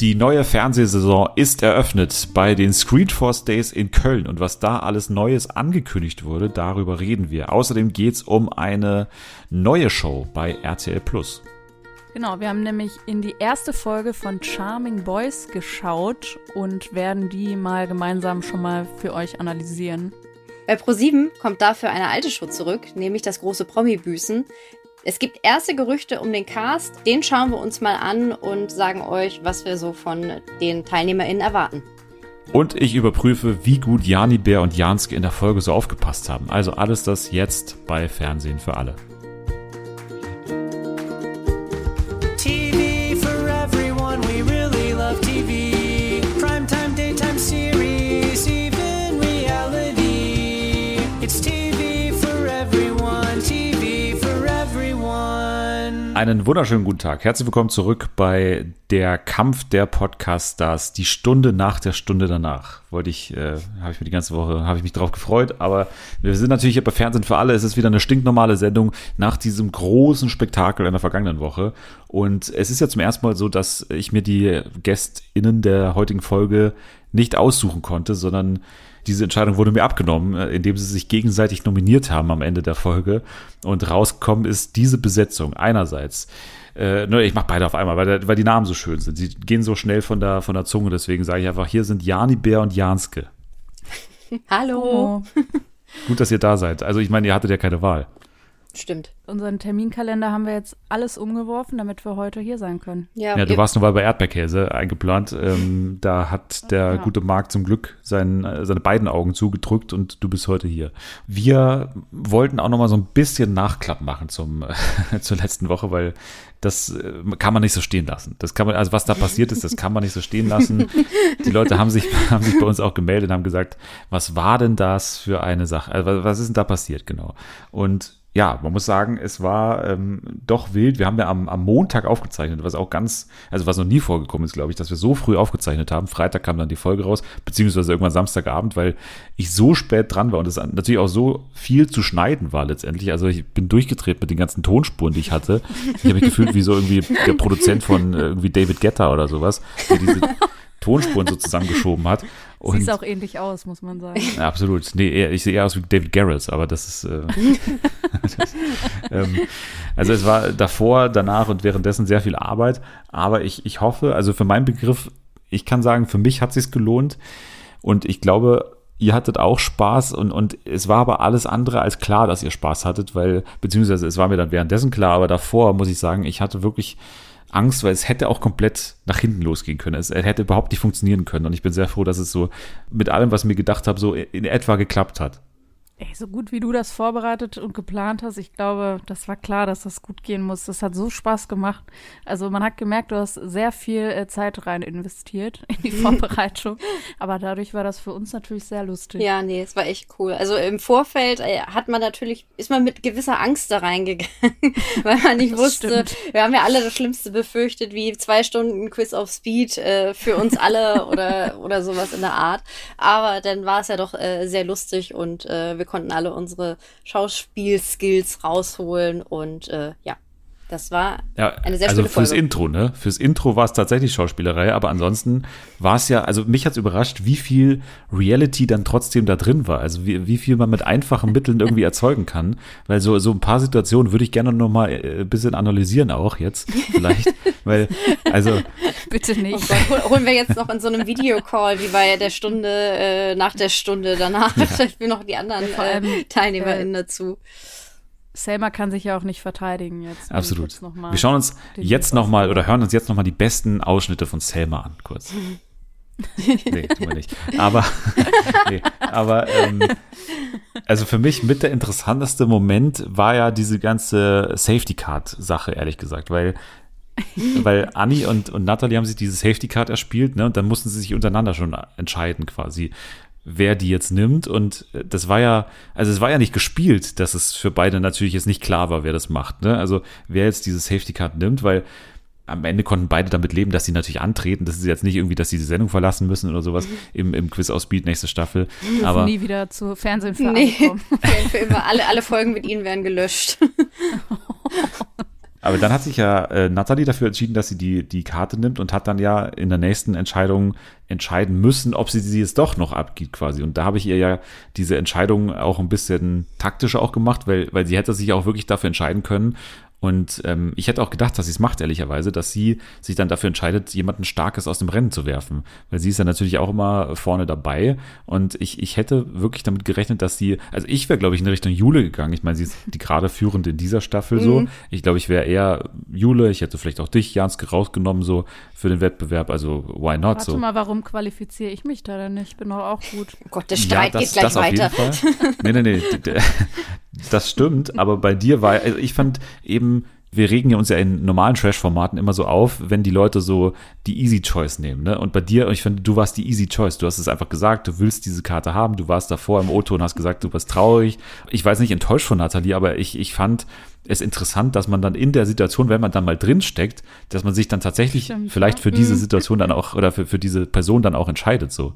Die neue Fernsehsaison ist eröffnet bei den Screenforce Days in Köln und was da alles Neues angekündigt wurde, darüber reden wir. Außerdem geht es um eine neue Show bei RTL Plus. Genau, wir haben nämlich in die erste Folge von Charming Boys geschaut und werden die mal gemeinsam schon mal für euch analysieren. Bei Pro7 kommt dafür eine alte Show zurück, nämlich das große Promi-Büßen. Es gibt erste Gerüchte um den Cast. Den schauen wir uns mal an und sagen euch, was wir so von den TeilnehmerInnen erwarten. Und ich überprüfe, wie gut Jani Bär und Janske in der Folge so aufgepasst haben. Also alles das jetzt bei Fernsehen für alle. Einen wunderschönen guten Tag. Herzlich willkommen zurück bei der Kampf der Podcaststars. Die Stunde nach der Stunde danach. Wollte ich, äh, habe ich mir die ganze Woche, habe ich mich drauf gefreut. Aber wir sind natürlich hier bei Fernsehen für alle. Es ist wieder eine stinknormale Sendung nach diesem großen Spektakel in der vergangenen Woche. Und es ist ja zum ersten Mal so, dass ich mir die GästInnen der heutigen Folge nicht aussuchen konnte, sondern diese Entscheidung wurde mir abgenommen, äh, indem sie sich gegenseitig nominiert haben am Ende der Folge. Und rausgekommen ist diese Besetzung. Einerseits äh, ne, ich mache beide auf einmal, weil, weil die Namen so schön sind. Sie gehen so schnell von der, von der Zunge, deswegen sage ich einfach, hier sind Jani Bär und Janske. Hallo. Gut, dass ihr da seid. Also ich meine, ihr hattet ja keine Wahl. Stimmt. Unseren Terminkalender haben wir jetzt alles umgeworfen, damit wir heute hier sein können. Ja, ja du warst nur mal bei Erdbeerkäse eingeplant. Ähm, da hat der ja. gute Marc zum Glück sein, seine beiden Augen zugedrückt und du bist heute hier. Wir wollten auch noch mal so ein bisschen Nachklapp machen zum, zur letzten Woche, weil das äh, kann man nicht so stehen lassen. Das kann man, also was da passiert ist, das kann man nicht so stehen lassen. Die Leute haben sich, haben sich bei uns auch gemeldet und haben gesagt, was war denn das für eine Sache? Also was ist denn da passiert, genau? Und ja, man muss sagen, es war ähm, doch wild. Wir haben ja am, am Montag aufgezeichnet, was auch ganz, also was noch nie vorgekommen ist, glaube ich, dass wir so früh aufgezeichnet haben. Freitag kam dann die Folge raus, beziehungsweise irgendwann Samstagabend, weil ich so spät dran war und es natürlich auch so viel zu schneiden war letztendlich. Also ich bin durchgedreht mit den ganzen Tonspuren, die ich hatte. Ich habe mich gefühlt wie so irgendwie der Produzent von äh, irgendwie David Getter oder sowas, der diese Tonspuren so zusammengeschoben hat. Und, Sieht auch ähnlich aus, muss man sagen. Absolut. Nee, ich sehe eher aus wie David Garrett, aber das ist. Äh, das, ähm, also es war davor, danach und währenddessen sehr viel Arbeit, aber ich, ich hoffe, also für meinen Begriff, ich kann sagen, für mich hat es sich gelohnt und ich glaube, ihr hattet auch Spaß und, und es war aber alles andere als klar, dass ihr Spaß hattet, weil, beziehungsweise es war mir dann währenddessen klar, aber davor muss ich sagen, ich hatte wirklich Angst, weil es hätte auch komplett nach hinten losgehen können. Es hätte überhaupt nicht funktionieren können. Und ich bin sehr froh, dass es so mit allem, was ich mir gedacht habe, so in etwa geklappt hat. Ey, so gut wie du das vorbereitet und geplant hast, ich glaube, das war klar, dass das gut gehen muss. Das hat so Spaß gemacht. Also man hat gemerkt, du hast sehr viel äh, Zeit rein investiert in die Vorbereitung. Aber dadurch war das für uns natürlich sehr lustig. Ja, nee, es war echt cool. Also im Vorfeld äh, hat man natürlich, ist man mit gewisser Angst da reingegangen, weil man nicht das wusste, stimmt. wir haben ja alle das Schlimmste befürchtet, wie zwei Stunden Quiz auf Speed äh, für uns alle oder, oder sowas in der Art. Aber dann war es ja doch äh, sehr lustig und äh, wir konnten alle unsere Schauspielskills rausholen und äh, ja, das war ja, eine sehr also schöne Folge. fürs Intro, ne? Fürs Intro war es tatsächlich Schauspielerei, aber ansonsten war es ja, also mich hat es überrascht, wie viel Reality dann trotzdem da drin war. Also wie, wie viel man mit einfachen Mitteln irgendwie erzeugen kann. Weil so, so ein paar Situationen würde ich gerne noch mal äh, ein bisschen analysieren auch jetzt, vielleicht. weil, also. Bitte nicht. Oh Gott, holen wir jetzt noch in so einem Videocall, wie bei der Stunde, äh, nach der Stunde danach. Ja. Ich will noch die anderen äh, TeilnehmerInnen dazu. Selma kann sich ja auch nicht verteidigen jetzt. Absolut. wir schauen uns jetzt nochmal oder hören uns jetzt nochmal die besten Ausschnitte von Selma an, kurz. nee, tun wir nicht. Aber, nee, aber ähm, also für mich mit der interessanteste Moment war ja diese ganze Safety Card Sache, ehrlich gesagt, weil weil Anni und, und Natalie haben sich diese Safety Card erspielt, ne? Und dann mussten sie sich untereinander schon entscheiden, quasi wer die jetzt nimmt. Und äh, das war ja, also es war ja nicht gespielt, dass es für beide natürlich jetzt nicht klar war, wer das macht. Ne? Also wer jetzt diese Safety Card nimmt, weil am Ende konnten beide damit leben, dass sie natürlich antreten. Das ist jetzt nicht irgendwie, dass sie die Sendung verlassen müssen oder sowas mhm. im, im Quiz aus Speed nächste Staffel. Dürfen aber nie wieder zu Fernsehen für nee, für immer. Alle, alle Folgen mit ihnen werden gelöscht. Aber dann hat sich ja äh, Natalie dafür entschieden, dass sie die, die Karte nimmt und hat dann ja in der nächsten Entscheidung entscheiden müssen, ob sie sie jetzt doch noch abgibt quasi. Und da habe ich ihr ja diese Entscheidung auch ein bisschen taktischer auch gemacht, weil, weil sie hätte sich auch wirklich dafür entscheiden können, und ähm, ich hätte auch gedacht, dass sie es macht, ehrlicherweise, dass sie sich dann dafür entscheidet, jemanden Starkes aus dem Rennen zu werfen. Weil sie ist ja natürlich auch immer vorne dabei. Und ich, ich hätte wirklich damit gerechnet, dass sie, also ich wäre, glaube ich, in Richtung Jule gegangen. Ich meine, sie ist die gerade führende in dieser Staffel so. Mhm. Ich glaube, ich wäre eher Jule. Ich hätte vielleicht auch dich, Janske, rausgenommen, so für den Wettbewerb. Also, why not Warte so? mal, warum qualifiziere ich mich da denn nicht? Ich bin doch auch gut. Oh Gott, der Streit ja, das, geht gleich das weiter. Auf jeden Fall. Nee, nee, nee. Das stimmt, aber bei dir war, also ich fand eben, wir regen uns ja in normalen Trash-Formaten immer so auf, wenn die Leute so die Easy Choice nehmen. Ne? Und bei dir, ich finde, du warst die Easy Choice. Du hast es einfach gesagt, du willst diese Karte haben. Du warst davor im Auto und hast gesagt, du bist traurig. Ich weiß nicht enttäuscht von Nathalie, aber ich, ich fand es interessant, dass man dann in der Situation, wenn man dann mal drin steckt, dass man sich dann tatsächlich Stimmt, vielleicht für diese mhm. Situation dann auch oder für, für diese Person dann auch entscheidet. So.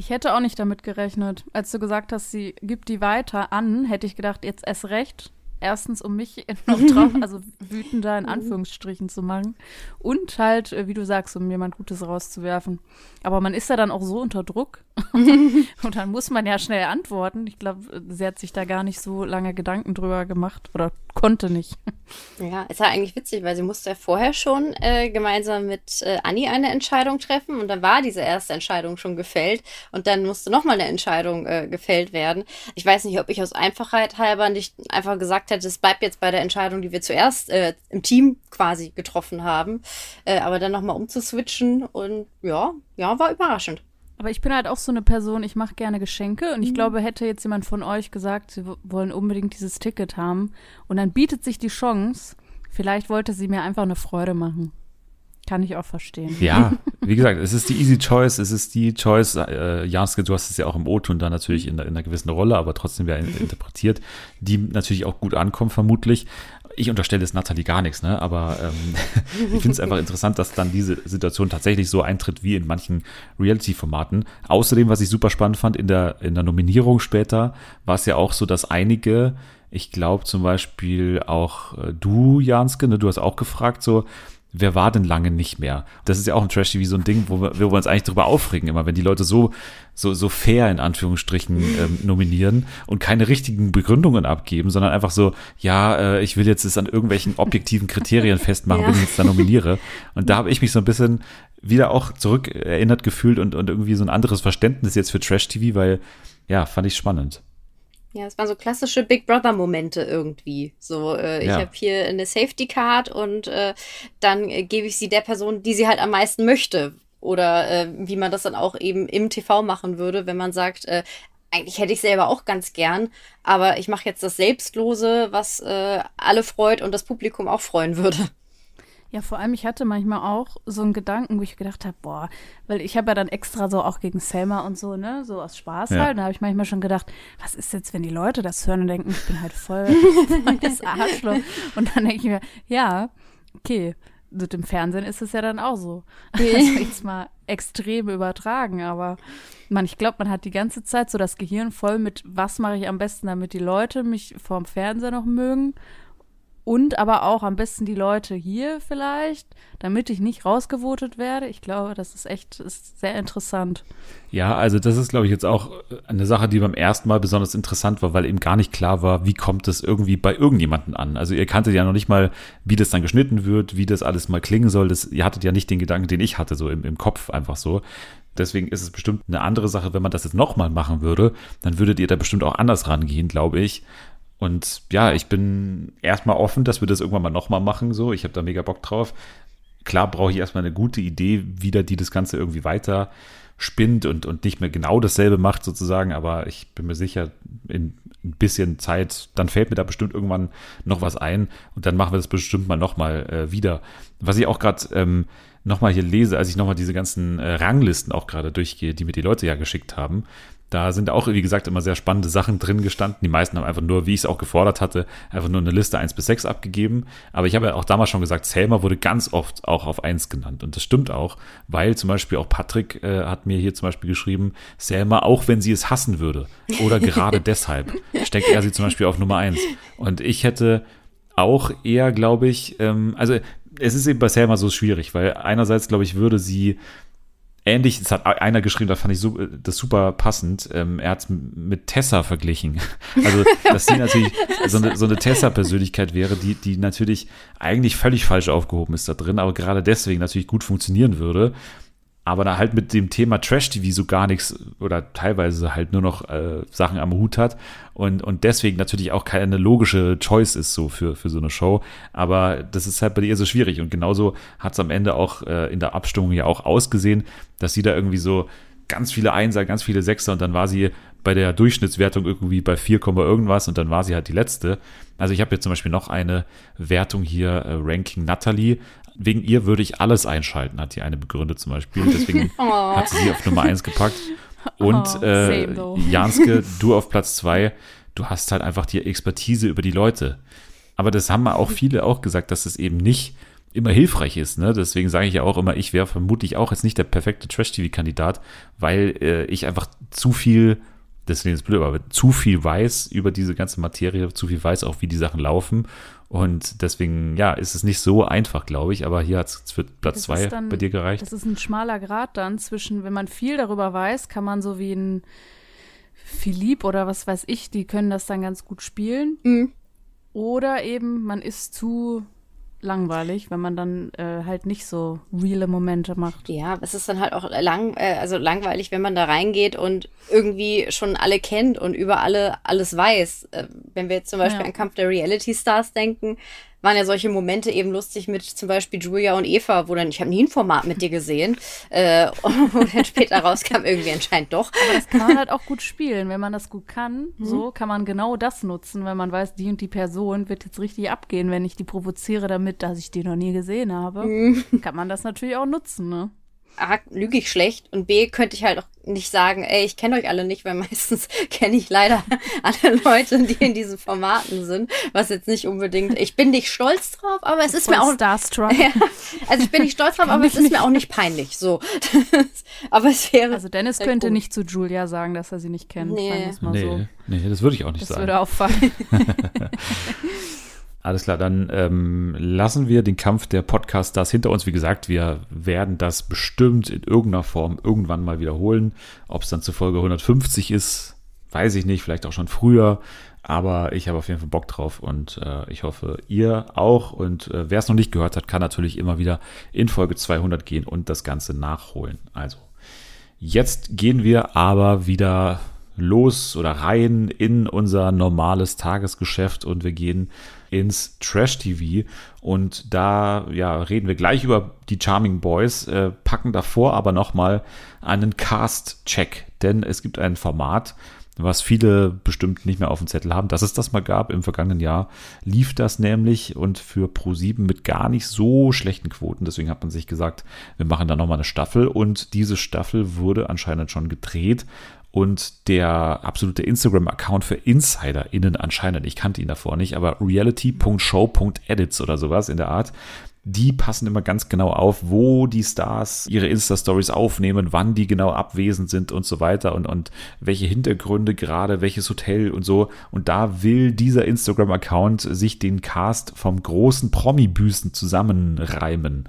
Ich hätte auch nicht damit gerechnet. Als du gesagt hast, sie gibt die weiter an, hätte ich gedacht, jetzt erst recht erstens, um mich noch drauf, also wütender in Anführungsstrichen zu machen und halt, äh, wie du sagst, um jemand Gutes rauszuwerfen. Aber man ist ja dann auch so unter Druck und dann muss man ja schnell antworten. Ich glaube, sie hat sich da gar nicht so lange Gedanken drüber gemacht oder konnte nicht. Ja, ist ja eigentlich witzig, weil sie musste ja vorher schon äh, gemeinsam mit äh, Anni eine Entscheidung treffen und dann war diese erste Entscheidung schon gefällt und dann musste nochmal eine Entscheidung äh, gefällt werden. Ich weiß nicht, ob ich aus Einfachheit halber nicht einfach gesagt hätte, es bleibt jetzt bei der Entscheidung, die wir zuerst äh, im Team quasi getroffen haben, äh, aber dann nochmal umzuswitchen und ja, ja, war überraschend. Aber ich bin halt auch so eine Person, ich mache gerne Geschenke und ich mhm. glaube, hätte jetzt jemand von euch gesagt, sie wollen unbedingt dieses Ticket haben und dann bietet sich die Chance, vielleicht wollte sie mir einfach eine Freude machen. Kann ich auch verstehen. Ja, wie gesagt, es ist die easy choice, es ist die choice. Äh, Janske, du hast es ja auch im O-Ton da natürlich in, in, einer gewissen Rolle, aber trotzdem ja interpretiert, die natürlich auch gut ankommt, vermutlich ich unterstelle es Nathalie gar nichts, ne? aber ähm, ich finde es einfach interessant, dass dann diese Situation tatsächlich so eintritt wie in manchen Reality-Formaten. Außerdem, was ich super spannend fand, in der, in der Nominierung später war es ja auch so, dass einige, ich glaube zum Beispiel auch äh, du, Janske, ne, du hast auch gefragt, so, wer war denn lange nicht mehr? Das ist ja auch ein Trash-TV so ein Ding, wo wir, wo wir uns eigentlich darüber aufregen, immer wenn die Leute so, so, so fair in Anführungsstrichen ähm, nominieren und keine richtigen Begründungen abgeben, sondern einfach so, ja, äh, ich will jetzt es an irgendwelchen objektiven Kriterien festmachen, ja. wenn ich jetzt da nominiere. Und da habe ich mich so ein bisschen wieder auch zurück erinnert gefühlt und, und irgendwie so ein anderes Verständnis jetzt für Trash-TV, weil, ja, fand ich spannend. Ja, es waren so klassische Big Brother Momente irgendwie. So, äh, ja. ich habe hier eine Safety Card und äh, dann äh, gebe ich sie der Person, die sie halt am meisten möchte. Oder äh, wie man das dann auch eben im TV machen würde, wenn man sagt, äh, eigentlich hätte ich selber auch ganz gern, aber ich mache jetzt das Selbstlose, was äh, alle freut und das Publikum auch freuen würde. Ja, vor allem, ich hatte manchmal auch so einen Gedanken, wo ich gedacht habe, boah, weil ich habe ja dann extra so auch gegen Selma und so, ne, so aus Spaß ja. halt. Da habe ich manchmal schon gedacht, was ist jetzt, wenn die Leute das hören und denken, ich bin halt voll, das Arschloch. Und dann denke ich mir, ja, okay, mit dem Fernsehen ist es ja dann auch so. Also jetzt mal extrem übertragen, aber man, ich glaube, man hat die ganze Zeit so das Gehirn voll mit, was mache ich am besten, damit die Leute mich vorm Fernseher noch mögen und aber auch am besten die Leute hier vielleicht, damit ich nicht rausgevotet werde. Ich glaube, das ist echt ist sehr interessant. Ja, also das ist, glaube ich, jetzt auch eine Sache, die beim ersten Mal besonders interessant war, weil eben gar nicht klar war, wie kommt es irgendwie bei irgendjemanden an. Also ihr kanntet ja noch nicht mal, wie das dann geschnitten wird, wie das alles mal klingen soll. Das, ihr hattet ja nicht den Gedanken, den ich hatte, so im, im Kopf einfach so. Deswegen ist es bestimmt eine andere Sache, wenn man das jetzt nochmal machen würde, dann würdet ihr da bestimmt auch anders rangehen, glaube ich. Und ja, ich bin erstmal offen, dass wir das irgendwann mal nochmal machen. So, ich habe da mega Bock drauf. Klar brauche ich erstmal eine gute Idee, wieder die das Ganze irgendwie weiter spinnt und, und nicht mehr genau dasselbe macht sozusagen, aber ich bin mir sicher, in ein bisschen Zeit, dann fällt mir da bestimmt irgendwann noch was ein und dann machen wir das bestimmt mal nochmal äh, wieder. Was ich auch gerade ähm, nochmal hier lese, als ich nochmal diese ganzen äh, Ranglisten auch gerade durchgehe, die mir die Leute ja geschickt haben, da sind auch, wie gesagt, immer sehr spannende Sachen drin gestanden. Die meisten haben einfach nur, wie ich es auch gefordert hatte, einfach nur eine Liste 1 bis 6 abgegeben. Aber ich habe ja auch damals schon gesagt, Selma wurde ganz oft auch auf 1 genannt. Und das stimmt auch, weil zum Beispiel auch Patrick äh, hat mir hier zum Beispiel geschrieben, Selma, auch wenn sie es hassen würde oder gerade deshalb, steckt er sie zum Beispiel auf Nummer 1. Und ich hätte auch eher, glaube ich, ähm, also es ist eben bei Selma so schwierig, weil einerseits, glaube ich, würde sie ähnlich, es hat einer geschrieben, da fand ich so, das super passend. Ähm, er hat es mit Tessa verglichen. Also, dass sie natürlich so eine, so eine Tessa-Persönlichkeit wäre, die, die natürlich eigentlich völlig falsch aufgehoben ist da drin, aber gerade deswegen natürlich gut funktionieren würde aber da halt mit dem Thema Trash-TV so gar nichts oder teilweise halt nur noch äh, Sachen am Hut hat und, und deswegen natürlich auch keine logische Choice ist so für, für so eine Show. Aber das ist halt bei ihr so schwierig und genauso hat es am Ende auch äh, in der Abstimmung ja auch ausgesehen, dass sie da irgendwie so ganz viele Einser, ganz viele Sechser und dann war sie bei der Durchschnittswertung irgendwie bei 4, irgendwas und dann war sie halt die letzte. Also ich habe jetzt zum Beispiel noch eine Wertung hier, äh, Ranking Natalie. Wegen ihr würde ich alles einschalten, hat die eine begründet zum Beispiel. Deswegen oh. hat sie sie auf Nummer 1 gepackt. Und oh, äh, Janske, du auf Platz 2, du hast halt einfach die Expertise über die Leute. Aber das haben auch viele auch gesagt, dass es eben nicht immer hilfreich ist. Ne? Deswegen sage ich ja auch immer, ich wäre vermutlich auch jetzt nicht der perfekte Trash-TV-Kandidat, weil äh, ich einfach zu viel deswegen ist es blöd, aber zu viel weiß über diese ganze Materie, zu viel weiß auch, wie die Sachen laufen. Und deswegen, ja, ist es nicht so einfach, glaube ich. Aber hier hat es für Platz zwei bei dir gereicht. Das ist ein schmaler Grad dann zwischen, wenn man viel darüber weiß, kann man so wie ein Philipp oder was weiß ich, die können das dann ganz gut spielen. Mhm. Oder eben, man ist zu langweilig, wenn man dann äh, halt nicht so reale Momente macht. Ja, es ist dann halt auch lang, äh, also langweilig, wenn man da reingeht und irgendwie schon alle kennt und über alle alles weiß. Äh, wenn wir jetzt zum Beispiel ja. an Kampf der Reality Stars denken, waren ja solche Momente eben lustig mit zum Beispiel Julia und Eva, wo dann, ich habe nie ein Format mit dir gesehen, äh, und dann später rauskam irgendwie anscheinend doch. Aber das kann man halt auch gut spielen. Wenn man das gut kann, mhm. so kann man genau das nutzen, wenn man weiß, die und die Person wird jetzt richtig abgehen, wenn ich die provoziere damit, dass ich die noch nie gesehen habe. Mhm. Kann man das natürlich auch nutzen, ne? A, lüge ich schlecht und B, könnte ich halt auch nicht sagen, ey, ich kenne euch alle nicht, weil meistens kenne ich leider alle Leute, die in diesen Formaten sind, was jetzt nicht unbedingt, ich bin nicht stolz drauf, aber es ist Voll mir auch, Starstruck. Ja, also ich bin nicht stolz drauf, aber es ist nicht. mir auch nicht peinlich, so. aber es wäre. Also Dennis könnte gut. nicht zu Julia sagen, dass er sie nicht kennt, nee. nee, so. nee, das würde ich auch nicht das sagen. Das würde auffallen. Alles klar, dann ähm, lassen wir den Kampf der Podcast-Stars hinter uns. Wie gesagt, wir werden das bestimmt in irgendeiner Form irgendwann mal wiederholen. Ob es dann zur Folge 150 ist, weiß ich nicht, vielleicht auch schon früher. Aber ich habe auf jeden Fall Bock drauf und äh, ich hoffe, ihr auch. Und äh, wer es noch nicht gehört hat, kann natürlich immer wieder in Folge 200 gehen und das Ganze nachholen. Also, jetzt gehen wir aber wieder los oder rein in unser normales Tagesgeschäft und wir gehen ins Trash-TV. Und da ja, reden wir gleich über die Charming Boys, äh, packen davor aber nochmal einen Cast-Check, denn es gibt ein Format, was viele bestimmt nicht mehr auf dem Zettel haben, dass es das mal gab. Im vergangenen Jahr lief das nämlich und für Pro7 mit gar nicht so schlechten Quoten. Deswegen hat man sich gesagt, wir machen da nochmal eine Staffel und diese Staffel wurde anscheinend schon gedreht und der absolute Instagram-Account für InsiderInnen anscheinend, ich kannte ihn davor nicht, aber reality.show.edits oder sowas in der Art, die passen immer ganz genau auf, wo die Stars ihre Insta-Stories aufnehmen, wann die genau abwesend sind und so weiter und, und welche Hintergründe gerade, welches Hotel und so. Und da will dieser Instagram-Account sich den Cast vom großen Promi-Büßen zusammenreimen.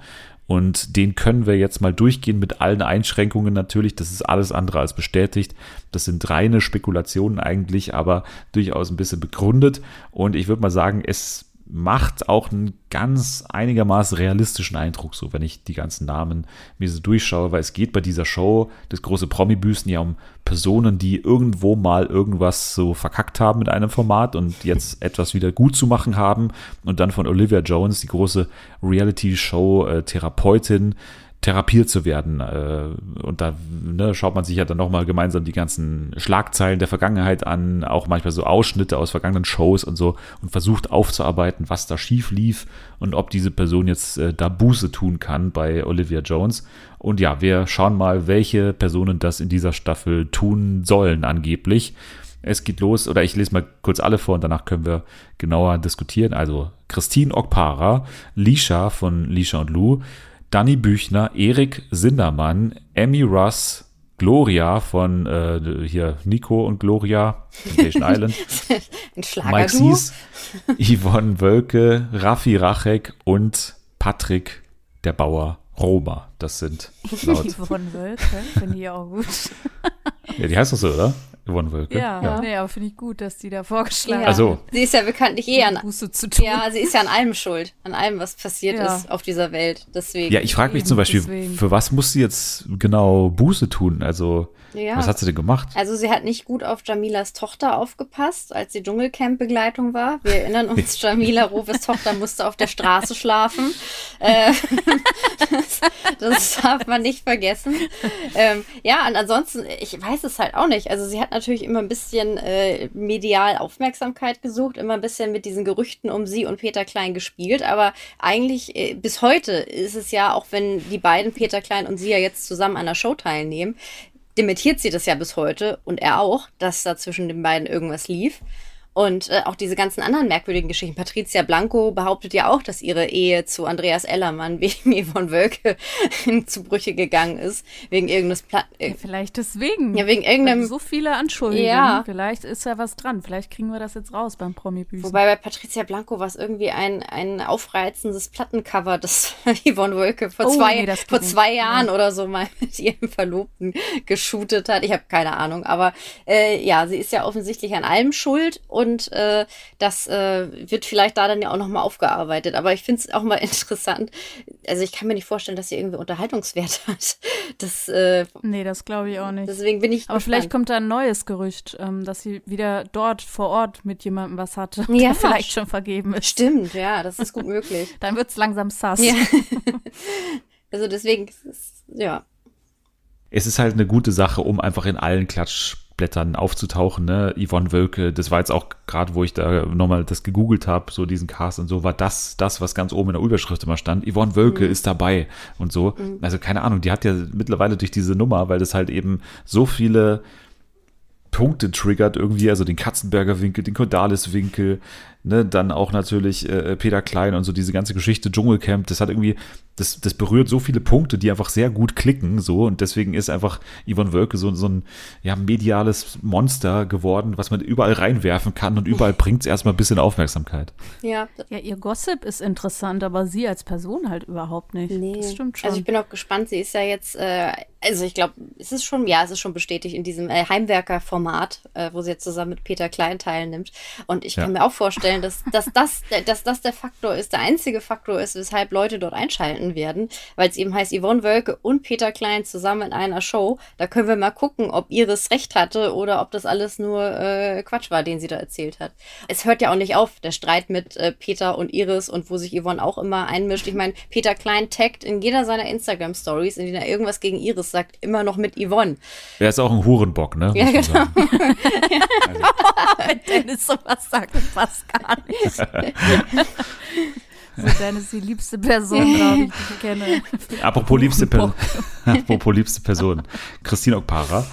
Und den können wir jetzt mal durchgehen mit allen Einschränkungen natürlich. Das ist alles andere als bestätigt. Das sind reine Spekulationen eigentlich, aber durchaus ein bisschen begründet. Und ich würde mal sagen, es macht auch einen ganz einigermaßen realistischen Eindruck, so wenn ich die ganzen Namen mir so durchschaue, weil es geht bei dieser Show, das große Promi-Büßen, ja um Personen, die irgendwo mal irgendwas so verkackt haben mit einem Format und jetzt etwas wieder gut zu machen haben. Und dann von Olivia Jones, die große Reality-Show-Therapeutin, therapiert zu werden. Äh, und da ne, schaut man sich ja dann nochmal gemeinsam die ganzen Schlagzeilen der Vergangenheit an, auch manchmal so Ausschnitte aus vergangenen Shows und so und versucht aufzuarbeiten, was da schief lief und ob diese Person jetzt äh, da Buße tun kann bei Olivia Jones. Und ja, wir schauen mal, welche Personen das in dieser Staffel tun sollen angeblich. Es geht los, oder ich lese mal kurz alle vor und danach können wir genauer diskutieren. Also Christine Okpara, Lisha von Lisha und Lou, Danny Büchner, Erik Sindermann, Emmy Russ, Gloria von äh, hier Nico und Gloria, Temptation Island, Mike Sies, Yvonne Wölke, Raffi Rachek und Patrick der Bauer Roma. Das sind laut. Yvonne Wölke, finde ich auch gut. ja, die heißt doch so, oder? Yvonne Wölke. Ja, ja. nee, aber finde ich gut, dass die da vorgeschlagen ja. Also. Sie ist ja bekanntlich eh an Buße zu tun. Ja, sie ist ja an allem schuld, an allem, was passiert ja. ist auf dieser Welt. Deswegen. Ja, ich frage mich zum Beispiel, deswegen. für was muss sie jetzt genau Buße tun? Also ja. Was hat sie denn gemacht? Also sie hat nicht gut auf Jamilas Tochter aufgepasst, als sie Dschungelcamp-Begleitung war. Wir erinnern uns, Jamila Roves Tochter musste auf der Straße schlafen. Äh, das, das, darf man nicht vergessen. Ähm, ja, und ansonsten, ich weiß es halt auch nicht. Also sie hat natürlich immer ein bisschen äh, medial Aufmerksamkeit gesucht, immer ein bisschen mit diesen Gerüchten um sie und Peter Klein gespielt. Aber eigentlich äh, bis heute ist es ja, auch wenn die beiden, Peter Klein und sie ja jetzt zusammen an der Show teilnehmen, dementiert sie das ja bis heute und er auch, dass da zwischen den beiden irgendwas lief. Und äh, auch diese ganzen anderen merkwürdigen Geschichten. Patricia Blanco behauptet ja auch, dass ihre Ehe zu Andreas Ellermann wegen Yvonne Wölke zu Brüche gegangen ist. Wegen irgendeines Pla äh, ja, Vielleicht deswegen. Ja, wegen irgendeinem. So viele Anschuldigungen. Ja. Vielleicht ist ja was dran. Vielleicht kriegen wir das jetzt raus beim Promi-Büßen. Wobei bei Patricia Blanco war es irgendwie ein, ein aufreizendes Plattencover, das Yvonne Wölke vor, oh, zwei, nee, vor zwei Jahren ja. oder so mal mit ihrem Verlobten geshootet hat. Ich habe keine Ahnung. Aber äh, ja, sie ist ja offensichtlich an allem schuld. Und und äh, das äh, wird vielleicht da dann ja auch nochmal aufgearbeitet. Aber ich finde es auch mal interessant. Also ich kann mir nicht vorstellen, dass sie irgendwie Unterhaltungswert hat. Das, äh, nee, das glaube ich auch nicht. Deswegen bin ich. Aber gespannt. vielleicht kommt da ein neues Gerücht, ähm, dass sie wieder dort vor Ort mit jemandem was hatte, ja, der vielleicht schon vergeben ist. Stimmt, ja, das ist gut möglich. dann wird es langsam sass. Ja. also deswegen, ja. Es ist halt eine gute Sache, um einfach in allen Klatsch Blättern aufzutauchen. Ne? Yvonne Wölke, das war jetzt auch gerade, wo ich da nochmal das gegoogelt habe, so diesen Cast und so, war das, das, was ganz oben in der Überschrift immer stand. Yvonne Wölke mhm. ist dabei und so. Mhm. Also keine Ahnung, die hat ja mittlerweile durch diese Nummer, weil das halt eben so viele Punkte triggert irgendwie, also den Katzenberger Winkel, den Cordalis Winkel, ne, dann auch natürlich äh, Peter Klein und so diese ganze Geschichte Dschungelcamp, das hat irgendwie, das, das berührt so viele Punkte, die einfach sehr gut klicken, so, und deswegen ist einfach Yvonne Wölke so, so ein, ja, mediales Monster geworden, was man überall reinwerfen kann und überall bringt es erstmal ein bisschen Aufmerksamkeit. Ja. Ja, ihr Gossip ist interessant, aber sie als Person halt überhaupt nicht. Nee. Das stimmt schon. Also ich bin auch gespannt, sie ist ja jetzt, äh, also ich glaube, es ist schon, ja, es ist schon bestätigt in diesem äh, Heimwerker-Format, äh, wo sie jetzt zusammen mit Peter Klein teilnimmt. Und ich kann ja. mir auch vorstellen, vorstellen, dass, dass, das, dass das der Faktor ist, der einzige Faktor ist, weshalb Leute dort einschalten werden, weil es eben heißt Yvonne Wölke und Peter Klein zusammen in einer Show. Da können wir mal gucken, ob Iris recht hatte oder ob das alles nur äh, Quatsch war, den sie da erzählt hat. Es hört ja auch nicht auf, der Streit mit äh, Peter und Iris und wo sich Yvonne auch immer einmischt. Ich meine, Peter Klein taggt in jeder seiner Instagram-Stories, in denen er irgendwas gegen Iris sagt, immer noch mit Yvonne. Er ist auch ein Hurenbock, ne? Ja, genau. also. Wenn Dennis sowas sagt, passt gar nicht. so, Dennis ist die liebste Person, glaube ich, die ich kenne. Apropos liebste, per Apropos liebste Person. Christine Okpara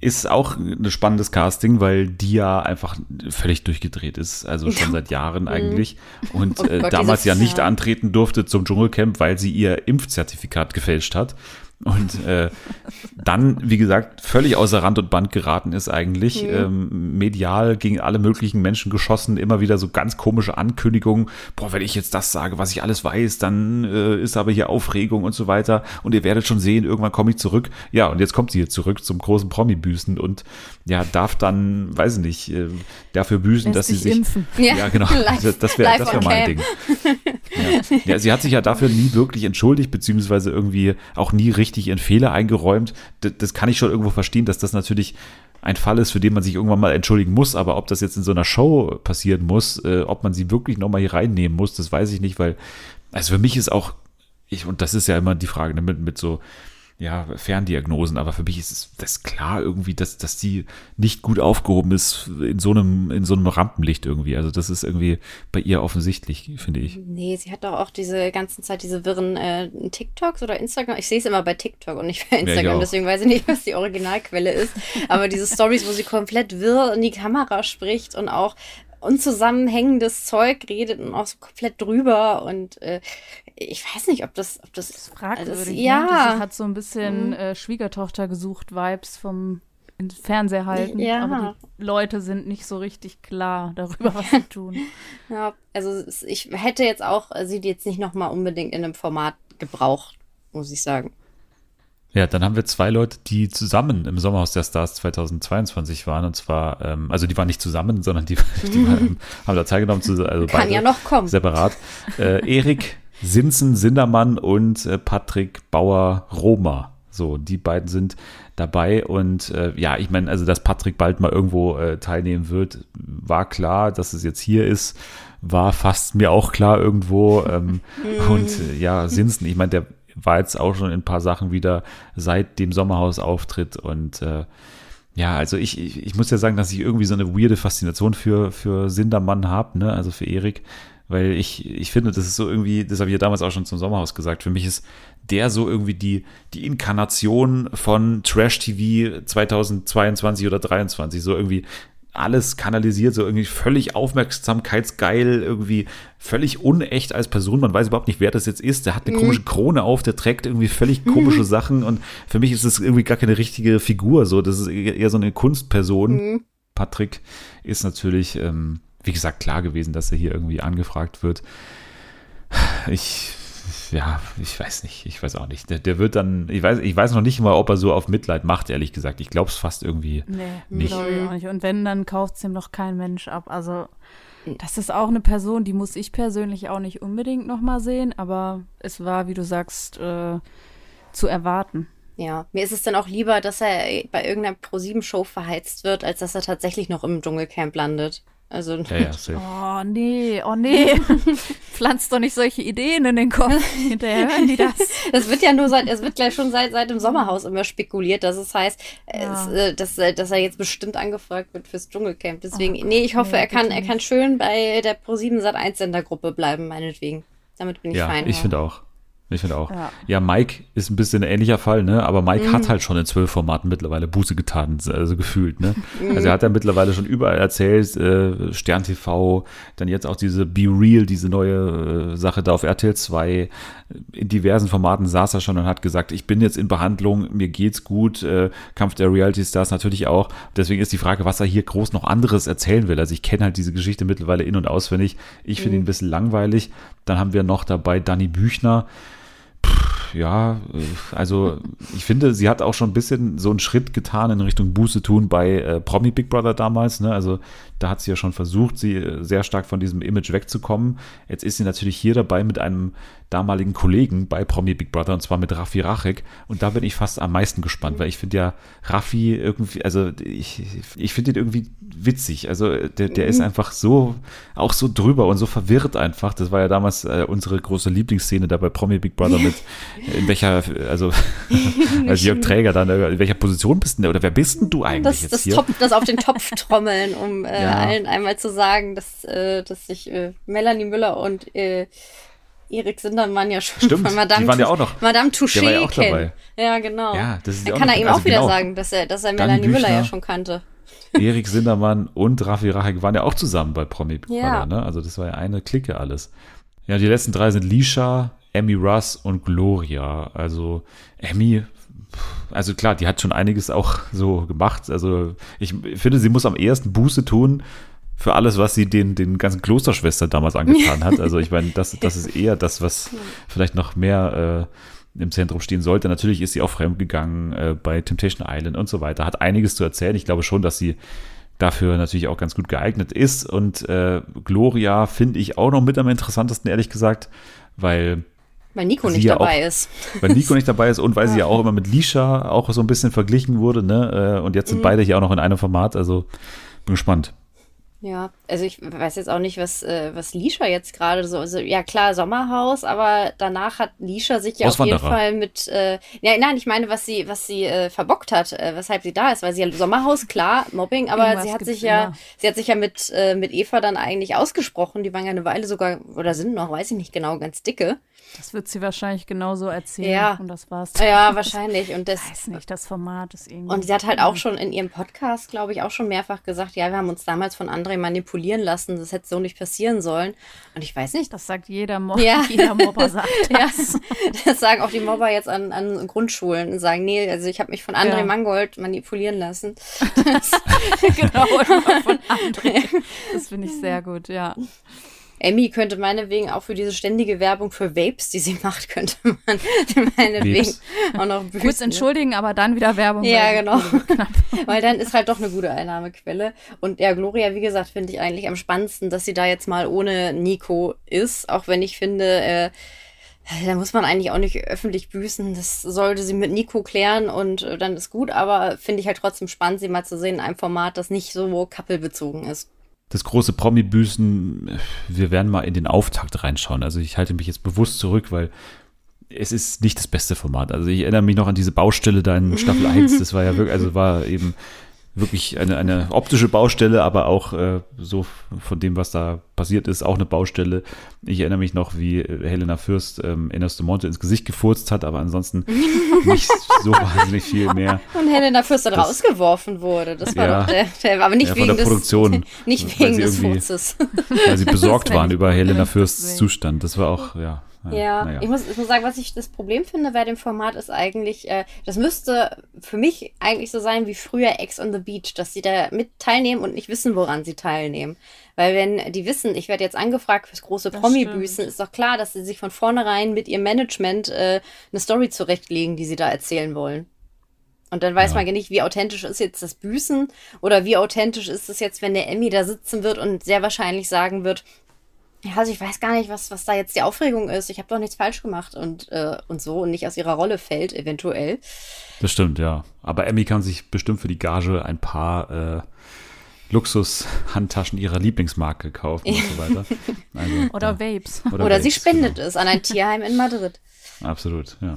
ist auch ein spannendes Casting, weil die ja einfach völlig durchgedreht ist, also schon seit Jahren mhm. eigentlich. Und oh Gott, damals ja nicht antreten durfte zum Dschungelcamp, weil sie ihr Impfzertifikat gefälscht hat und äh, dann, wie gesagt, völlig außer Rand und Band geraten ist eigentlich, mhm. ähm, medial gegen alle möglichen Menschen geschossen, immer wieder so ganz komische Ankündigungen, boah, wenn ich jetzt das sage, was ich alles weiß, dann äh, ist aber hier Aufregung und so weiter und ihr werdet schon sehen, irgendwann komme ich zurück. Ja, und jetzt kommt sie hier zurück zum großen Promi-Büßen und ja, darf dann, weiß ich nicht, äh, dafür büßen, Lässt dass sie sich... Impfen. Ja, ja genau, live, das wäre wär mein Ding. Ja. ja, sie hat sich ja dafür nie wirklich entschuldigt, beziehungsweise irgendwie auch nie richtig richtig ihren Fehler eingeräumt. Das, das kann ich schon irgendwo verstehen, dass das natürlich ein Fall ist, für den man sich irgendwann mal entschuldigen muss, aber ob das jetzt in so einer Show passieren muss, äh, ob man sie wirklich nochmal hier reinnehmen muss, das weiß ich nicht, weil, also für mich ist auch, ich, und das ist ja immer die Frage ne, mit, mit so, ja, Ferndiagnosen, aber für mich ist es das klar irgendwie, dass, dass die nicht gut aufgehoben ist in so einem, in so einem Rampenlicht irgendwie. Also das ist irgendwie bei ihr offensichtlich, finde ich. Nee, sie hat doch auch diese ganzen Zeit diese wirren äh, TikToks oder Instagram. Ich sehe es immer bei TikTok und nicht bei Instagram, ja, deswegen weiß ich nicht, was die Originalquelle ist. Aber diese Stories, wo sie komplett wirr in die Kamera spricht und auch unzusammenhängendes Zeug redet und auch so komplett drüber und äh, ich weiß nicht, ob das, ob das, das fragwürdig. Also, ne? ja. Das hat so ein bisschen äh, Schwiegertochter gesucht Vibes vom Fernseher halten, Ja. aber die Leute sind nicht so richtig klar darüber, was sie tun. Ja, also ich hätte jetzt auch äh, sie jetzt nicht nochmal unbedingt in einem Format gebraucht, muss ich sagen. Ja, dann haben wir zwei Leute, die zusammen im Sommerhaus der Stars 2022 waren. Und zwar, ähm, also die waren nicht zusammen, sondern die, die waren, haben da teilgenommen, zu, also Kann beide ja noch kommen. separat. Äh, Erik Sinzen Sindermann und äh, Patrick Bauer-Roma. So, die beiden sind dabei. Und äh, ja, ich meine, also dass Patrick bald mal irgendwo äh, teilnehmen wird, war klar. Dass es jetzt hier ist, war fast mir auch klar irgendwo. Ähm, und äh, ja, Sinzen, ich meine, der war jetzt auch schon in ein paar Sachen wieder seit dem Sommerhaus-Auftritt und äh, ja, also ich, ich, ich muss ja sagen, dass ich irgendwie so eine weirde Faszination für, für Sindermann habe, ne, also für Erik, weil ich, ich finde, das ist so irgendwie, das habe ich ja damals auch schon zum Sommerhaus gesagt, für mich ist der so irgendwie die, die Inkarnation von Trash-TV 2022 oder 23, so irgendwie alles kanalisiert, so irgendwie völlig aufmerksamkeitsgeil, irgendwie völlig unecht als Person. Man weiß überhaupt nicht, wer das jetzt ist. Der hat eine komische Krone auf, der trägt irgendwie völlig komische Sachen und für mich ist es irgendwie gar keine richtige Figur. So, das ist eher so eine Kunstperson. Patrick ist natürlich, ähm, wie gesagt, klar gewesen, dass er hier irgendwie angefragt wird. Ich, ja, ich weiß nicht, ich weiß auch nicht. Der, der wird dann, ich weiß, ich weiß noch nicht mal, ob er so auf Mitleid macht, ehrlich gesagt. Ich glaube es fast irgendwie. Nee, Nicht. glaube ich auch nicht. Und wenn, dann kauft es ihm noch kein Mensch ab. Also, das ist auch eine Person, die muss ich persönlich auch nicht unbedingt nochmal sehen, aber es war, wie du sagst, äh, zu erwarten. Ja, mir ist es dann auch lieber, dass er bei irgendeiner Pro-7-Show verheizt wird, als dass er tatsächlich noch im Dschungelcamp landet. Also, Ja, ja, safe. Oh nee, oh nee. Pflanzt doch nicht solche Ideen in den Kopf. Hinterher hören die das. das wird ja nur seit, es wird gleich schon seit, seit dem Sommerhaus immer spekuliert, dass es heißt, Ja. es, äh, dass, äh, dass er jetzt bestimmt angefragt wird fürs Dschungelcamp. Deswegen, nee, ich hoffe, nee, er kann, er kann schön bei der Pro7 Sat 1 Sendergruppe bleiben, meinetwegen. Damit bin ich Ja, fein. ich finde auch. Ich finde auch. Ja. Ja. Mike ist ein bisschen ein ähnlicher Fall, ne? Aber Mike Mhm. hat halt schon in zwölf Formaten mittlerweile Buße getan, also gefühlt, ne? Mhm. Also er hat ja mittlerweile schon überall erzählt, äh, Stern TV, dann jetzt auch diese Be Real, diese neue äh, Sache da auf RTL 2. In diversen Formaten saß er schon und hat gesagt, ich bin jetzt in Behandlung, mir geht's gut, äh, Kampf der Reality Stars natürlich auch. Deswegen ist die Frage, was er hier groß noch anderes erzählen will. Also ich kenne halt diese Geschichte mittlerweile in- und auswendig. Ich finde ihn ein bisschen langweilig. Dann haben wir noch dabei Danny Büchner ja, äh, also ich finde, sie hat auch schon ein bisschen so einen Schritt getan in Richtung Buße tun bei äh, Promi Big Brother damals. Ne? Also da hat sie ja schon versucht, sie äh, sehr stark von diesem Image wegzukommen. Jetzt ist sie natürlich hier dabei mit einem damaligen Kollegen bei Promi Big Brother und zwar mit Raffi Rachek. Und da bin ich fast am meisten gespannt, weil ich finde ja Raffi irgendwie, also ich, ich finde ihn irgendwie witzig. Also der, der ist einfach so, auch so drüber und so verwirrt einfach. Das war ja damals äh, unsere große Lieblingsszene da bei Promi Big Brother mit, in welcher, also als Jörg Träger dann, äh, in welcher Position bist du denn, oder wer bist denn du eigentlich das, jetzt das, hier? Top, das auf den Topf trommeln, um äh, Ja. allen einmal zu sagen, dass, äh, dass sich äh, Melanie Müller und äh, Erik Sindermann ja schon Stimmt, von Madame, die waren ja auch noch- Madame Touché der war ja auch dabei. Ja, genau. Ja, das ist ja auch kann er ihm also auch wieder genau. sagen, dass er, dass er Dani Melanie Müller ja Büchner. schon kannte. Erik Sindermann und Raffi Rachek waren ja auch zusammen bei Promi Big Ja. Brother, ne? Also das war ja eine Clique alles. Ja, die letzten drei sind Lisha, Emmy Russ und Gloria. Also Emmy, also klar, die hat schon einiges auch so gemacht. Also ich finde, sie muss am ehesten Buße tun für alles, was sie den, den ganzen Klosterschwestern damals angetan hat. Also ich meine, das, das ist eher das, was vielleicht noch mehr äh, im Zentrum stehen sollte. Natürlich ist sie auch fremdgegangen äh, bei Temptation Island und so weiter. Hat einiges zu erzählen. Ich glaube schon, dass sie dafür natürlich auch ganz gut geeignet ist. Und äh, Gloria finde ich auch noch mit am interessantesten, ehrlich gesagt, weil Weil Nico nicht ja dabei auch- ist. weil Nico nicht dabei ist und weil sie ja auch immer mit Lisha auch so ein bisschen verglichen wurde, ne? Äh, Und jetzt sind Mhm. beide hier auch noch in einem Format, also bin gespannt. Ja, also ich weiß jetzt auch nicht, was, äh, was Lisha jetzt gerade so, also ja klar, Sommerhaus, aber danach hat Lisha sich ja auf jeden. Fall mit, äh, ja, nein, ich meine, was sie, was sie äh, verbockt hat, äh, weshalb sie da ist, weil sie ja Sommerhaus, klar, Mobbing, aber Irgendwas sie hat sich ja, immer. sie hat sich ja mit, äh, mit Eva dann eigentlich ausgesprochen, die waren ja eine Weile sogar, oder sind noch, weiß ich nicht genau, ganz dicke. Das wird sie wahrscheinlich genauso erzählen. Ja. Und das war's. Ja, wahrscheinlich, und das, Ich weiß nicht, das Format ist irgendwie. Und sie hat halt auch schon in ihrem Podcast, glaube ich, auch schon mehrfach gesagt, ja, wir haben uns damals von André André manipulieren lassen. Das hätte so nicht passieren sollen. Und ich weiß nicht. Das sagt jeder, Mo ja. jeder Mobber. Sagt das. ja, das sagen auch die Mobber jetzt an, an Grundschulen und sagen, nee, also ich habe mich von André ja. Mangold manipulieren lassen. genau, von André. Das finde ich sehr gut, ja. Emmy könnte meinetwegen auch für diese ständige Werbung für Vapes, die sie macht, könnte man meinetwegen auch noch büßen. Kurz entschuldigen, aber dann wieder Werbung. Ja, genau. Weil dann ist halt doch eine gute Einnahmequelle. Und ja, Gloria, wie gesagt, finde ich eigentlich am spannendsten, dass sie da jetzt mal ohne Nico ist, auch wenn ich finde, äh, da muss man eigentlich auch nicht öffentlich büßen. Das sollte sie mit Nico klären und äh, dann ist gut. Aber finde ich halt trotzdem spannend, sie mal zu sehen in einem Format, das nicht so kappelbezogen ist das große Promi-Büßen, wir werden mal in den Auftakt reinschauen. Also ich halte mich jetzt bewusst zurück, weil es ist nicht das beste Format. Also ich erinnere mich noch an diese Baustelle da in Staffel 1. Das war ja wirklich, also war eben wirklich eine, eine optische Baustelle, aber auch äh, so von dem, was da passiert ist, auch eine Baustelle. Ich erinnere mich noch, wie äh, Helena Fürst ähm, de Monte ins Gesicht gefurzt hat, aber ansonsten nicht so wahnsinnig viel mehr. Und Helena Fürst dann das, rausgeworfen wurde. Das war ja, doch der, der aber nicht ja, wegen der Produktion, des, nicht wegen des Furzes. Weil sie besorgt waren über Helena Fürsts Zustand. Das war auch, ja. Ja, ja. Ich, muss, ich muss sagen, was ich das Problem finde bei dem Format ist eigentlich, äh, das müsste für mich eigentlich so sein wie früher Ex on the Beach, dass sie da mit teilnehmen und nicht wissen, woran sie teilnehmen. Weil wenn die wissen, ich werde jetzt angefragt fürs große Promi-Büßen, ist doch klar, dass sie sich von vornherein mit ihrem Management äh, eine Story zurechtlegen, die sie da erzählen wollen. Und dann weiß ja. man ja nicht, wie authentisch ist jetzt das Büßen oder wie authentisch ist es jetzt, wenn der Emmy da sitzen wird und sehr wahrscheinlich sagen wird, ja, also ich weiß gar nicht, was, was da jetzt die Aufregung ist. Ich habe doch nichts falsch gemacht und, äh, und so und nicht aus ihrer Rolle fällt, eventuell. Das stimmt, ja. Aber Emmy kann sich bestimmt für die Gage ein paar äh, Luxus-Handtaschen ihrer Lieblingsmarke kaufen und so weiter. Also, oder ja. Vapes. Oder, oder Vapes, sie spendet genau. es an ein Tierheim in Madrid. Absolut, ja.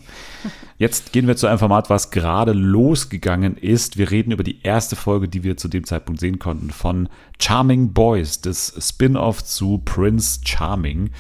Jetzt gehen wir zu einem Format, was gerade losgegangen ist. Wir reden über die erste Folge, die wir zu dem Zeitpunkt sehen konnten, von Charming Boys, das Spin-off zu Prince Charming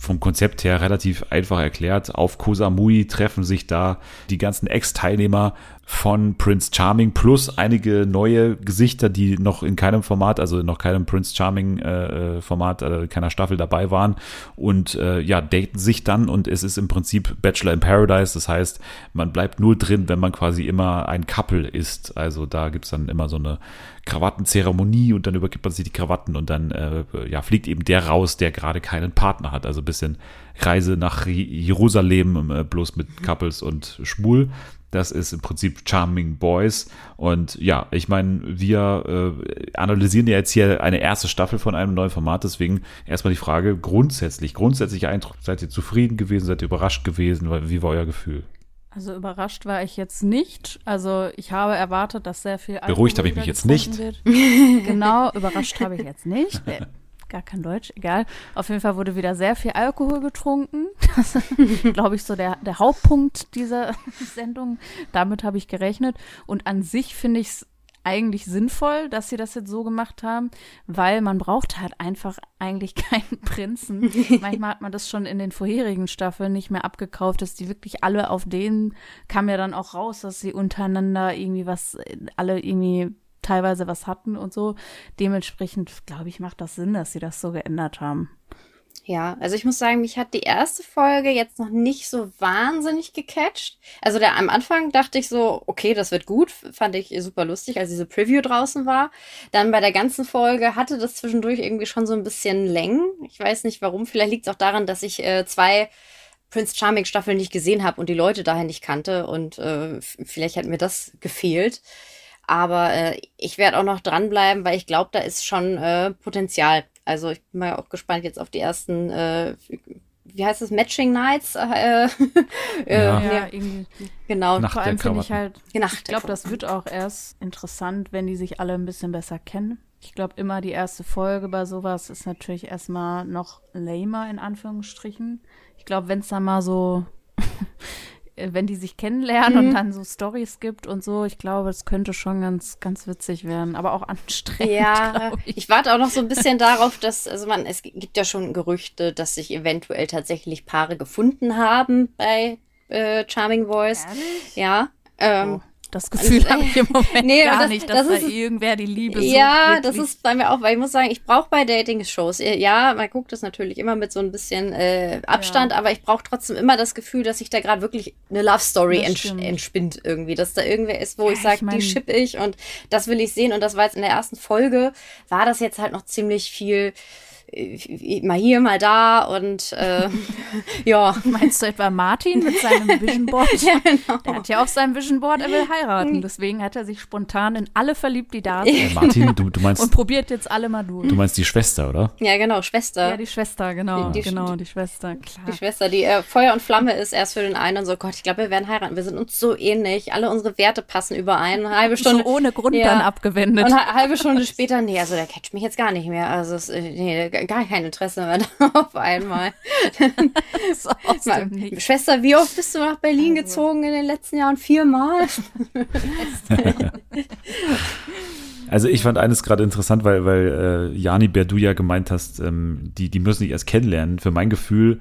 vom Konzept her relativ einfach erklärt. Auf Koh Samui treffen sich da die ganzen Ex-Teilnehmer von Prince Charming plus einige neue Gesichter, die noch in keinem Format, also noch keinem Prince Charming äh, äh, Format, äh, keiner Staffel dabei waren. Und äh, ja, daten sich dann und es ist im Prinzip Bachelor in Paradise, das heißt, man bleibt nur drin, wenn man quasi immer ein Couple ist, also da gibt's dann immer so eine Krawattenzeremonie und dann übergibt man sich die Krawatten und dann äh, ja, fliegt eben der raus, der gerade keinen Partner hat, also ein bisschen Reise nach Jerusalem, äh, bloß mit Couples und schwul. Das ist im Prinzip Charming Boys. Und ja, ich meine, wir äh, analysieren ja jetzt hier eine erste Staffel von einem neuen Format. Deswegen erstmal die Frage grundsätzlich, grundsätzlicher Eindruck. Seid ihr zufrieden gewesen? Seid ihr überrascht gewesen? Wie war euer Gefühl? Also überrascht war ich jetzt nicht. Also ich habe erwartet, dass sehr viel Alkohol Beruhigt habe ich mich jetzt nicht. Wird. genau, überrascht habe ich jetzt nicht gar kein Deutsch, egal. Auf jeden Fall wurde wieder sehr viel Alkohol getrunken. Das ist, glaube ich, so der, der Hauptpunkt dieser Sendung. Damit habe ich gerechnet. Und an sich finde ich es eigentlich sinnvoll, dass sie das jetzt so gemacht haben, weil man braucht halt einfach eigentlich keinen Prinzen. Manchmal hat man das schon in den vorherigen Staffeln nicht mehr abgekauft, dass die wirklich alle auf denen kam ja dann auch raus, dass sie untereinander irgendwie was, alle irgendwie teilweise was hatten und so. Dementsprechend, glaube ich, macht das Sinn, dass sie das so geändert haben. Ja, also ich muss sagen, mich hat die erste Folge jetzt noch nicht so wahnsinnig gecatcht. Also der, am Anfang dachte ich so, okay, das wird gut, fand ich super lustig, als diese Preview draußen war. Dann bei der ganzen Folge hatte das zwischendurch irgendwie schon so ein bisschen Längen. Ich weiß nicht warum, vielleicht liegt es auch daran, dass ich äh, zwei Prince Charming Staffeln nicht gesehen habe und die Leute daher nicht kannte und äh, vielleicht hat mir das gefehlt. Aber äh, ich werde auch noch dranbleiben, weil ich glaube, da ist schon äh, Potenzial. Also ich bin mal auch gespannt jetzt auf die ersten, äh, wie heißt es, Matching Nights? Äh, äh, ja. ja, irgendwie. Genau. Nacht Vor allem finde ich halt, Nacht ich glaube, das wird auch erst interessant, wenn die sich alle ein bisschen besser kennen. Ich glaube, immer die erste Folge bei sowas ist natürlich erstmal noch lamer, in Anführungsstrichen. Ich glaube, wenn es dann mal so äh, wenn die sich kennenlernen mhm. und dann so Stories gibt und so, ich glaube, es könnte schon ganz, ganz witzig werden, aber auch anstrengend. Ja, ich. ich. warte auch noch so ein bisschen darauf, dass, also man, es gibt ja schon Gerüchte, dass sich eventuell tatsächlich Paare gefunden haben bei äh, Charming Voice. Ehrlich? Ja. Ähm, oh. Das Gefühl habe ich im Moment nee, gar das, nicht, dass das da ist, irgendwer die Liebe Ja, so das ist bei mir auch, weil ich muss sagen, ich brauche bei Dating-Shows, ja, man guckt das natürlich immer mit so ein bisschen äh, Abstand, ja. aber ich brauche trotzdem immer das Gefühl, dass sich da gerade wirklich eine Love-Story ents entspinnt irgendwie, dass da irgendwer ist, wo ja, ich sage, die ship ich und das will ich sehen. Und das war jetzt in der ersten Folge, war das jetzt halt noch ziemlich viel mal hier, mal da und äh, ja. Meinst du etwa Martin mit seinem Vision Board? ja, genau. Der hat ja auch sein Vision Board, er will heiraten. Deswegen hat er sich spontan in alle verliebt, die da sind. Äh, Martin, du, du meinst. Und probiert jetzt alle mal durch. Du meinst die Schwester, oder? Ja, genau, Schwester. Ja, die Schwester, genau. Die, die genau, die Schwester, klar. Die Schwester, die äh, Feuer und Flamme ist erst für den einen und so, Gott, ich glaube, wir werden heiraten. Wir sind uns so ähnlich. Alle unsere Werte passen überein. Eine halbe Stunde. So ohne Grund ja. dann abgewendet. Und eine halbe Stunde später, nee, also der catcht mich jetzt gar nicht mehr. Also, es, äh, nee, gar kein Interesse Klasse auf einmal. Schwester, wie oft bist du nach Berlin also. gezogen in den letzten Jahren? Viermal? Also ich fand eines gerade interessant, weil, weil äh, Jani, Bär, du ja gemeint hast, ähm, die, die müssen sich erst kennenlernen. Für mein Gefühl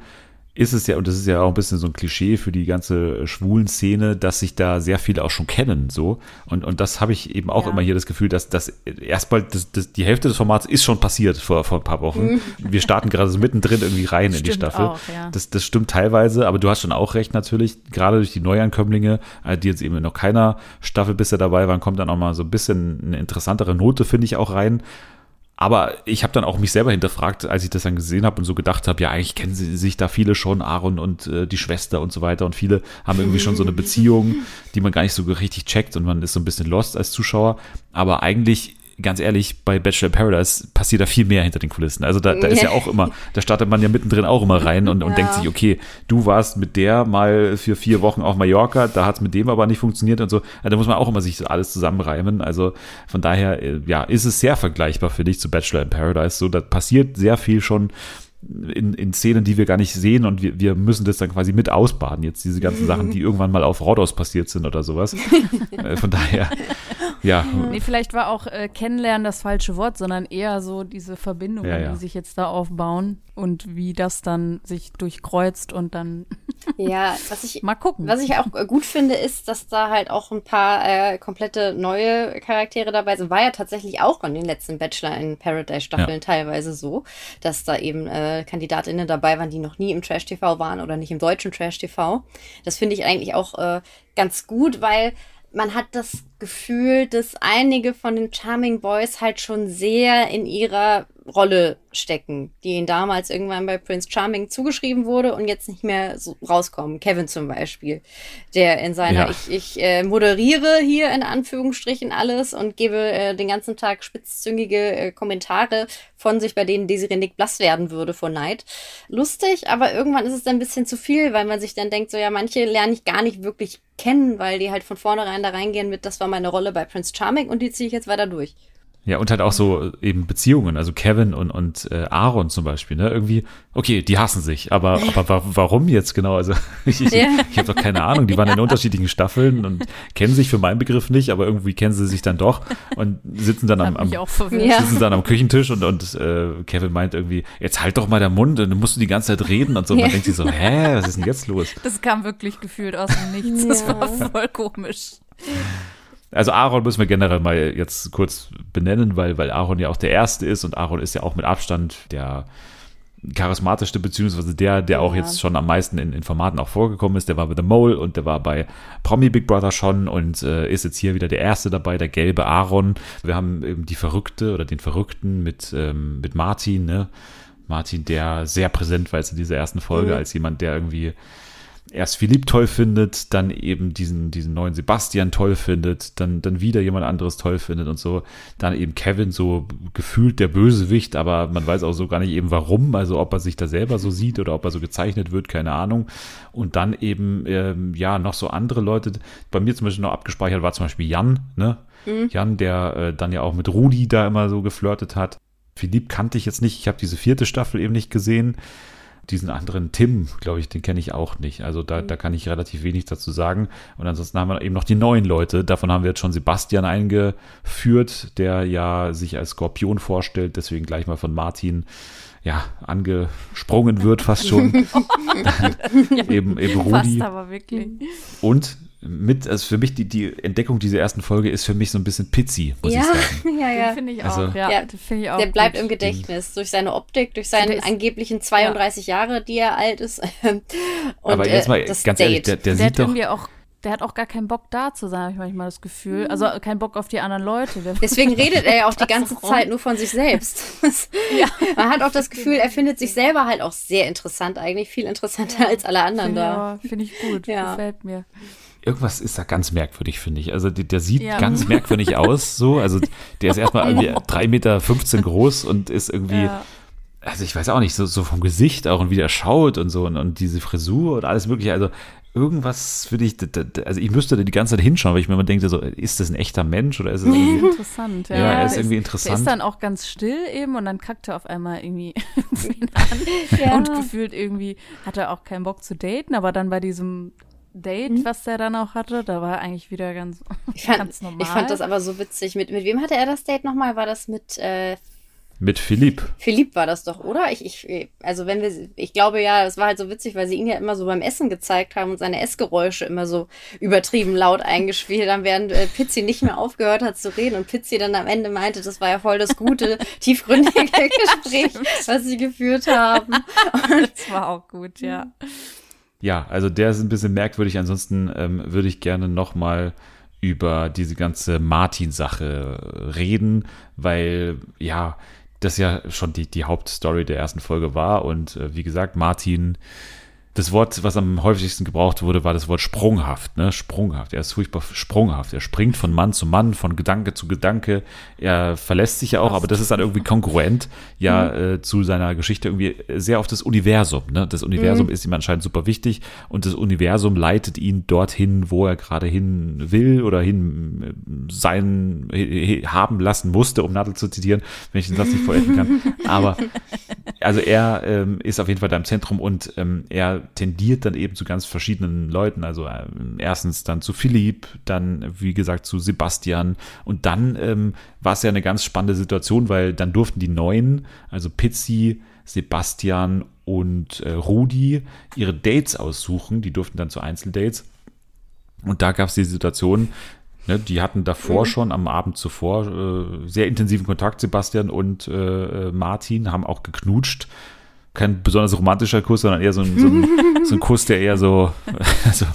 ist es ja, und das ist ja auch ein bisschen so ein Klischee für die ganze schwulen Szene, dass sich da sehr viele auch schon kennen, so. Und, und das habe ich eben auch ja. immer hier das Gefühl, dass, dass erstmal das, das, die Hälfte des Formats ist schon passiert vor, vor ein paar Wochen. Mhm. Wir starten gerade so mittendrin irgendwie rein stimmt in die Staffel. Auch, ja. das, das stimmt teilweise, aber du hast schon auch recht natürlich, gerade durch die Neuankömmlinge, äh, die jetzt eben noch keiner Staffel bisher dabei waren, kommt dann auch mal so ein bisschen eine interessantere Note, finde ich, auch rein. Aber ich habe dann auch mich selber hinterfragt, als ich das dann gesehen habe und so gedacht habe, ja, eigentlich kennen sie sich da viele schon, Aaron und äh, die Schwester und so weiter. Und viele haben irgendwie schon so eine Beziehung, die man gar nicht so richtig checkt und man ist so ein bisschen lost als Zuschauer. Aber eigentlich ganz ehrlich, bei Bachelor Paradise passiert da viel mehr hinter den Kulissen. Also da, da ist ja auch immer, da startet man ja mittendrin auch immer rein und, und ja. denkt sich, okay, du warst mit der mal für vier Wochen auf Mallorca, da hat es mit dem aber nicht funktioniert und so. Ja, da muss man auch immer sich alles zusammenreimen. Also von daher, äh, ja, ist es sehr vergleichbar für dich zu Bachelor in Paradise. So, da passiert sehr viel schon in, in Szenen, die wir gar nicht sehen und wir, wir müssen das dann quasi mit ausbaden. Jetzt diese ganzen Sachen, die irgendwann mal auf Rhodos passiert sind oder sowas. Äh, von daher, ja. Nee, vielleicht war auch äh, kennenlernen das falsche Wort, sondern eher so diese Verbindungen, ja, ja. die sich jetzt da aufbauen und wie das dann sich durchkreuzt und dann ja, was ich mal gucken. Was ich auch gut finde, ist, dass da halt auch ein paar äh, komplette neue Charaktere dabei sind. War ja tatsächlich auch in den letzten Bachelor in Paradise Staffeln ja. teilweise so, dass da eben äh, Kandidatinnen dabei waren, die noch nie im Trash TV waren oder nicht im deutschen Trash TV. Das finde ich eigentlich auch äh, ganz gut, weil man hat das Gefühl, dass einige von den Charming Boys halt schon sehr in ihrer Rolle stecken, die ihnen damals irgendwann bei Prince Charming zugeschrieben wurde und jetzt nicht mehr so rauskommen. Kevin zum Beispiel, der in seiner ja. ich, ich äh, moderiere hier in Anführungsstrichen alles und gebe äh, den ganzen Tag spitzzüngige äh, Kommentare von sich, bei denen Desiree Nick blass werden würde vor Neid. Lustig, aber irgendwann ist es dann ein bisschen zu viel, weil man sich dann denkt, so ja, manche lerne ich gar nicht wirklich kennen, weil die halt von vornherein da reingehen mit, das war meine Rolle bei Prince Charming und die ziehe ich jetzt weiter durch. Ja, und halt auch so eben Beziehungen, also Kevin und, und äh, Aaron zum Beispiel, ne? Irgendwie, okay, die hassen sich, aber, aber wa warum jetzt genau? Also ich, ich, ja. ich habe doch keine Ahnung, die waren in unterschiedlichen Staffeln und kennen sich für meinen Begriff nicht, aber irgendwie kennen sie sich dann doch und sitzen dann am, am sitzen dann am Küchentisch und, und äh, Kevin meint irgendwie, jetzt halt doch mal der Mund, dann musst du die ganze Zeit reden und so. Und man denkt sich so, hä, was ist denn jetzt los? Das kam wirklich gefühlt aus dem Nichts. Das war voll komisch. Also Aaron müssen wir generell mal jetzt kurz benennen, weil, weil Aaron ja auch der Erste ist und Aaron ist ja auch mit Abstand der charismatischste, beziehungsweise der, der ja. auch jetzt schon am meisten in, in Formaten auch vorgekommen ist. Der war bei The Mole und der war bei Promi Big Brother schon und äh, ist jetzt hier wieder der Erste dabei, der gelbe Aaron. Wir haben eben die Verrückte oder den Verrückten mit, ähm, mit Martin, ne? Martin, der sehr präsent war jetzt in dieser ersten Folge, mhm. als jemand, der irgendwie erst Philipp toll findet, dann eben diesen, diesen neuen Sebastian toll findet, dann, dann wieder jemand anderes toll findet und so. Dann eben Kevin so gefühlt der Bösewicht, aber man weiß auch so gar nicht eben warum, also ob er sich da selber so sieht oder ob er so gezeichnet wird, keine Ahnung. Und dann eben, ähm, ja, noch so andere Leute. Bei mir zum Beispiel noch abgespeichert war zum Beispiel Jan, ne? Mhm. Jan, der äh, dann ja auch mit Rudi da immer so geflirtet hat. Philipp kannte ich jetzt nicht, ich habe diese vierte Staffel eben nicht gesehen diesen anderen Tim, glaube ich, den kenne ich auch nicht. Also da, da kann ich relativ wenig dazu sagen. Und ansonsten haben wir eben noch die neuen Leute. Davon haben wir jetzt schon Sebastian eingeführt, der ja sich als Skorpion vorstellt, deswegen gleich mal von Martin ja, angesprungen wird, fast schon. eben, eben Rudi. Fast aber wirklich. Und mit, also für mich die, die Entdeckung dieser ersten Folge ist für mich so ein bisschen Pizzi, muss ja, ich sagen. ja, ja. Finde ich auch. Also, ja, ja find ich auch der bleibt gut. im Gedächtnis durch seine Optik, durch seine angeblichen 32 ja. Jahre, die er alt ist. Und, Aber jetzt mal äh, ganz ehrlich, der, der, der sieht doch auch der hat auch gar keinen Bock da zu sein, habe ich manchmal das Gefühl. Also keinen Bock auf die anderen Leute. Deswegen redet er ja auch die ganze Zeit nur von sich selbst. ja. Man hat auch das Gefühl, er findet sich selber halt auch sehr interessant, eigentlich viel interessanter ja. als alle anderen find da. Finde ich gut, ja. gefällt mir. Irgendwas ist da ganz merkwürdig, finde ich. Also der, der sieht ja. ganz merkwürdig aus, so. Also der ist erstmal irgendwie 3,15 Meter groß und ist irgendwie also ich weiß auch nicht, so, so vom Gesicht auch und wie der schaut und so und, und diese Frisur und alles mögliche. Also irgendwas für dich, also ich müsste da die ganze Zeit hinschauen, weil ich mir immer denke, so, ist das ein echter Mensch oder ist es irgendwie interessant? Ja, ja er ist irgendwie interessant. Er ist dann auch ganz still eben und dann kackt er auf einmal irgendwie an ja. und gefühlt irgendwie hat er auch keinen Bock zu daten, aber dann bei diesem Date, mhm. was der dann auch hatte, da war eigentlich wieder ganz, ich fand, ganz normal. Ich fand das aber so witzig. Mit, mit wem hatte er das Date nochmal? War das mit äh, mit Philipp. Philipp war das doch, oder? Ich, ich, also wenn wir, ich glaube ja, es war halt so witzig, weil sie ihn ja immer so beim Essen gezeigt haben und seine Essgeräusche immer so übertrieben laut eingespielt haben, während äh, Pizzi nicht mehr aufgehört hat zu reden und Pizzi dann am Ende meinte, das war ja voll das gute, tiefgründige Gespräch, was sie geführt haben. Und das war auch gut, ja. Ja, also der ist ein bisschen merkwürdig. Ansonsten ähm, würde ich gerne noch mal über diese ganze Martin-Sache reden, weil ja das ja schon die, die Hauptstory der ersten Folge war. Und äh, wie gesagt, Martin das Wort, was am häufigsten gebraucht wurde, war das Wort sprunghaft. Ne? Sprunghaft. Er ist furchtbar sprunghaft. Er springt von Mann zu Mann, von Gedanke zu Gedanke. Er verlässt sich ja auch, aber das ist dann irgendwie kongruent ja mhm. äh, zu seiner Geschichte irgendwie sehr auf das Universum. Ne? Das Universum mhm. ist ihm anscheinend super wichtig und das Universum leitet ihn dorthin, wo er gerade hin will oder hin äh, sein haben lassen musste, um Nadel zu zitieren, wenn ich den Satz nicht vollenden kann. Aber also er ähm, ist auf jeden Fall da im Zentrum und ähm, er tendiert dann eben zu ganz verschiedenen Leuten. Also äh, erstens dann zu Philipp, dann wie gesagt zu Sebastian und dann ähm, war es ja eine ganz spannende Situation, weil dann durften die Neuen, also Pizzi, Sebastian und äh, Rudi ihre Dates aussuchen. Die durften dann zu Einzeldates. Und da gab es die Situation, ne, die hatten davor mhm. schon am Abend zuvor äh, sehr intensiven Kontakt, Sebastian und äh, äh Martin, haben auch geknutscht kein besonders romantischer Kuss, sondern eher so ein, so ein, so ein Kuss, der eher so, also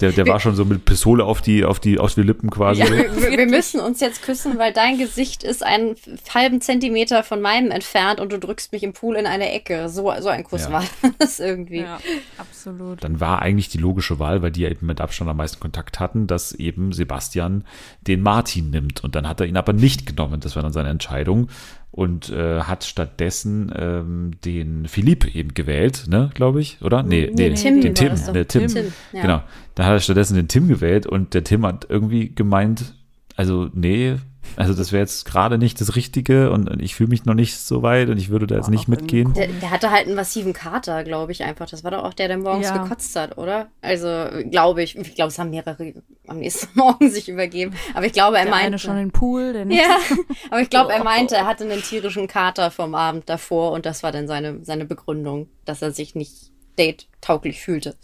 der, der war schon so mit Pistole auf die, auf die, auf die Lippen quasi. Ja, wir, wir, müssen uns jetzt küssen, weil dein Gesicht ist einen halben Zentimeter von meinem entfernt und du drückst mich im Pool in eine Ecke. So, so ein Kuss ja. war das irgendwie. Ja, absolut. Dann war eigentlich die logische Wahl, weil die ja eben mit Abstand am meisten Kontakt hatten, dass eben Sebastian den Martin nimmt. Und dann hat er ihn aber nicht genommen. Das war dann seine Entscheidung und äh, hat stattdessen ähm, den Philipp eben gewählt, ne, glaube ich, oder? Nee, nee, nee Tim den Tim, der Tim. Tim ja. Genau. Da hat er stattdessen den Tim gewählt und der Tim hat irgendwie gemeint, also nee, also das wäre jetzt gerade nicht das Richtige und ich fühle mich noch nicht so weit und ich würde da jetzt nicht mitgehen. Der, der, hatte halt einen massiven Kater, glaube ich einfach. Das war doch auch der, der morgens ja. gekotzt hat, oder? Also glaube ich. Ich glaube, es haben mehrere am nächsten Morgen sich übergeben. Aber ich glaube, er der meinte. Eine schon den Pool, der nicht. Ja, aber ich glaube, er meinte, er hatte einen tierischen Kater vom Abend davor und das war dann seine, seine Begründung, dass er sich nicht date-tauglich fühlte.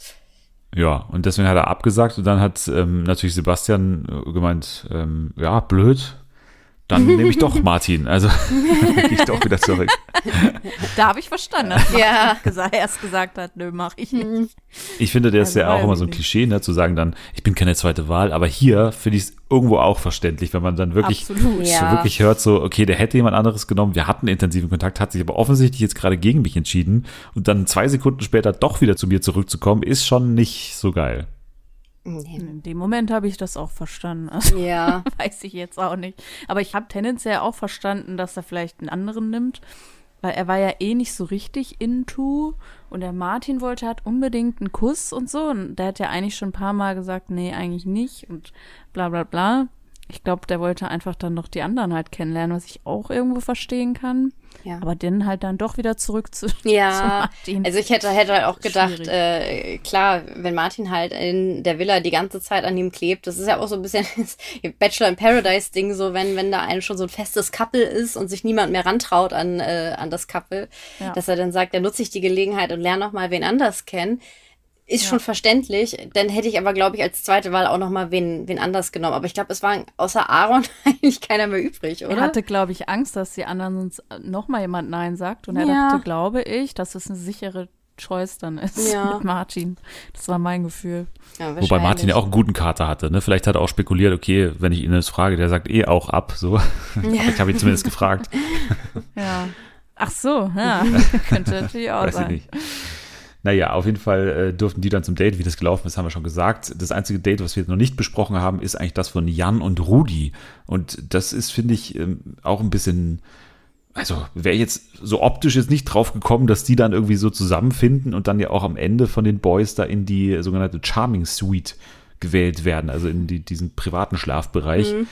Ja, und deswegen hat er abgesagt und dann hat ähm, natürlich Sebastian gemeint, ähm, ja, blöd, dann nehme ich doch Martin. Also gehe ich doch wieder zurück. Da habe ich verstanden, dass ja. gesagt, erst gesagt hat, nö, mache ich nicht. Ich finde, der ist also ja auch immer so ein Klischee, ne, zu sagen dann, ich bin keine zweite Wahl, aber hier finde ich es irgendwo auch verständlich, wenn man dann wirklich, so ja. wirklich hört, so, okay, der hätte jemand anderes genommen, wir hatten intensiven Kontakt, hat sich aber offensichtlich jetzt gerade gegen mich entschieden und dann zwei Sekunden später doch wieder zu mir zurückzukommen, ist schon nicht so geil. Nee. In dem Moment habe ich das auch verstanden. Also, ja. weiß ich jetzt auch nicht. Aber ich habe tendenziell auch verstanden, dass er vielleicht einen anderen nimmt, weil er war ja eh nicht so richtig into und der Martin wollte halt unbedingt einen Kuss und so und der hat ja eigentlich schon ein paar Mal gesagt, nee, eigentlich nicht und bla bla bla. Ich glaube, der wollte einfach dann noch die anderen halt kennenlernen, was ich auch irgendwo verstehen kann. Ja. Aber dann halt dann doch wieder zurück zu, ja, zu Martin. Also ich hätte, hätte halt auch gedacht, äh, klar, wenn Martin halt in der Villa die ganze Zeit an ihm klebt, das ist ja auch so ein bisschen das Bachelor in Paradise Ding, so wenn, wenn da ein schon so ein festes Couple ist und sich niemand mehr rantraut an, äh, an das Couple, ja. dass er dann sagt, dann nutze ich die Gelegenheit und lerne noch mal wen anders kennen ist ja. schon verständlich. Dann hätte ich aber, glaube ich, als zweite Wahl auch noch mal wen, wen anders genommen. Aber ich glaube, es war außer Aaron eigentlich keiner mehr übrig, oder? Er hatte, glaube ich, Angst, dass die anderen uns noch mal jemand Nein sagt. Und er ja. dachte, glaube ich, dass es eine sichere Choice dann ist ja. mit Martin. Das war mein Gefühl. Ja, Wobei Martin ja auch einen guten Kater hatte. Ne? Vielleicht hat er auch spekuliert, okay, wenn ich ihn das frage, der sagt eh auch ab. So. Ja. ich habe ihn zumindest gefragt. Ja. Ach so, ja. Könnte natürlich auch Weiß sein. Ich nicht. Naja, auf jeden Fall äh, durften die dann zum Date. Wie das gelaufen ist, haben wir schon gesagt. Das einzige Date, was wir noch nicht besprochen haben, ist eigentlich das von Jan und Rudi. Und das ist, finde ich, ähm, auch ein bisschen also wäre jetzt so optisch jetzt nicht drauf gekommen, dass die dann irgendwie so zusammenfinden und dann ja auch am Ende von den Boys da in die sogenannte Charming Suite gewählt werden, also in die, diesen privaten Schlafbereich. Mhm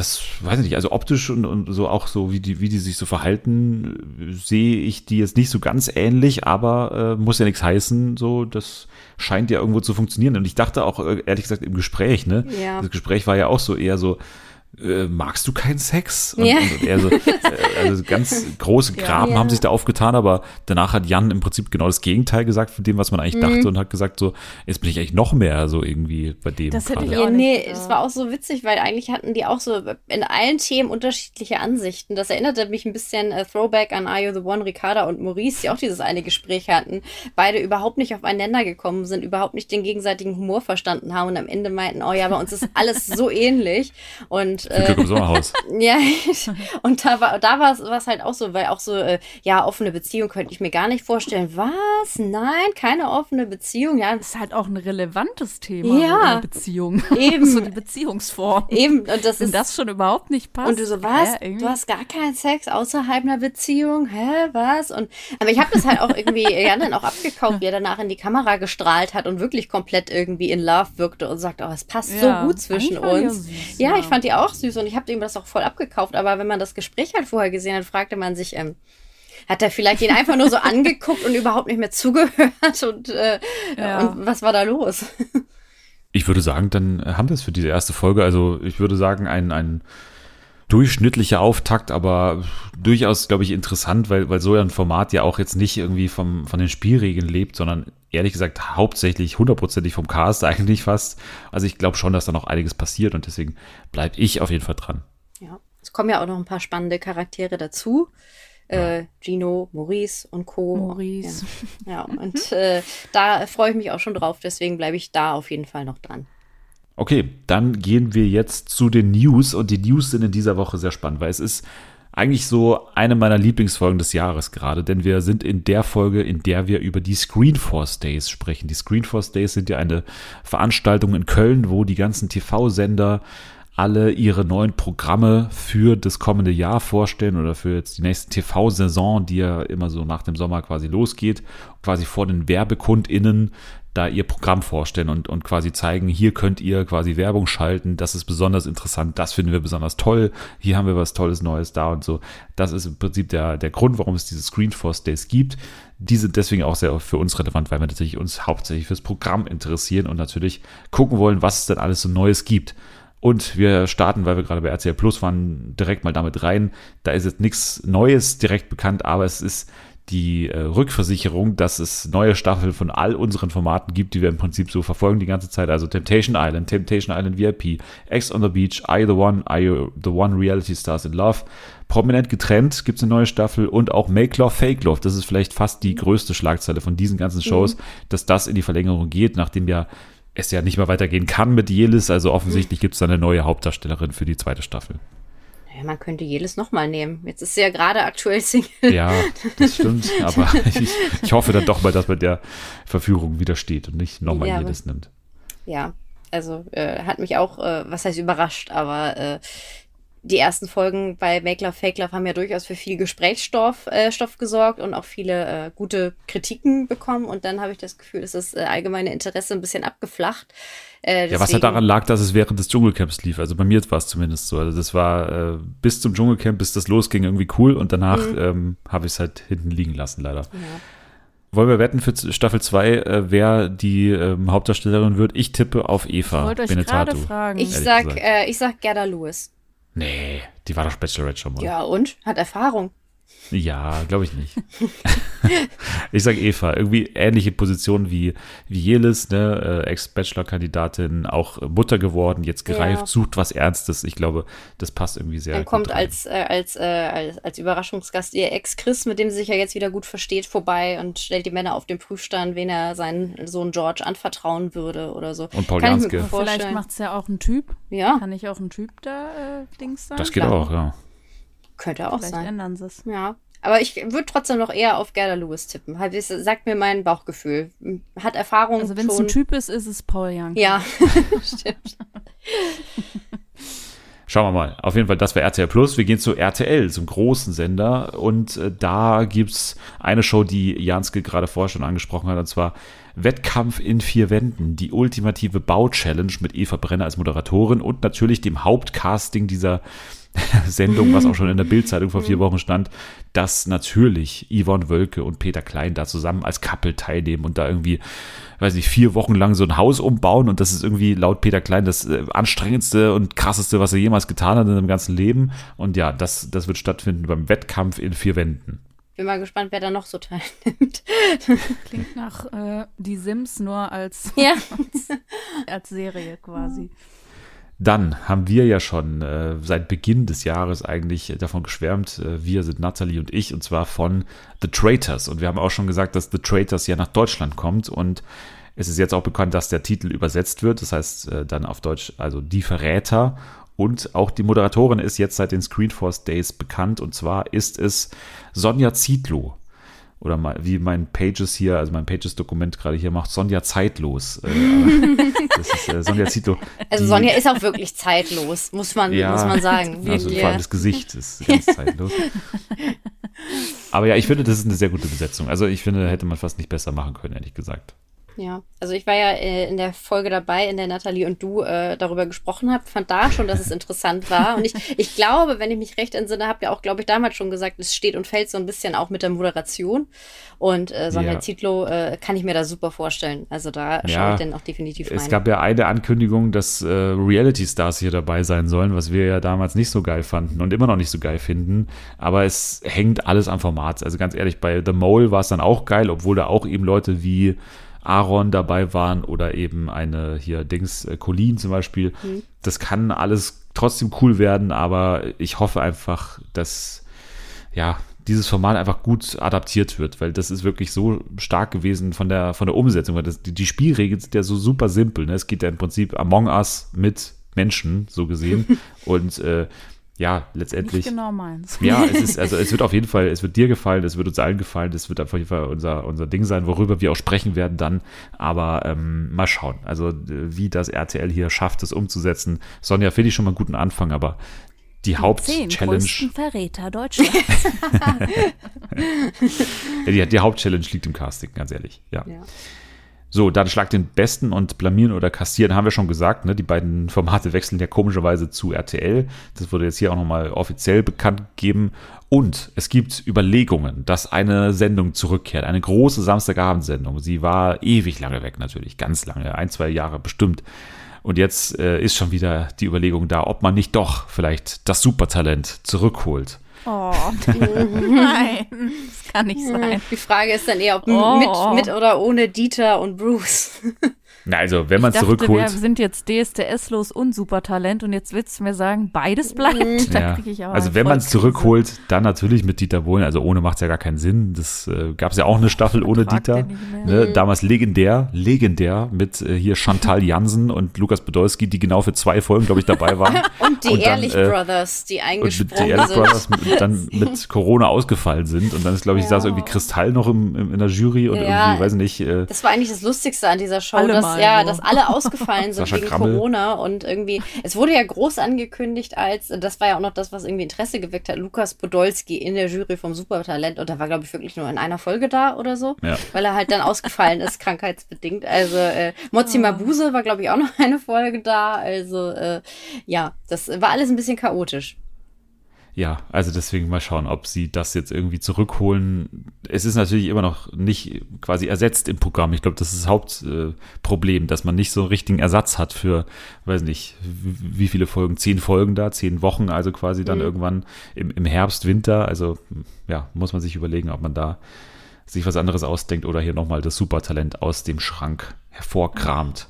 das weiß ich nicht, also optisch und, und so auch so, wie die, wie die sich so verhalten, sehe ich die jetzt nicht so ganz ähnlich, aber äh, muss ja nichts heißen, so, das scheint ja irgendwo zu funktionieren. Und ich dachte auch, äh, ehrlich gesagt, im Gespräch, ne? Ja. Das Gespräch war ja auch so eher so, äh, magst du keinen Sex? Und, ja. und er so, äh, also ganz große Graben ja, haben sich da aufgetan, aber danach hat Jan im Prinzip genau das Gegenteil gesagt von dem, was man eigentlich mhm. dachte und hat gesagt so, jetzt bin ich eigentlich noch mehr so irgendwie bei dem. Das hätte ich auch Nee, es war auch so witzig, weil eigentlich hatten die auch so in allen Themen unterschiedliche Ansichten. Das erinnerte mich ein bisschen äh, Throwback an Are You the One, Ricarda und Maurice, die auch dieses eine Gespräch hatten. Beide überhaupt nicht aufeinander gekommen sind, überhaupt nicht den gegenseitigen Humor verstanden haben und am Ende meinten, oh ja, bei uns ist alles so ähnlich und äh, Glück im Sommerhaus. ja, und da war da war es halt auch so, weil auch so, äh, ja, offene Beziehung könnte ich mir gar nicht vorstellen. Was? Nein, keine offene Beziehung. Ja, das ist halt auch ein relevantes Thema. Ja, so Beziehung. Eben. so die Beziehungsform. Eben. Und das Wenn ist, das schon überhaupt nicht passt. Und du so, was? Hä, du hast gar keinen Sex außerhalb einer Beziehung? Hä, was? Und, aber ich habe das halt auch irgendwie Jan dann auch abgekauft, wie er danach in die Kamera gestrahlt hat und wirklich komplett irgendwie in Love wirkte und sagt, oh, es passt ja, so gut zwischen uns. Süß, ja, ja, ich fand die auch süß und ich habe ihm das auch voll abgekauft. Aber wenn man das Gespräch halt vorher gesehen hat, fragte man sich, ähm, hat er vielleicht ihn einfach nur so angeguckt und überhaupt nicht mehr zugehört und, äh, ja. und was war da los? Ich würde sagen, dann haben wir es für diese erste Folge. Also ich würde sagen, ein, ein durchschnittlicher Auftakt, aber durchaus, glaube ich, interessant, weil, weil so ein Format ja auch jetzt nicht irgendwie vom, von den Spielregeln lebt, sondern ehrlich gesagt hauptsächlich hundertprozentig vom Cast eigentlich fast. Also ich glaube schon, dass da noch einiges passiert und deswegen bleibe ich auf jeden Fall dran. Ja, es kommen ja auch noch ein paar spannende Charaktere dazu. Äh, Gino, Maurice und Co. Maurice. Ja, ja und äh, da freue ich mich auch schon drauf, deswegen bleibe ich da auf jeden Fall noch dran. Okay, dann gehen wir jetzt zu den News und die News sind in dieser Woche sehr spannend, weil es ist eigentlich so eine meiner Lieblingsfolgen des Jahres gerade, denn wir sind in der Folge, in der wir über die Screenforce Days sprechen. Die Screenforce Days sind ja eine Veranstaltung in Köln, wo die ganzen TV-Sender alle ihre neuen Programme für das kommende Jahr vorstellen oder für jetzt die nächste TV-Saison, die ja immer so nach dem Sommer quasi losgeht, quasi vor den WerbekundInnen da ihr Programm vorstellen und, und quasi zeigen, hier könnt ihr quasi Werbung schalten, das ist besonders interessant, das finden wir besonders toll, hier haben wir was Tolles Neues da und so. Das ist im Prinzip der, der Grund, warum es diese Screenforce Days gibt. Die sind deswegen auch sehr für uns relevant, weil wir natürlich uns hauptsächlich fürs Programm interessieren und natürlich gucken wollen, was es denn alles so Neues gibt. Und wir starten, weil wir gerade bei RCL Plus waren, direkt mal damit rein. Da ist jetzt nichts Neues direkt bekannt, aber es ist die äh, Rückversicherung, dass es neue Staffeln von all unseren Formaten gibt, die wir im Prinzip so verfolgen die ganze Zeit. Also Temptation Island, Temptation Island VIP, X on the Beach, I the One, I the One Reality Stars in Love. Prominent getrennt gibt es eine neue Staffel und auch Make Love, Fake Love. Das ist vielleicht fast die größte Schlagzeile von diesen ganzen Shows, mhm. dass das in die Verlängerung geht, nachdem ja es ja nicht mehr weitergehen kann mit Jelis. Also offensichtlich gibt es da eine neue Hauptdarstellerin für die zweite Staffel. Ja, man könnte jedes nochmal nehmen. Jetzt ist sie ja gerade aktuell Single. Ja, das stimmt. Aber ich, ich, hoffe dann doch mal, dass man der Verführung widersteht und nicht nochmal ja, jedes nimmt. Ja, also äh, hat mich auch, äh, was heißt überrascht, aber äh, die ersten Folgen bei Make Love, Fake Love haben ja durchaus für viel Gesprächsstoff äh, Stoff gesorgt und auch viele äh, gute Kritiken bekommen. Und dann habe ich das Gefühl, dass das äh, allgemeine Interesse ein bisschen abgeflacht. Äh, ja, was halt daran lag, dass es während des Dschungelcamps lief. Also bei mir war es zumindest so. Also das war äh, bis zum Dschungelcamp, bis das losging, irgendwie cool. Und danach mhm. ähm, habe ich es halt hinten liegen lassen, leider. Ja. Wollen wir wetten für Staffel 2, äh, wer die ähm, Hauptdarstellerin wird? Ich tippe auf Eva ich wollte euch Benetato. Fragen. Ich sag, äh, ich sag Gerda Lewis. Nee, die war doch Bachelorette schon mal. Ja, und? Hat Erfahrung. Ja, glaube ich nicht. ich sage Eva, irgendwie ähnliche Position wie, wie Jelis, ne, äh, Ex-Bachelor-Kandidatin, auch Mutter geworden, jetzt gereift, ja. sucht was Ernstes. Ich glaube, das passt irgendwie sehr Dann kommt als, äh, als, äh, als, als Überraschungsgast ihr Ex-Chris, mit dem sie sich ja jetzt wieder gut versteht, vorbei und stellt die Männer auf den Prüfstand, wen er seinen Sohn George anvertrauen würde oder so. Und Paul Janske. Vielleicht macht es ja auch ein Typ. Ja. Kann ich auch ein Typ da äh, Dings sein? Das geht Klar. auch, ja. Könnte auch Vielleicht sein. ändern sie es. Ja. Aber ich würde trotzdem noch eher auf Gerda Lewis tippen. Sagt mir mein Bauchgefühl. Hat Erfahrung. Also wenn es ein Typ ist, ist es Paul Young. Ja, stimmt. Schauen wir mal. Auf jeden Fall, das war RTL Plus. Wir gehen zu RTL, zum großen Sender. Und äh, da es eine Show, die Janske gerade vorher schon angesprochen hat, und zwar Wettkampf in vier Wänden. Die ultimative Bau-Challenge mit Eva Brenner als Moderatorin und natürlich dem Hauptcasting dieser Sendung, was auch schon in der Bildzeitung vor vier Wochen stand, dass natürlich Yvonne Wölke und Peter Klein da zusammen als Couple teilnehmen und da irgendwie, weiß ich, vier Wochen lang so ein Haus umbauen und das ist irgendwie laut Peter Klein das äh, anstrengendste und krasseste, was er jemals getan hat in seinem ganzen Leben. Und ja, das, das wird stattfinden beim Wettkampf in vier Wänden. Bin mal gespannt, wer da noch so teilnimmt. Klingt nach äh, Die Sims nur als, ja. als, als Serie quasi. Dann haben wir ja schon äh, seit Beginn des Jahres eigentlich davon geschwärmt, äh, wir sind Natalie und ich, und zwar von The Traitors. Und wir haben auch schon gesagt, dass The Traitors ja nach Deutschland kommt und es ist jetzt auch bekannt, dass der Titel übersetzt wird. Das heißt äh, dann auf Deutsch, also Die Verräter. Und auch die Moderatorin ist jetzt seit den Screenforce Days bekannt. Und zwar ist es Sonja Zietlow oder mal, wie mein Pages hier, also mein Pages-Dokument gerade hier macht, Sonja zeitlos. Äh, das ist äh, Sonja Zito. Also Sonja ist auch wirklich zeitlos, muss man, ja, muss man sagen. Also vor allem das Gesicht ist ganz zeitlos. Aber ja, ich finde, das ist eine sehr gute Besetzung. Also ich finde, hätte man fast nicht besser machen können, ehrlich gesagt. Ja, also ich war ja äh, in der Folge dabei, in der Nathalie und du äh, darüber gesprochen habt, fand da schon, dass es interessant war. Und ich, ich glaube, wenn ich mich recht entsinne, habt ihr auch, glaube ich, damals schon gesagt, es steht und fällt so ein bisschen auch mit der Moderation. Und äh, Sonja ja. Zietlow äh, kann ich mir da super vorstellen. Also da ja, schaue ich dann auch definitiv rein. Es gab ja eine Ankündigung, dass äh, Reality-Stars hier dabei sein sollen, was wir ja damals nicht so geil fanden und immer noch nicht so geil finden. Aber es hängt alles am Format. Also ganz ehrlich, bei The Mole war es dann auch geil, obwohl da auch eben Leute wie Aaron dabei waren oder eben eine hier Dings, äh, Colleen zum Beispiel. Mhm. Das kann alles trotzdem cool werden, aber ich hoffe einfach, dass ja, dieses Format einfach gut adaptiert wird, weil das ist wirklich so stark gewesen von der, von der Umsetzung, weil das, die, die Spielregeln sind ja so super simpel. Ne? Es geht ja im Prinzip Among Us mit Menschen, so gesehen. und äh, ja, letztendlich. Nicht genau meins. Ja, es ist, also es wird auf jeden Fall, es wird dir gefallen, es wird uns allen gefallen, es wird auf jeden Fall unser, unser Ding sein, worüber wir auch sprechen werden dann. Aber ähm, mal schauen. Also wie das RTL hier schafft, es umzusetzen. Sonja finde ich schon mal einen guten Anfang, aber die Hauptchallenge. Verräter Deutschlands. ja, die, die Hauptchallenge liegt im Casting, ganz ehrlich. ja. ja. So, dann Schlag den Besten und Blamieren oder Kassieren haben wir schon gesagt. Ne? Die beiden Formate wechseln ja komischerweise zu RTL. Das wurde jetzt hier auch nochmal offiziell bekannt gegeben. Und es gibt Überlegungen, dass eine Sendung zurückkehrt. Eine große Samstagabendsendung. Sie war ewig lange weg natürlich. Ganz lange. Ein, zwei Jahre bestimmt. Und jetzt äh, ist schon wieder die Überlegung da, ob man nicht doch vielleicht das Supertalent zurückholt. Oh, nein, das kann nicht sein. Die Frage ist dann eher, ob oh. mit, mit oder ohne Dieter und Bruce. Na, also, wenn man zurückholt. Wir sind jetzt DSDS-los und Supertalent und jetzt willst du mir sagen, beides bleibt. Mhm. Ja. also, wenn man es zurückholt, dann natürlich mit Dieter Bohlen. Also, ohne macht es ja gar keinen Sinn. Das äh, gab es ja auch eine Staffel ohne Dieter. Ne? Mhm. Damals legendär, legendär mit äh, hier Chantal Jansen und Lukas Podolski, die genau für zwei Folgen, glaube ich, dabei waren. und die und dann, Ehrlich äh, Brothers, die eingesprungen und die Ehrlich Brothers mit, dann mit Corona ausgefallen sind. Und dann ist, glaube ich, ja. saß irgendwie Kristall noch im, im, in der Jury und ja, irgendwie, weiß nicht. Äh, das war eigentlich das Lustigste an dieser Show, dass ja, dass alle ausgefallen sind wegen Krammel. Corona und irgendwie, es wurde ja groß angekündigt als, das war ja auch noch das, was irgendwie Interesse geweckt hat, Lukas Podolski in der Jury vom Supertalent und da war, glaube ich, wirklich nur in einer Folge da oder so, ja. weil er halt dann ausgefallen ist, krankheitsbedingt. Also äh, Mozi oh. Mabuse war, glaube ich, auch noch eine Folge da. Also äh, ja, das war alles ein bisschen chaotisch. Ja, also deswegen mal schauen, ob sie das jetzt irgendwie zurückholen. Es ist natürlich immer noch nicht quasi ersetzt im Programm. Ich glaube, das ist das Hauptproblem, dass man nicht so einen richtigen Ersatz hat für, weiß nicht, wie viele Folgen, zehn Folgen da, zehn Wochen, also quasi dann mhm. irgendwann im, im Herbst, Winter. Also ja, muss man sich überlegen, ob man da sich was anderes ausdenkt oder hier nochmal das Supertalent aus dem Schrank hervorkramt.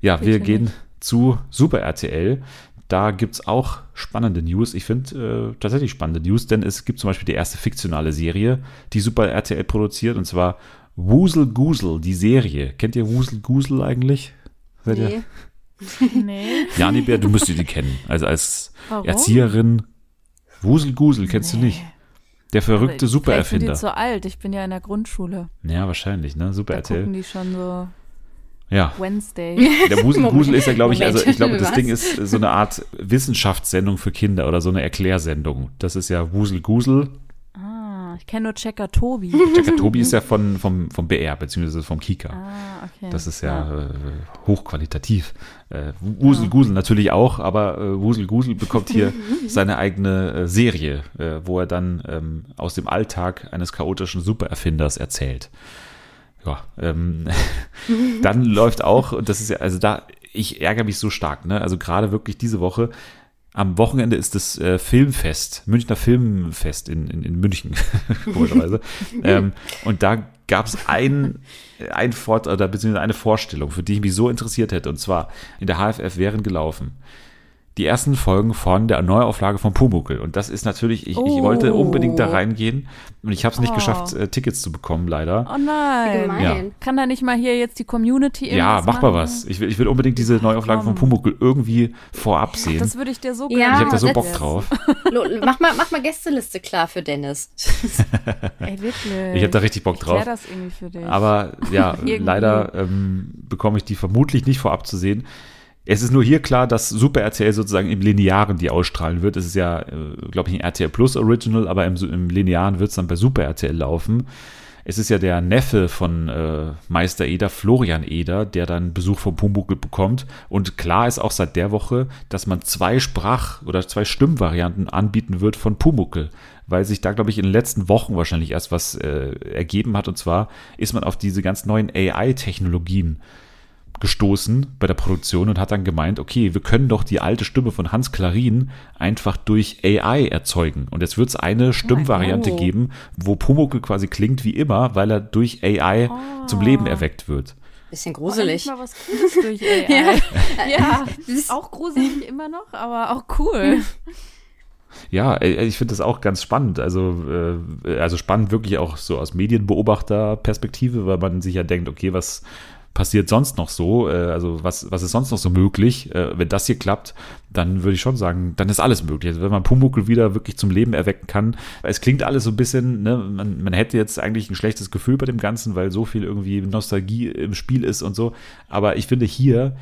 Ja, wir gehen zu Super RTL. Da gibt es auch spannende News. Ich finde äh, tatsächlich spannende News, denn es gibt zum Beispiel die erste fiktionale Serie, die Super RTL produziert, und zwar Wusel Gusel, die Serie. Kennt ihr Wusel Gusel eigentlich? Seid nee. Ihr? Nee. Jani Bär, du müsstest die kennen. Also als Warum? Erzieherin. Wusel Gusel kennst nee. du nicht. Der verrückte Supererfinder. Ich bin zu alt, ich bin ja in der Grundschule. Ja, wahrscheinlich, ne? Super da RTL. gucken die schon so ja. Wednesday. Der Wusel Gusel ist ja, glaube ich, also ich glaube, das Ding ist so eine Art Wissenschaftssendung für Kinder oder so eine Erklärsendung. Das ist ja Wusel Gusel. Ah, ich kenne nur Checker Tobi. Checker Tobi ist ja von, vom, vom BR, beziehungsweise vom Kika. Ah, okay. Das ist ja, ja. Äh, hochqualitativ. Äh, Wusel ja. Gusel natürlich auch, aber äh, Wusel Gusel bekommt hier seine eigene äh, Serie, äh, wo er dann ähm, aus dem Alltag eines chaotischen Supererfinders erzählt ja, ähm, dann läuft auch, und das ist ja, also da, ich ärgere mich so stark, ne? Also gerade wirklich diese Woche, am Wochenende ist das äh, Filmfest, Münchner Filmfest in, in, in München, komischerweise. ähm, und da gab es ein, ein Fort oder beziehungsweise eine Vorstellung, für die ich mich so interessiert hätte. Und zwar in der HFF wären gelaufen die ersten Folgen von der Neuauflage von Pumuckel. Und das ist natürlich, ich, oh. ich wollte unbedingt da reingehen und ich habe es nicht oh. geschafft, äh, Tickets zu bekommen, leider. Oh nein. Ja. Kann da nicht mal hier jetzt die Community Ja, mach mal was. Ich will, ich will unbedingt diese Neuauflage von Pumuckel irgendwie vorab sehen. das würde ich dir so gerne. Ja, ich habe da so Bock drauf. mach, mal, mach mal Gästeliste klar für Dennis. Ey, wirklich. Ich habe da richtig Bock drauf. Ich das irgendwie für dich. Aber ja, leider ähm, bekomme ich die vermutlich nicht vorab zu sehen. Es ist nur hier klar, dass Super RTL sozusagen im Linearen die ausstrahlen wird. Es ist ja, äh, glaube ich, ein RTL Plus Original, aber im, im Linearen wird es dann bei Super RTL laufen. Es ist ja der Neffe von äh, Meister Eder, Florian Eder, der dann Besuch vom Pumuckl bekommt. Und klar ist auch seit der Woche, dass man zwei Sprach- oder zwei Stimmvarianten anbieten wird von Pumuckl, weil sich da, glaube ich, in den letzten Wochen wahrscheinlich erst was äh, ergeben hat. Und zwar ist man auf diese ganz neuen AI-Technologien gestoßen bei der Produktion und hat dann gemeint, okay, wir können doch die alte Stimme von Hans Klarin einfach durch AI erzeugen. Und jetzt wird es eine Stimmvariante oh. geben, wo Pumuckl quasi klingt wie immer, weil er durch AI oh. zum Leben erweckt wird. Bisschen gruselig. Mal was Cooles durch AI. ja, ja. auch gruselig immer noch, aber auch cool. Ja, ich finde das auch ganz spannend. Also, äh, also spannend wirklich auch so aus Medienbeobachterperspektive, weil man sich ja denkt, okay, was, passiert sonst noch so? Äh, also was, was ist sonst noch so möglich? Äh, wenn das hier klappt, dann würde ich schon sagen, dann ist alles möglich. Also wenn man Pumuckl wieder wirklich zum Leben erwecken kann. Es klingt alles so ein bisschen, ne, man, man hätte jetzt eigentlich ein schlechtes Gefühl bei dem Ganzen, weil so viel irgendwie Nostalgie im Spiel ist und so. Aber ich finde, hier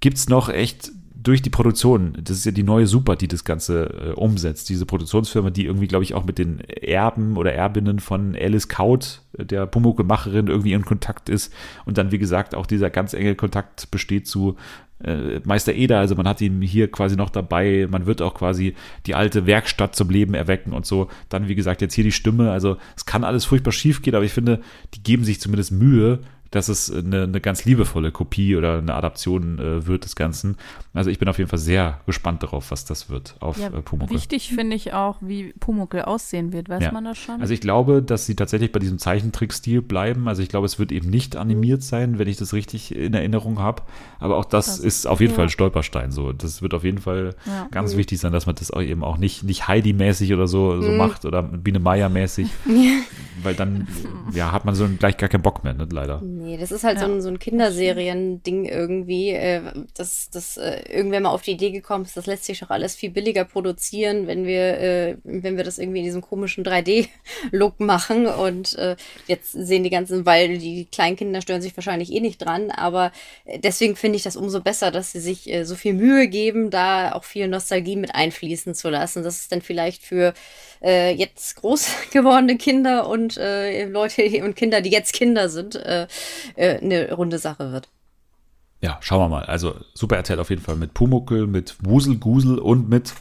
gibt es noch echt durch die Produktion, das ist ja die neue Super, die das Ganze äh, umsetzt, diese Produktionsfirma, die irgendwie, glaube ich, auch mit den Erben oder Erbinnen von Alice Kaut, der Pumuckl-Macherin, irgendwie in Kontakt ist. Und dann, wie gesagt, auch dieser ganz enge Kontakt besteht zu äh, Meister Eder, also man hat ihn hier quasi noch dabei, man wird auch quasi die alte Werkstatt zum Leben erwecken und so. Dann, wie gesagt, jetzt hier die Stimme, also es kann alles furchtbar schief gehen, aber ich finde, die geben sich zumindest Mühe, dass es eine, eine ganz liebevolle Kopie oder eine Adaption äh, wird des Ganzen. Also ich bin auf jeden Fall sehr gespannt darauf, was das wird auf ja, äh, Pumuckl. Wichtig finde ich auch, wie Pumuckl aussehen wird. Weiß ja. man das schon? Also ich glaube, dass sie tatsächlich bei diesem Zeichentrickstil bleiben. Also ich glaube, es wird eben nicht animiert sein, wenn ich das richtig in Erinnerung habe. Aber auch das, das ist auf jeden ja. Fall ein Stolperstein. So, das wird auf jeden Fall ganz mhm. wichtig sein, dass man das auch eben auch nicht, nicht Heidi-mäßig oder so, so mhm. macht oder Biene Meier-mäßig. Weil dann ja, hat man so gleich gar keinen Bock mehr, ne, leider. Nee, das ist halt ja. so ein, so ein Kinderserien-Ding irgendwie, äh, dass das äh, irgendwer mal auf die Idee gekommen ist, das lässt sich doch alles viel billiger produzieren, wenn wir, äh, wenn wir das irgendwie in diesem komischen 3D-Look machen. Und äh, jetzt sehen die ganzen, weil die kleinen Kinder stören sich wahrscheinlich eh nicht dran, aber äh, deswegen finde ich das umso besser, dass sie sich äh, so viel Mühe geben, da auch viel Nostalgie mit einfließen zu lassen. Das ist dann vielleicht für äh, jetzt groß gewordene Kinder und äh, Leute und Kinder, die jetzt Kinder sind, äh, äh, eine runde Sache wird. Ja, schauen wir mal. Also Super RTL auf jeden Fall mit Pumuckel, mit Wusel Gusel und mit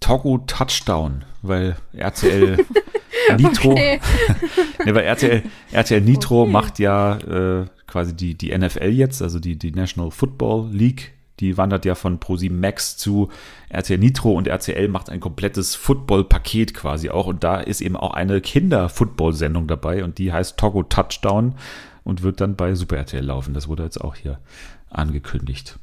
Togo Touchdown, weil RTL Nitro, okay. ne, weil RTL, RTL Nitro okay. macht ja äh, quasi die, die NFL jetzt, also die, die National Football League. Die wandert ja von Pro7 Max zu RTL Nitro und RTL macht ein komplettes Football-Paket quasi auch. Und da ist eben auch eine Kinder-Football-Sendung dabei und die heißt Togo Touchdown und wird dann bei Super RTL laufen. Das wurde jetzt auch hier angekündigt.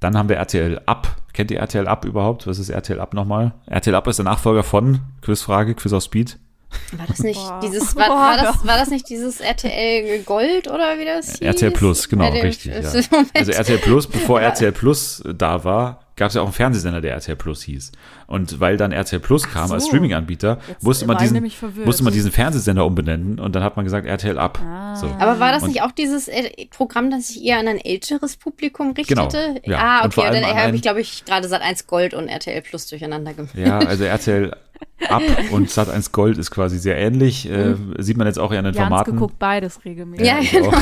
Dann haben wir RTL Up. Kennt ihr RTL Up überhaupt? Was ist RTL Up nochmal? RTL Up ist der Nachfolger von Quizfrage, Quiz auf Speed. War das nicht Boah. dieses, war, war, das, war das nicht dieses RTL Gold oder wie das hieß? RTL Plus, genau, RTL, richtig. Ja. Also RTL Plus, bevor RTL Plus da war, gab es ja auch einen Fernsehsender, der RTL Plus hieß. Und weil dann RTL Plus kam so. als Streaming-Anbieter, musste man, diesen, musste man diesen Fernsehsender umbenennen und dann hat man gesagt RTL ab. Ah. So. Aber war das und nicht auch dieses äh, Programm, das sich eher an ein älteres Publikum richtete? Genau, ja. Ah, okay, dann habe ich, glaube ich, gerade seit 1 Gold und RTL Plus durcheinander gemacht. Ja, also RTL ab und Sat1 Gold ist quasi sehr ähnlich. Äh, mhm. sieht man jetzt auch eher an den Jans Formaten. geguckt beides regelmäßig. Ja, genau.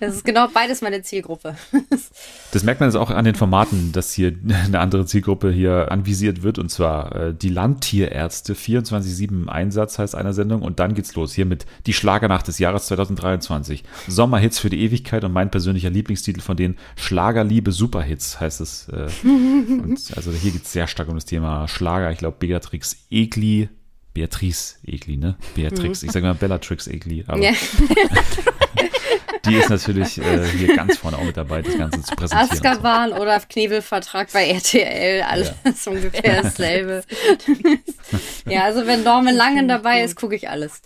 das ist genau beides meine Zielgruppe. das merkt man jetzt auch an den Formaten, dass hier eine andere Zielgruppe hier anvisiert wird und zwar äh, die Landtierärzte 24-7 im Einsatz heißt einer Sendung und dann geht's los hier mit die Schlagernacht des Jahres 2023. Sommerhits für die Ewigkeit und mein persönlicher Lieblingstitel von den Schlagerliebe Superhits heißt es. Äh, und also hier geht's sehr stark um das Thema Schlager. Ich glaube, Beatrix Egli, Beatrice Egli, ne? Beatrix, mhm. ich sage mal Bellatrix Egli, aber ja. die ist natürlich äh, hier ganz vorne auch mit dabei, das Ganze zu präsentieren. Azkaban so. oder Knebelvertrag bei RTL, alles ja. ungefähr dasselbe. ja, also wenn Norman Langen dabei ist, gucke ich alles.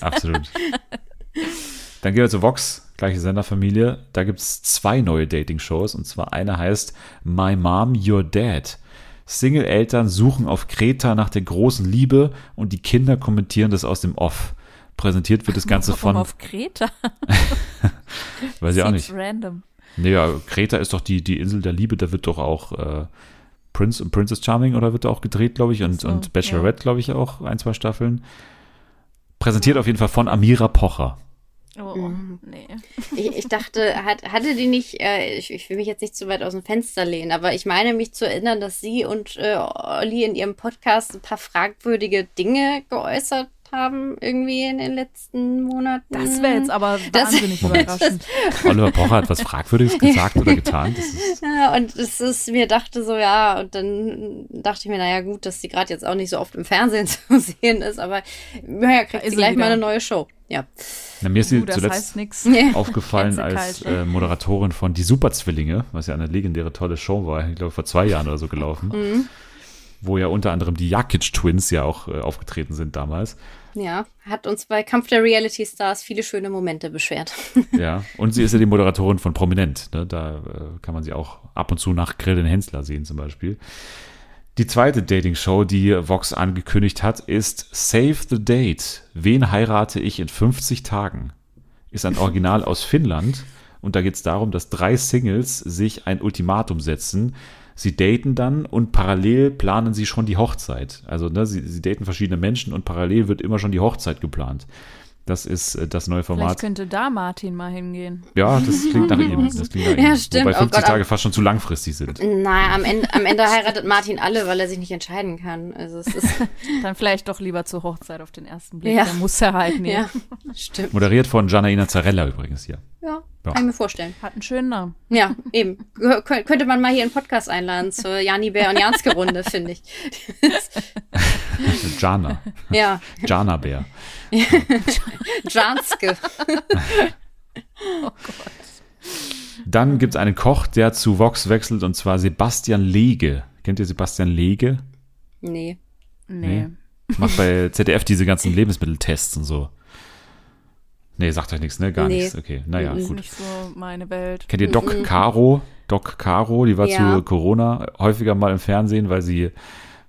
Absolut. Dann gehen wir zu Vox, gleiche Senderfamilie. Da gibt es zwei neue Dating-Shows und zwar eine heißt My Mom, Your Dad. Single-Eltern suchen auf Kreta nach der großen Liebe und die Kinder kommentieren das aus dem Off. Präsentiert wird das Ganze Warum von. auf Kreta? Weiß ich auch nicht. random. Naja, Kreta ist doch die, die Insel der Liebe, da wird doch auch äh, Prince und Princess Charming oder wird da auch gedreht, glaube ich, und, so, und Bachelorette, ja. glaube ich, auch ein, zwei Staffeln. Präsentiert auf jeden Fall von Amira Pocher. Oh, mhm. nee. Ich, ich, dachte, hat, hatte die nicht, äh, ich, ich, will mich jetzt nicht zu weit aus dem Fenster lehnen, aber ich meine mich zu erinnern, dass sie und äh, Olli in ihrem Podcast ein paar fragwürdige Dinge geäußert haben, irgendwie in den letzten Monaten. Das wäre jetzt aber wahnsinnig das, überraschend. Oliver Pocher hat was Fragwürdiges gesagt oder getan. ja, und es ist, mir dachte so, ja, und dann dachte ich mir, naja, gut, dass sie gerade jetzt auch nicht so oft im Fernsehen zu sehen ist, aber naja, kriegt sie gleich wieder. mal eine neue Show. Ja. Na, mir ist sie uh, zuletzt aufgefallen als äh, Moderatorin von Die Superzwillinge, was ja eine legendäre tolle Show war, ich glaube vor zwei Jahren oder so gelaufen. Mhm wo ja unter anderem die Jakic Twins ja auch äh, aufgetreten sind damals. Ja, hat uns bei Kampf der Reality Stars viele schöne Momente beschwert. ja, und sie ist ja die Moderatorin von Prominent. Ne? Da äh, kann man sie auch ab und zu nach Grillen Hensler sehen zum Beispiel. Die zweite Dating-Show, die Vox angekündigt hat, ist Save the Date. Wen heirate ich in 50 Tagen? Ist ein Original aus Finnland. Und da geht es darum, dass drei Singles sich ein Ultimatum setzen sie daten dann und parallel planen sie schon die Hochzeit. Also ne, sie, sie daten verschiedene Menschen und parallel wird immer schon die Hochzeit geplant. Das ist äh, das neue Format. Vielleicht könnte da Martin mal hingehen. Ja, das klingt nach ihm. Das klingt nach ihm. Ja, stimmt. Wobei 50 oh Gott, Tage fast schon zu langfristig sind. Nein, am Ende, am Ende heiratet Martin alle, weil er sich nicht entscheiden kann. Also es ist Dann vielleicht doch lieber zur Hochzeit auf den ersten Blick. Ja. Da muss er halt nehmen. Ja, stimmt. Moderiert von Janaina Zarella übrigens hier. Ja, ja, kann ich mir vorstellen. Hat einen schönen Namen. Ja, eben. könnte man mal hier einen Podcast einladen zur Jani Bär und Janske Runde, finde ich. Jana. Ja. Jana Bär. Janske. oh Gott. Dann gibt es einen Koch, der zu Vox wechselt, und zwar Sebastian Lege. Kennt ihr Sebastian Lege? Nee. Nee. nee? Macht bei ZDF diese ganzen Lebensmitteltests und so. Nee, sagt euch nichts, ne? Gar nee. nichts. Okay, naja, das ist gut. nicht so meine Welt. Kennt ihr Doc mhm. Caro? Doc Caro, die war ja. zu Corona häufiger mal im Fernsehen, weil sie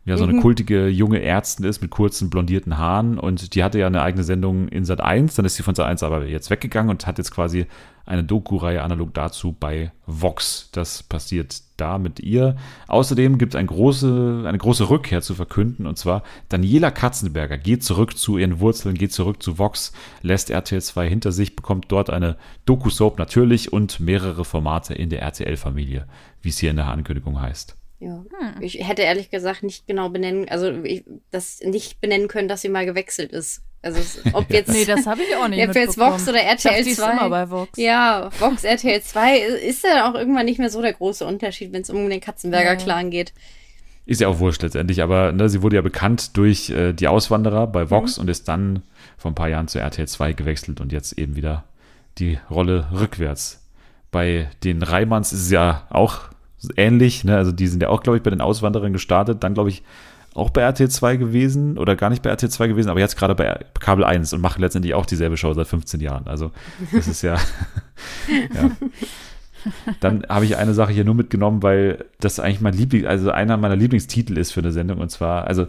ja so eine mhm. kultige junge Ärztin ist mit kurzen blondierten Haaren und die hatte ja eine eigene Sendung in Sat 1, dann ist sie von Sat 1 aber jetzt weggegangen und hat jetzt quasi eine Doku-Reihe analog dazu bei Vox. Das passiert da mit ihr. Außerdem gibt es eine große, eine große Rückkehr zu verkünden und zwar Daniela Katzenberger geht zurück zu ihren Wurzeln, geht zurück zu Vox, lässt RTL 2 hinter sich, bekommt dort eine Doku-Soap natürlich und mehrere Formate in der RTL-Familie, wie es hier in der Ankündigung heißt. Ja. Hm. Ich hätte ehrlich gesagt nicht genau benennen, also ich, das nicht benennen können, dass sie mal gewechselt ist. Also ob jetzt. nee, das habe ich auch nicht. Ob jetzt Vox oder RTL ich dachte, 2. bei Vox. Ja, Vox, RTL 2 ist ja auch irgendwann nicht mehr so der große Unterschied, wenn es um den Katzenberger Clan geht. Ist ja auch wurscht letztendlich, aber ne, sie wurde ja bekannt durch äh, die Auswanderer bei Vox mhm. und ist dann vor ein paar Jahren zu RTL 2 gewechselt und jetzt eben wieder die Rolle rückwärts. Bei den Reimanns ist es ja auch ähnlich, ne? also die sind ja auch, glaube ich, bei den Auswanderern gestartet, dann glaube ich auch bei RTL 2 gewesen oder gar nicht bei RTL 2 gewesen, aber jetzt gerade bei Kabel 1 und machen letztendlich auch dieselbe Show seit 15 Jahren. Also das ist ja, ja. Dann habe ich eine Sache hier nur mitgenommen, weil das eigentlich mein Liebling, also einer meiner Lieblingstitel ist für eine Sendung und zwar, also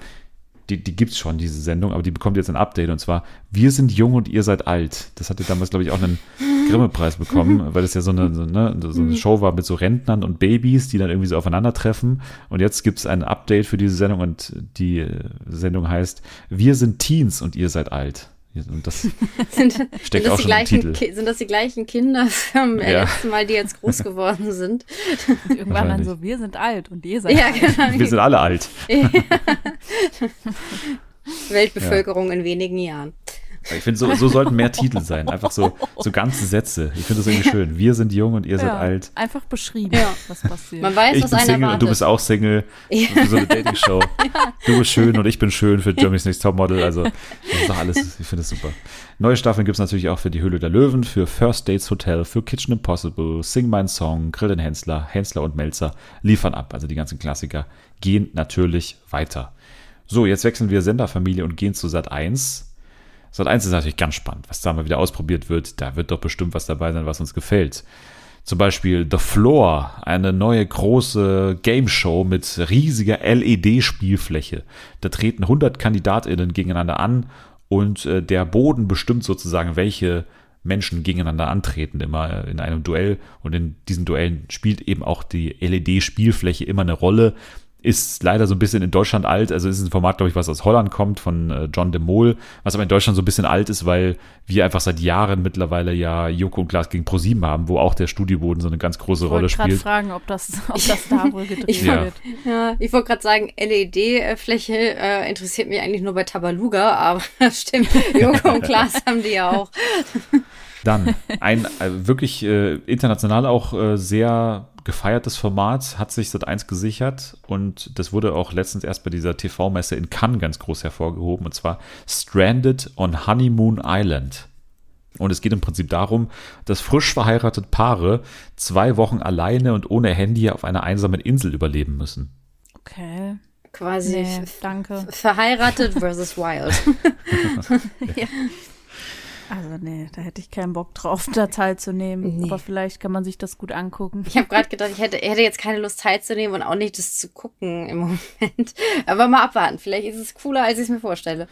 die, die gibt es schon, diese Sendung, aber die bekommt jetzt ein Update und zwar Wir sind jung und ihr seid alt. Das hatte damals, glaube ich, auch einen Grimme-Preis bekommen, weil das ja so eine, so, ne, so eine Show war mit so Rentnern und Babys, die dann irgendwie so aufeinandertreffen. Und jetzt gibt es ein Update für diese Sendung und die äh, Sendung heißt Wir sind Teens und ihr seid alt. Und das sind, steckt sind das auch schon gleichen, im Titel. Sind das die gleichen Kinder vom ja. letzten Mal, die jetzt groß geworden sind? Und irgendwann dann so, wir sind alt und ihr seid ja, alt. Genau. Wir sind alle alt. Weltbevölkerung ja. in wenigen Jahren. Ich finde, so, so sollten mehr Titel sein. Einfach so, so ganze Sätze. Ich finde das irgendwie schön. Wir sind jung und ihr ja, seid alt. Einfach beschrieben, ja. was passiert. Man weiß, ich was bin Single erwartet. und du bist auch Single. Ja. Für so eine Dating-Show. Ja. Du bist schön und ich bin schön für Germany's Next Topmodel. Also, das ist doch alles. Ich finde es super. Neue Staffeln gibt es natürlich auch für die Höhle der Löwen, für First Dates Hotel, für Kitchen Impossible, Sing My Song, Grill den Hensler, Hensler und Melzer liefern ab. Also die ganzen Klassiker gehen natürlich weiter. So, jetzt wechseln wir Senderfamilie und gehen zu Sat 1 Sat 1 ist natürlich ganz spannend, was da mal wieder ausprobiert wird. Da wird doch bestimmt was dabei sein, was uns gefällt. Zum Beispiel The Floor, eine neue große Game Show mit riesiger LED-Spielfläche. Da treten 100 KandidatInnen gegeneinander an und äh, der Boden bestimmt sozusagen, welche Menschen gegeneinander antreten, immer in einem Duell. Und in diesen Duellen spielt eben auch die LED-Spielfläche immer eine Rolle ist leider so ein bisschen in Deutschland alt. Also ist ein Format, glaube ich, was aus Holland kommt, von äh, John de Mol, was aber in Deutschland so ein bisschen alt ist, weil wir einfach seit Jahren mittlerweile ja Joko und Klaas gegen ProSieben haben, wo auch der Studioboden so eine ganz große ich Rolle spielt. Ich wollte fragen, ob das, ob das da wohl gedreht ich, wird. Ja, ich wollte gerade sagen, LED-Fläche äh, interessiert mich eigentlich nur bei Tabaluga, aber stimmt, Joko und Klaas haben die ja auch. Dann ein äh, wirklich äh, international auch äh, sehr gefeiertes Format, hat sich seit eins gesichert und das wurde auch letztens erst bei dieser TV-Messe in Cannes ganz groß hervorgehoben und zwar Stranded on Honeymoon Island. Und es geht im Prinzip darum, dass frisch verheiratete Paare zwei Wochen alleine und ohne Handy auf einer einsamen Insel überleben müssen. Okay. Quasi. Nee, danke. Verheiratet versus wild. ja. Also nee, da hätte ich keinen Bock drauf, da teilzunehmen. Nee. Aber vielleicht kann man sich das gut angucken. Ich habe gerade gedacht, ich hätte, hätte jetzt keine Lust teilzunehmen und auch nicht das zu gucken im Moment. Aber mal abwarten. Vielleicht ist es cooler, als ich es mir vorstelle.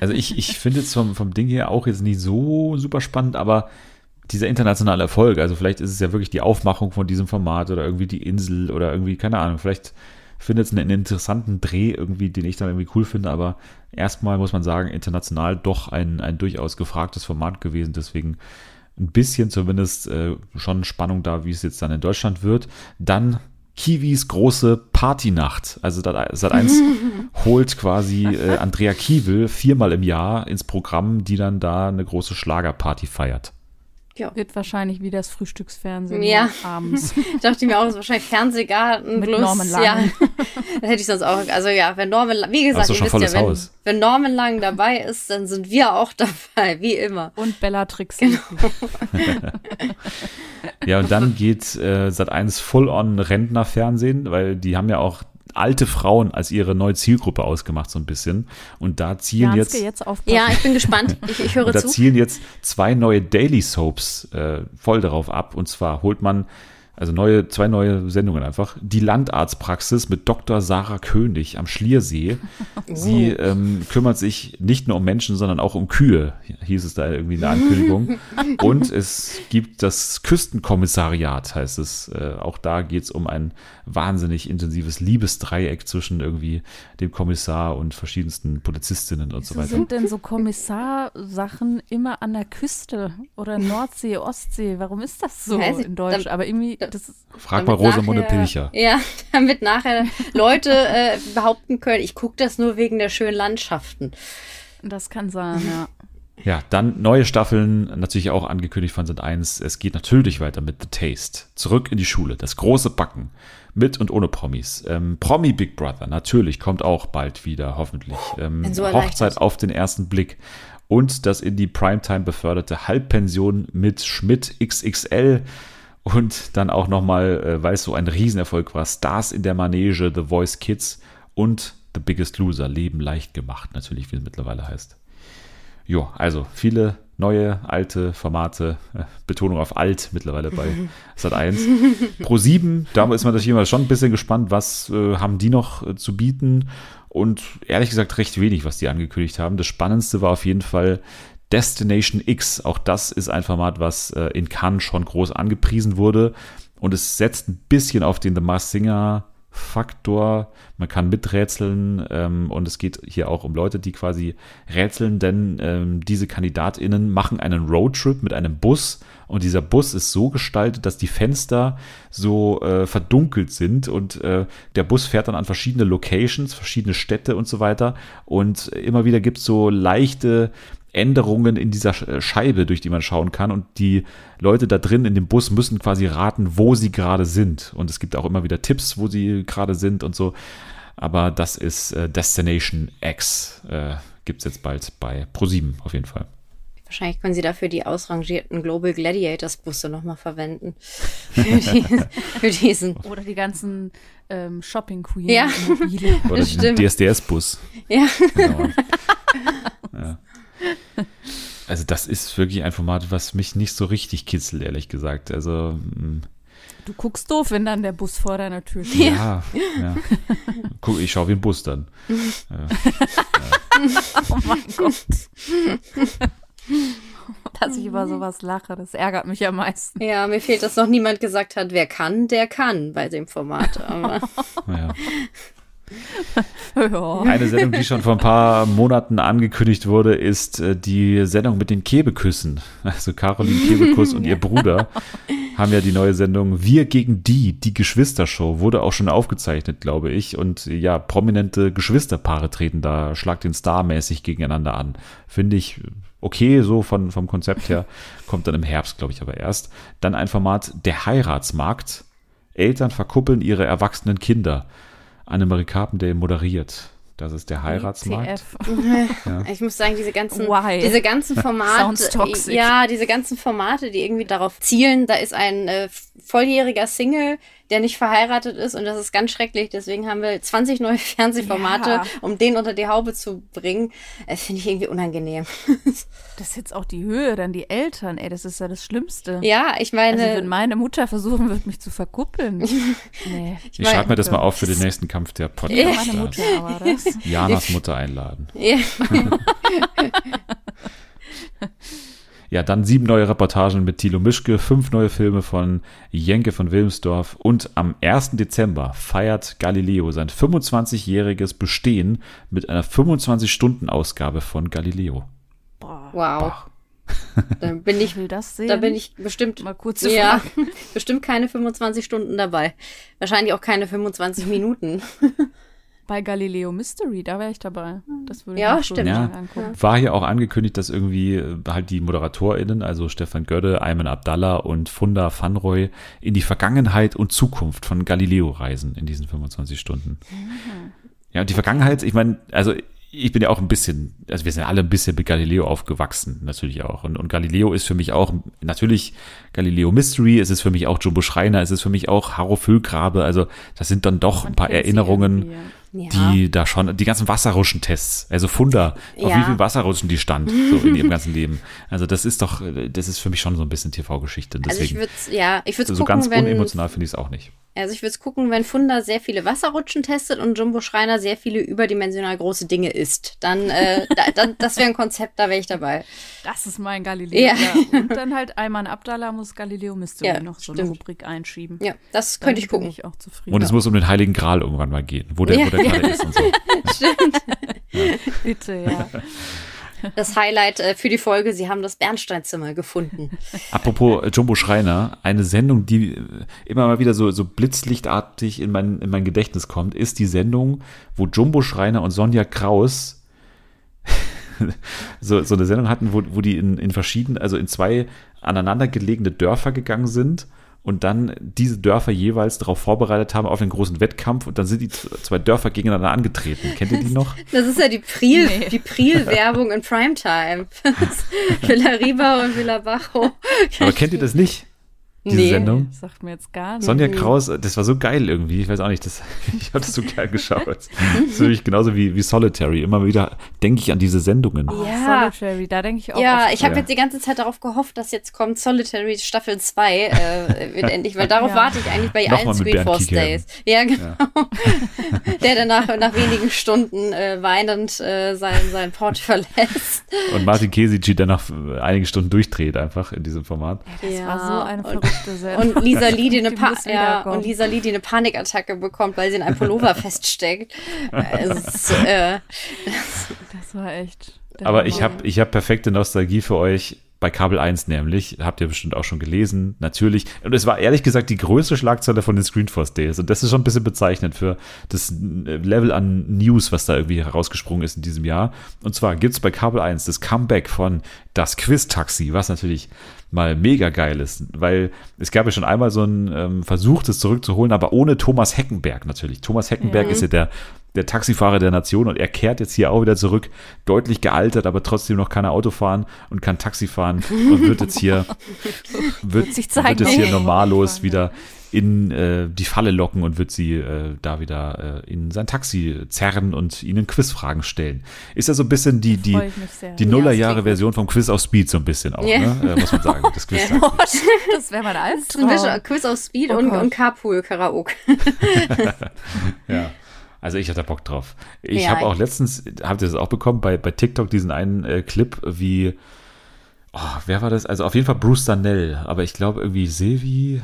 Also ich, ich finde es vom, vom Ding her auch jetzt nicht so super spannend, aber dieser internationale Erfolg, also vielleicht ist es ja wirklich die Aufmachung von diesem Format oder irgendwie die Insel oder irgendwie, keine Ahnung, vielleicht findet es einen interessanten Dreh irgendwie, den ich dann irgendwie cool finde, aber erstmal muss man sagen, international doch ein, ein durchaus gefragtes Format gewesen, deswegen ein bisschen zumindest äh, schon Spannung da, wie es jetzt dann in Deutschland wird. Dann Kiwis große Partynacht. Also Sat1 holt quasi äh, Andrea Kiewel viermal im Jahr ins Programm, die dann da eine große Schlagerparty feiert. Ja. Wird wahrscheinlich wie das Frühstücksfernsehen ja. abends. ich dachte mir auch, das ist wahrscheinlich Fernsehgarten Mit plus, Norman Lang. Ja. das hätte ich sonst auch. Also ja, wenn Norman Lang, wie gesagt, ihr wisst ja, wenn, wenn, Norman Lang dabei ist, dann sind wir auch dabei, wie immer. Und Bellatrix. Genau. ja, und dann geht äh, Sat1 full on Rentnerfernsehen, weil die haben ja auch alte Frauen als ihre neue Zielgruppe ausgemacht, so ein bisschen. Und da zielen jetzt, jetzt Ja, ich bin gespannt. Ich, ich höre und da zu. Da zielen jetzt zwei neue Daily Soaps äh, voll darauf ab. Und zwar holt man also neue, zwei neue Sendungen einfach. Die Landarztpraxis mit Dr. Sarah König am Schliersee. Sie oh. ähm, kümmert sich nicht nur um Menschen, sondern auch um Kühe, hieß es da irgendwie in der Ankündigung. Und es gibt das Küstenkommissariat, heißt es. Äh, auch da geht es um ein wahnsinnig intensives Liebesdreieck zwischen irgendwie dem Kommissar und verschiedensten Polizistinnen und so weiter. Sind denn so Kommissarsachen immer an der Küste oder Nordsee, Ostsee? Warum ist das so in Deutsch? Aber irgendwie das, Frag mal Rosamunde Pilcher. Ja, damit nachher Leute äh, behaupten können, ich gucke das nur wegen der schönen Landschaften. Das kann sein, ja. Ja, dann neue Staffeln, natürlich auch angekündigt von Sat 1. Es geht natürlich weiter mit The Taste. Zurück in die Schule, das große Backen. Mit und ohne Promis. Ähm, Promi Big Brother, natürlich, kommt auch bald wieder, hoffentlich. Ähm, so Hochzeit auf den ersten Blick. Und das in die Primetime beförderte Halbpension mit Schmidt XXL. Und dann auch nochmal, äh, weil es so ein Riesenerfolg war, Stars in der Manege, The Voice Kids und The Biggest Loser, Leben leicht gemacht, natürlich, wie es mittlerweile heißt. Jo, also viele neue, alte Formate, äh, Betonung auf alt mittlerweile bei Sat 1. Pro 7, da ist man natürlich immer schon ein bisschen gespannt, was äh, haben die noch äh, zu bieten. Und ehrlich gesagt recht wenig, was die angekündigt haben. Das Spannendste war auf jeden Fall Destination X. Auch das ist ein Format, was äh, in Cannes schon groß angepriesen wurde. Und es setzt ein bisschen auf den The Mars Singer Faktor. Man kann miträtseln ähm, und es geht hier auch um Leute, die quasi rätseln, denn ähm, diese KandidatInnen machen einen Roadtrip mit einem Bus und dieser Bus ist so gestaltet, dass die Fenster so äh, verdunkelt sind und äh, der Bus fährt dann an verschiedene Locations, verschiedene Städte und so weiter und immer wieder gibt es so leichte Änderungen in dieser äh, Scheibe, durch die man schauen kann. Und die Leute da drin in dem Bus müssen quasi raten, wo sie gerade sind. Und es gibt auch immer wieder Tipps, wo sie gerade sind und so. Aber das ist äh, Destination X. Äh, Gibt es jetzt bald bei Pro7 auf jeden Fall. Wahrscheinlich können sie dafür die ausrangierten Global Gladiators Busse nochmal verwenden. Für, diesen, für, diesen. Oder die ganzen ähm, Shopping Queen. Ja. Oder den DSDS-Bus. Ja. Genau. ja. Also das ist wirklich ein Format, was mich nicht so richtig kitzelt, ehrlich gesagt. Also mm. Du guckst doof, wenn dann der Bus vor deiner Tür steht. Ja, ja. Guck, ich schaue wie ein Bus dann. Ja. oh mein Gott. Dass ich über sowas lache, das ärgert mich am meisten. Ja, mir fehlt, dass noch niemand gesagt hat, wer kann, der kann bei dem Format. Aber ja. ja. Eine Sendung, die schon vor ein paar Monaten angekündigt wurde, ist äh, die Sendung mit den Kebeküssen. Also Caroline Kebekuss und ihr Bruder haben ja die neue Sendung Wir gegen die, die Geschwistershow, wurde auch schon aufgezeichnet, glaube ich. Und ja, prominente Geschwisterpaare treten da Schlag den Star mäßig gegeneinander an. Finde ich okay, so von, vom Konzept her. Kommt dann im Herbst, glaube ich, aber erst. Dann ein Format Der Heiratsmarkt. Eltern verkuppeln ihre erwachsenen Kinder. Annemarie Carpendale moderiert. Das ist der Heiratsmarkt. ja. Ich muss sagen, diese ganzen, Why? diese ganzen Formate, ja, diese ganzen Formate, die irgendwie darauf zielen, da ist ein äh, volljähriger Single, der nicht verheiratet ist und das ist ganz schrecklich. Deswegen haben wir 20 neue Fernsehformate, ja. um den unter die Haube zu bringen. Das finde ich irgendwie unangenehm. das ist jetzt auch die Höhe, dann die Eltern, ey, das ist ja das Schlimmste. Ja, ich meine. Also wenn meine Mutter versuchen wird, mich zu verkuppeln. nee. Ich, ich schreibe mir das mal auf für den nächsten Kampf der Podcast. Ja, meine Mutter aber das. Janas Mutter einladen. Ja. Ja, dann sieben neue Reportagen mit Thilo Mischke, fünf neue Filme von Jenke von Wilmsdorf und am 1. Dezember feiert Galileo sein 25-jähriges Bestehen mit einer 25-Stunden-Ausgabe von Galileo. Boah. Wow. Da bin ich, will das sehen. Da bin ich bestimmt mal kurz ja, bestimmt keine 25 Stunden dabei. Wahrscheinlich auch keine 25 Minuten. Bei Galileo Mystery, da wäre ich dabei. Das würde ja, ich stimmt. Ja, war hier auch angekündigt, dass irgendwie äh, halt die ModeratorInnen, also Stefan Gödde, Ayman Abdallah und Funda Fanroy, in die Vergangenheit und Zukunft von Galileo reisen in diesen 25 Stunden. Mhm. Ja, und die Vergangenheit, ich meine, also ich bin ja auch ein bisschen, also wir sind alle ein bisschen mit Galileo aufgewachsen, natürlich auch. Und, und Galileo ist für mich auch, natürlich Galileo Mystery, es ist für mich auch Jumbo Schreiner, es ist für mich auch Harro Füllgrabe, also das sind dann doch Man ein paar Erinnerungen. Ja ja. die da schon, die ganzen Wasserrutschentests, also Funda, auf ja. wie viel Wasserrutschen die stand, so in ihrem ganzen Leben. Also das ist doch, das ist für mich schon so ein bisschen TV-Geschichte. Also ich würde ja, ich würde so gucken, ganz unemotional finde ich es auch nicht. Also ich würde gucken, wenn Funda sehr viele Wasserrutschen testet und Jumbo Schreiner sehr viele überdimensional große Dinge isst. Dann, äh, da, dann das wäre ein Konzept, da wäre ich dabei. Das ist mein Galileo. Ja. ja. Und dann halt Ayman Abdallah muss Galileo Mystery ja, noch so stimmt. eine Rubrik einschieben. Ja, das könnte ich gucken. Ich auch zufrieden. Und es muss um den Heiligen Gral irgendwann mal gehen, wo der, ja. der gerade ist und so. Stimmt. Bitte, ja. das Highlight äh, für die Folge, sie haben das Bernsteinzimmer gefunden. Apropos äh, Jumbo Schreiner, eine Sendung, die äh, immer mal wieder so, so blitzlichtartig in mein, in mein Gedächtnis kommt, ist die Sendung, wo Jumbo Schreiner und Sonja Kraus so, so eine Sendung hatten, wo, wo die in, in verschiedenen, also in zwei aneinandergelegene Dörfer gegangen sind und dann diese Dörfer jeweils darauf vorbereitet haben auf den großen Wettkampf und dann sind die zwei Dörfer gegeneinander angetreten. Kennt ihr die noch? Das ist ja die Priel, nee. die Priel-Werbung in Primetime. Villa Riba und Villa Bajo. Aber kennt ihr das nicht? Diese nee, Sendung. sagt mir jetzt gar nicht. Sonja Kraus, das war so geil irgendwie. Ich weiß auch nicht, das, ich habe das so geil geschaut. Das ist wirklich genauso wie, wie Solitary. Immer wieder denke ich an diese Sendungen. Oh, ja, Solitary, da denke ich auch. Ja, oft. ich habe ja. jetzt die ganze Zeit darauf gehofft, dass jetzt kommt Solitary Staffel 2 äh, wird endlich, weil darauf ja. warte ich eigentlich bei allen Screenforce Days. Ja, genau. Ja. Der danach nach wenigen Stunden äh, weinend äh, sein, sein Port verlässt. Und Martin Kesici, der nach einigen Stunden durchdreht einfach in diesem Format. Ja, das war so eine verrückte und Lisa Lee, die eine, pa ja, und Lisa Lee, die eine Panikattacke bekommt, weil sie in einem Pullover feststeckt. Es, äh, das, war echt. Aber ich habe ich hab perfekte Nostalgie für euch bei Kabel 1 nämlich, habt ihr bestimmt auch schon gelesen, natürlich. Und es war ehrlich gesagt die größte Schlagzeile von den Screenforce Days. Und das ist schon ein bisschen bezeichnend für das Level an News, was da irgendwie herausgesprungen ist in diesem Jahr. Und zwar gibt es bei Kabel 1 das Comeback von Das Quiz-Taxi, was natürlich mal mega geil ist, weil es gab ja schon einmal so einen ähm, Versuch, das zurückzuholen, aber ohne Thomas Heckenberg natürlich. Thomas Heckenberg mhm. ist ja der, der Taxifahrer der Nation und er kehrt jetzt hier auch wieder zurück, deutlich gealtert, aber trotzdem noch keine Auto fahren und kann Taxi fahren und wird jetzt hier, wird, wird, wird jetzt hier normallos wieder in äh, die Falle locken und wird sie äh, da wieder äh, in sein Taxi zerren und ihnen Quizfragen stellen. Ist ja so ein bisschen die, die, die Nullerjahre-Version vom Quiz auf Speed, so ein bisschen auch, yeah. ne? Äh, muss man sagen. Das, Quiz ja. das wäre mein Albtraum. Quiz auf Speed oh und, und Carpool-Karaoke. ja. Also ich hatte Bock drauf. Ich ja, habe auch letztens, habt ihr das auch bekommen, bei, bei TikTok diesen einen äh, Clip, wie, oh, wer war das? Also auf jeden Fall Bruce Danell, aber ich glaube irgendwie Silvi,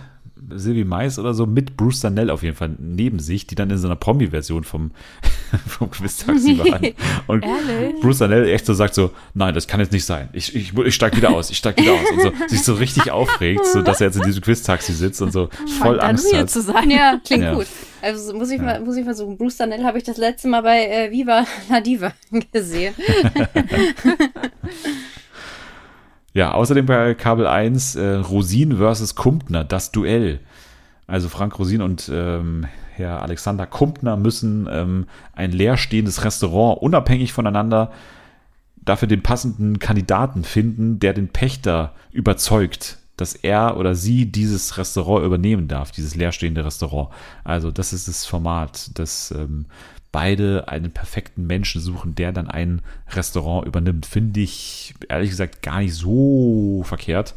Sylvie Mais oder so mit Bruce Danell auf jeden Fall neben sich, die dann in so einer Promi-Version vom, vom Quiz-Taxi waren. Und Ehrlich? Bruce Danell echt so sagt so, nein, das kann jetzt nicht sein. Ich, ich, ich steig wieder aus, ich steig wieder aus. Und so sich so richtig aufregt, so dass er jetzt in diesem Quiz-Taxi sitzt und so voll Angst dann hat. Zu sein. Ja, klingt ja. gut. Also muss ich, ja. mal, muss ich versuchen. Bruce Danell habe ich das letzte Mal bei äh, Viva la Diva gesehen. Ja, außerdem bei Kabel 1 äh, Rosin versus Kumpner, das Duell. Also Frank Rosin und ähm, Herr Alexander Kumpner müssen ähm, ein leerstehendes Restaurant unabhängig voneinander dafür den passenden Kandidaten finden, der den Pächter überzeugt, dass er oder sie dieses Restaurant übernehmen darf, dieses leerstehende Restaurant. Also das ist das Format, das ähm, beide einen perfekten Menschen suchen, der dann ein Restaurant übernimmt. Finde ich ehrlich gesagt gar nicht so verkehrt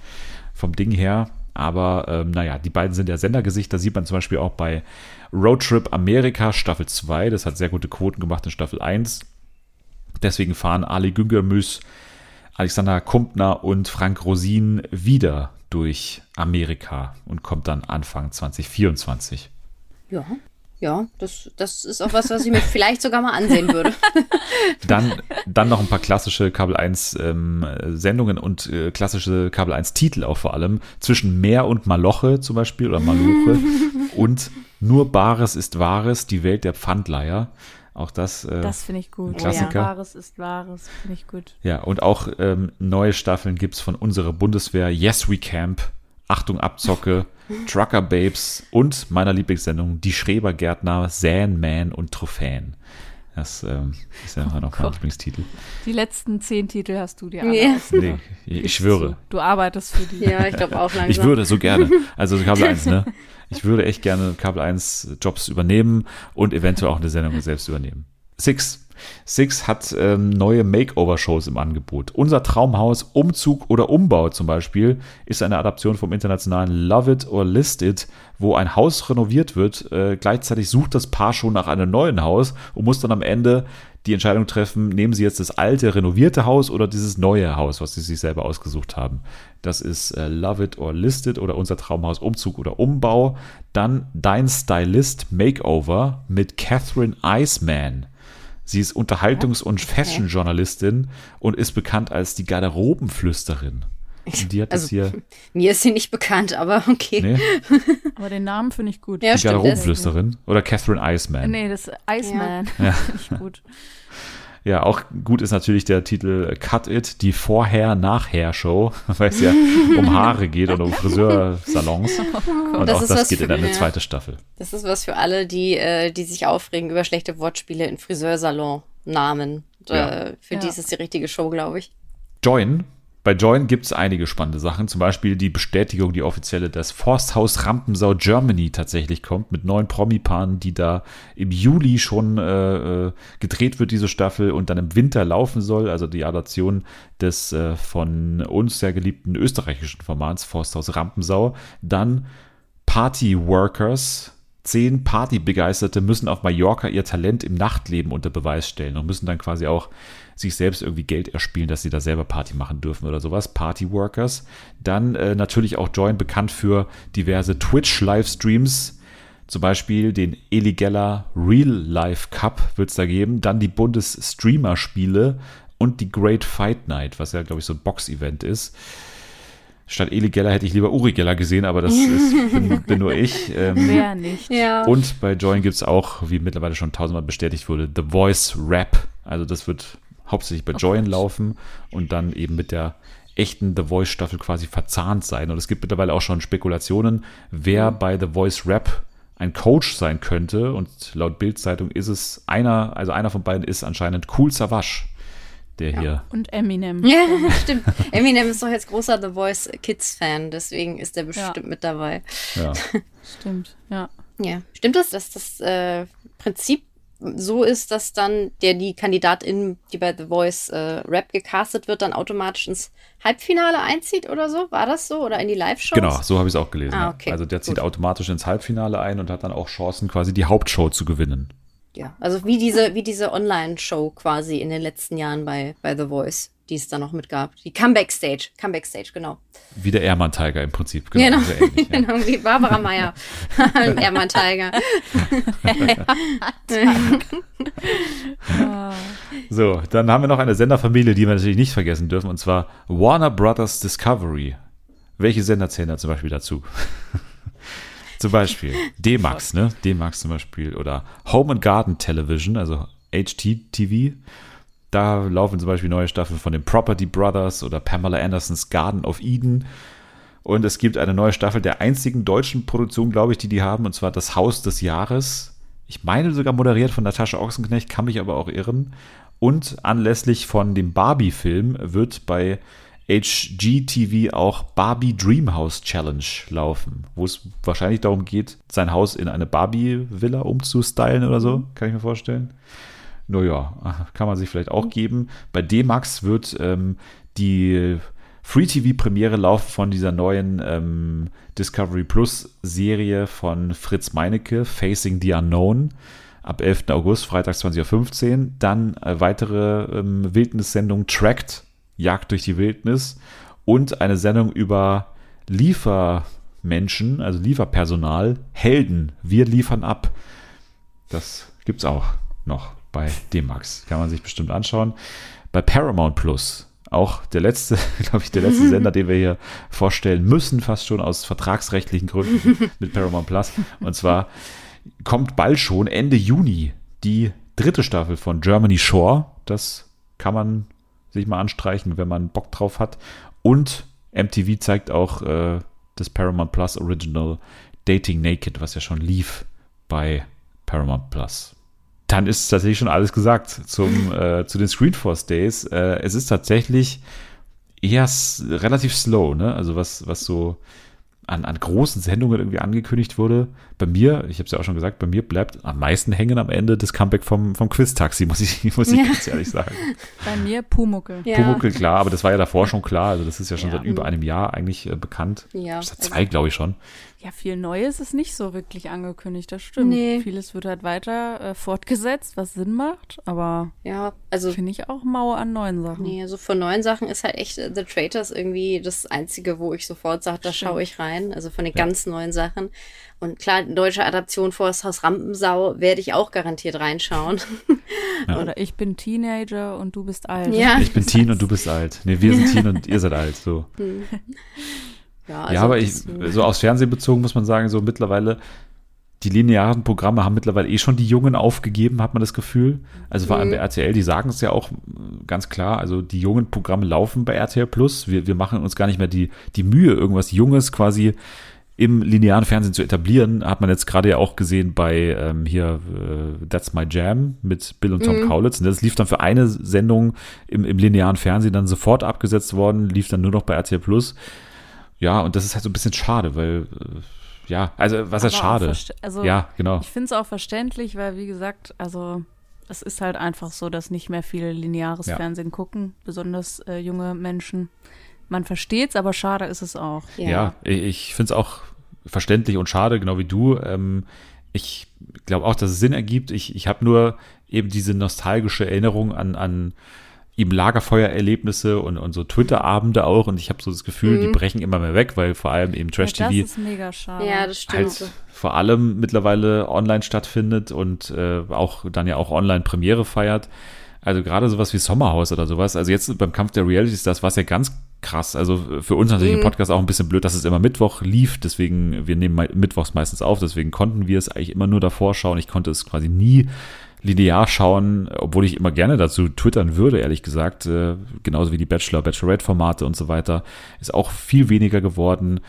vom Ding her. Aber ähm, naja, die beiden sind ja Sendergesichter. Sieht man zum Beispiel auch bei Roadtrip Amerika Staffel 2. Das hat sehr gute Quoten gemacht in Staffel 1. Deswegen fahren Ali Güngermüs, Alexander Kumpner und Frank Rosin wieder durch Amerika und kommt dann Anfang 2024. Ja, ja, das, das ist auch was, was ich mir vielleicht sogar mal ansehen würde. dann, dann noch ein paar klassische Kabel 1 ähm, Sendungen und äh, klassische Kabel 1 Titel auch vor allem. Zwischen Meer und Maloche zum Beispiel oder Maluche und Nur Bares ist Wahres, die Welt der Pfandleier. Auch das. Äh, das finde ich gut. Klassiker. Oh ja, Wahres ist Wahres, finde ich gut. Ja, und auch ähm, neue Staffeln gibt es von unserer Bundeswehr. Yes We Camp. Achtung, Abzocke. Trucker Babes und meiner Lieblingssendung Die Schrebergärtner, Sandman und Trophäen. Das ähm, ist ja oh noch mein Lieblingstitel. Die letzten zehn Titel hast du dir yeah. Nee, ich, ich schwöre. Du arbeitest für die. Ja, ich glaube auch langsam. Ich würde so gerne. Also Kabel 1, ne? Ich würde echt gerne Kabel 1 Jobs übernehmen und eventuell auch eine Sendung selbst übernehmen. Six. Six hat ähm, neue Makeover-Shows im Angebot. Unser Traumhaus, Umzug oder Umbau zum Beispiel, ist eine Adaption vom internationalen Love It or List It, wo ein Haus renoviert wird. Äh, gleichzeitig sucht das Paar schon nach einem neuen Haus und muss dann am Ende die Entscheidung treffen, nehmen sie jetzt das alte, renovierte Haus oder dieses neue Haus, was sie sich selber ausgesucht haben. Das ist äh, Love It or Listed oder unser Traumhaus Umzug oder Umbau. Dann Dein Stylist Makeover mit Catherine Iceman. Sie ist Unterhaltungs- und Fashion-Journalistin und ist bekannt als die Garderobenflüsterin. Und die hat Also, das hier. Mir ist sie nicht bekannt, aber okay. Nee, Aber den Namen finde ich gut. Ja, die Garderobenflüsterin oder Catherine Iceman. Nee, das Iceman Ja. finde ich gut. Ja, auch gut ist natürlich der Titel Cut It, die Vorher-Nachher-Show, weil es ja um Haare geht und um Friseursalons. und Das auch ist das was geht für- in eine ja. zweite Staffel. Das ist was für alle, die, äh, die sich aufregen über schlechte Wortspiele in Friseursalon-Namen. Ja. Äh, für Ja. die ist es die richtige Show, glaube ich. Join. Bei Join gibt es einige spannende Sachen, zum Beispiel die Bestätigung, die offizielle, dass Forsthaus Rampensau Germany tatsächlich kommt, mit neun Promi-Paaren, die da im Juli schon äh, äh, gedreht wird, diese Staffel, und dann im Winter laufen soll. Also die Adaption des äh, von uns sehr geliebten österreichischen Formats Forsthaus Rampensau. Dann Party Workers. Zehn Partybegeisterte müssen auf Mallorca ihr Talent im Nachtleben unter Beweis stellen und müssen dann quasi auch sich selbst irgendwie Geld erspielen, dass sie da selber Party machen dürfen oder sowas. Party Workers. Dann äh, natürlich auch Join bekannt für diverse Twitch-Livestreams. Zum Beispiel den Eli Geller Real Life Cup wird es da geben. Dann die Bundes-Streamer-Spiele und die Great Fight Night, was ja, glaube ich, so ein Box-Event ist. Statt Eli Geller hätte ich lieber Uri Geller gesehen, aber das ist, bin, bin nur ich. Ähm, Wer nicht? Ja. und bei Join gibt es auch, wie mittlerweile schon tausendmal bestätigt wurde, The Voice Rap. Also das wird hauptsächlich bei Join laufen und dann eben mit der echten The Voice Staffel quasi verzahnt sein. Und es gibt mittlerweile auch schon Spekulationen, wer bei The Voice Rap ein Coach sein könnte. Und laut Bild-Zeitung ist es einer, also einer von beiden ist anscheinend Cool Savage, der hier Und Eminem. Ja, stimmt. Eminem ist doch jetzt großer The Voice Kids Fan, deswegen ist er bestimmt Ja. mit dabei. ja, Stimmt, ja. Ja. Stimmt das, dass das äh, Prinzip so ist, dass dann der die Kandidatin, die bei The Voice äh, Rap gecastet wird, dann automatisch ins Halbfinale einzieht oder so? War das so? Oder in die Live-Shows? Genau, so habe ich es auch gelesen. Ah, ja. okay, Also der zieht gut. automatisch ins Halbfinale ein und hat dann auch Chancen, quasi die Hauptshow zu gewinnen. Ja, also wie diese, wie diese Online-Show quasi in den letzten Jahren bei, bei The Voice, die es da noch mit gab. Die Comeback-Stage. Comeback-Stage, genau. Wie der Ehrmann Tiger im Prinzip. Genau, Genau, ähnlich, ja. genau wie Barbara Meyer. Ermann Tiger. So, dann haben wir noch eine Senderfamilie, die wir natürlich nicht vergessen dürfen, und zwar Warner Brothers Discovery. Welche Sender zählen da zum Beispiel dazu? zum Beispiel D-Max, ne? D-Max zum Beispiel. Oder Home and Garden Television, also HT-TV. Da laufen zum Beispiel neue Staffeln von den Property Brothers oder Pamela Andersons Garden of Eden. Und es gibt eine neue Staffel der einzigen deutschen Produktion, glaube ich, die die haben, und zwar Das Haus des Jahres. Ich meine sogar moderiert von Natascha Ochsenknecht, kann mich aber auch irren. Und anlässlich von dem Barbie-Film wird bei HGTV auch Barbie Dreamhouse Challenge laufen, wo es wahrscheinlich darum geht, sein Haus in eine Barbie-Villa umzustylen oder so, kann ich mir vorstellen. Naja, kann man sich vielleicht auch geben. Bei D-Max wird ähm, die Free-TV-Premiere laufen von dieser neuen ähm, Discovery Plus-Serie von Fritz Meinecke, Facing the Unknown, ab 11. August, freitags 20.15 Uhr. Dann äh, weitere ähm, Wildnissendung Tracked, Jagd durch die Wildnis und eine Sendung über Liefermenschen, also Lieferpersonal, Helden, wir liefern ab. Das gibt's auch noch bei D-Max. Kann man sich bestimmt anschauen. Bei Paramount Plus, auch der letzte, glaube ich, der letzte Sender, den wir hier vorstellen müssen, fast schon aus vertragsrechtlichen Gründen mit Paramount Plus. Und zwar kommt bald schon Ende Juni die dritte Staffel von Germany Shore. Das kann man sich mal anstreichen, wenn man Bock drauf hat. Und MTV zeigt auch äh, das Paramount Plus Original Dating Naked, was ja schon lief bei Paramount Plus. Dann ist tatsächlich schon alles gesagt zum, äh, zu den Screenforce Days. Äh, es ist tatsächlich eher relativ slow, ne? Also was, was so an, an großen Sendungen irgendwie angekündigt wurde. Bei mir, ich habe es ja auch schon gesagt, bei mir bleibt am meisten hängen am Ende das Comeback vom, vom Quiz-Taxi, muss ich, muss ich Ja. ganz ehrlich sagen. bei mir Pumuckel. Ja. Pumuckl, klar, aber das war ja davor schon klar. Also das ist ja schon Ja. seit über einem Jahr eigentlich äh, bekannt. Ja. Seit zwei, glaube ich schon. Ja, viel Neues ist nicht so wirklich angekündigt, das stimmt. Nee. Vieles wird halt weiter äh, fortgesetzt, was Sinn macht, aber Ja, also finde ich auch mau an neuen Sachen. Nee, also von neuen Sachen ist halt echt äh, The Traitors irgendwie das Einzige, wo ich sofort sage, da schaue ich rein. Also von den Ja. ganz neuen Sachen. Und klar, deutsche Adaption Forsthaus Rampensau werde ich auch garantiert reinschauen. Ja. Oder ich bin Teenager und du bist alt. Ja. Ich bin Teen und du bist alt. Nee, wir sind Teen und ihr seid alt. So. Hm. Ja, also ja, aber ich, so aus Fernsehen bezogen muss man sagen, so mittlerweile, die linearen Programme haben mittlerweile eh schon die Jungen aufgegeben, hat man das Gefühl. Also vor allem mhm. bei RTL, die sagen es ja auch ganz klar, also die jungen Programme laufen bei RTL Plus. Wir, wir machen uns gar nicht mehr die, die Mühe, irgendwas Junges quasi im linearen Fernsehen zu etablieren, hat man jetzt gerade ja auch gesehen bei ähm, hier äh, That's My Jam mit Bill und Tom mhm. Kaulitz. Und das lief dann für eine Sendung im, im linearen Fernsehen dann sofort abgesetzt worden, lief dann nur noch bei RTL Plus. Ja, und das ist halt so ein bisschen schade, weil äh, ja, also was heißt schade? Also, ja, genau. Ich finde es auch verständlich, weil wie gesagt, also es ist halt einfach so, dass nicht mehr viele lineares ja. Fernsehen gucken, besonders äh, junge Menschen. Man versteht es, aber schade ist es auch. Ja, ja ich finde es auch verständlich und schade, genau wie du. Ähm, ich glaube auch, dass es Sinn ergibt. Ich, ich habe nur eben diese nostalgische Erinnerung an, an eben Lagerfeuererlebnisse und, und so Twitter-Abende auch. Und ich habe so das Gefühl, mhm. die brechen immer mehr weg, weil vor allem eben Trash-TV ja, das ist mega schade. Ja, das stimmt. Halt vor allem mittlerweile online stattfindet und äh, auch dann ja auch online Premiere feiert. Also gerade sowas wie Sommerhaus oder sowas. Also jetzt beim Kampf der Realities, das war ja ganz krass. Also für uns natürlich mhm. im Podcast auch ein bisschen blöd, dass es immer Mittwoch lief. Deswegen, wir nehmen Mittwochs meistens auf. Deswegen konnten wir es eigentlich immer nur davor schauen. Ich konnte es quasi nie linear schauen, obwohl ich immer gerne dazu twittern würde, ehrlich gesagt. Äh, genauso wie die Bachelor, Bachelorette-Formate und so weiter. Ist auch viel weniger geworden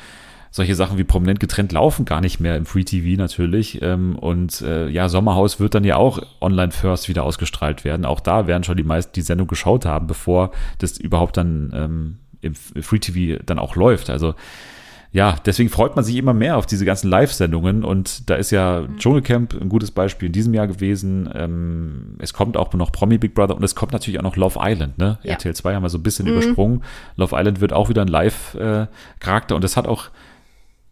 solche Sachen wie prominent getrennt laufen gar nicht mehr im Free TV natürlich. Ähm, und äh, ja, Sommerhaus wird dann ja auch online first wieder ausgestrahlt werden. Auch da werden schon die meisten die Sendung geschaut haben, bevor das überhaupt dann ähm, im Free TV dann auch läuft. Also ja, deswegen freut man sich immer mehr auf diese ganzen Live-Sendungen und da ist ja mhm. Dschungelcamp ein gutes Beispiel in diesem Jahr gewesen. Ähm, es kommt auch noch Promi Big Brother und es kommt natürlich auch noch Love Island, ne? Ja. RTL 2 haben wir so ein bisschen mhm. übersprungen. Love Island wird auch wieder ein Live-Charakter und das hat auch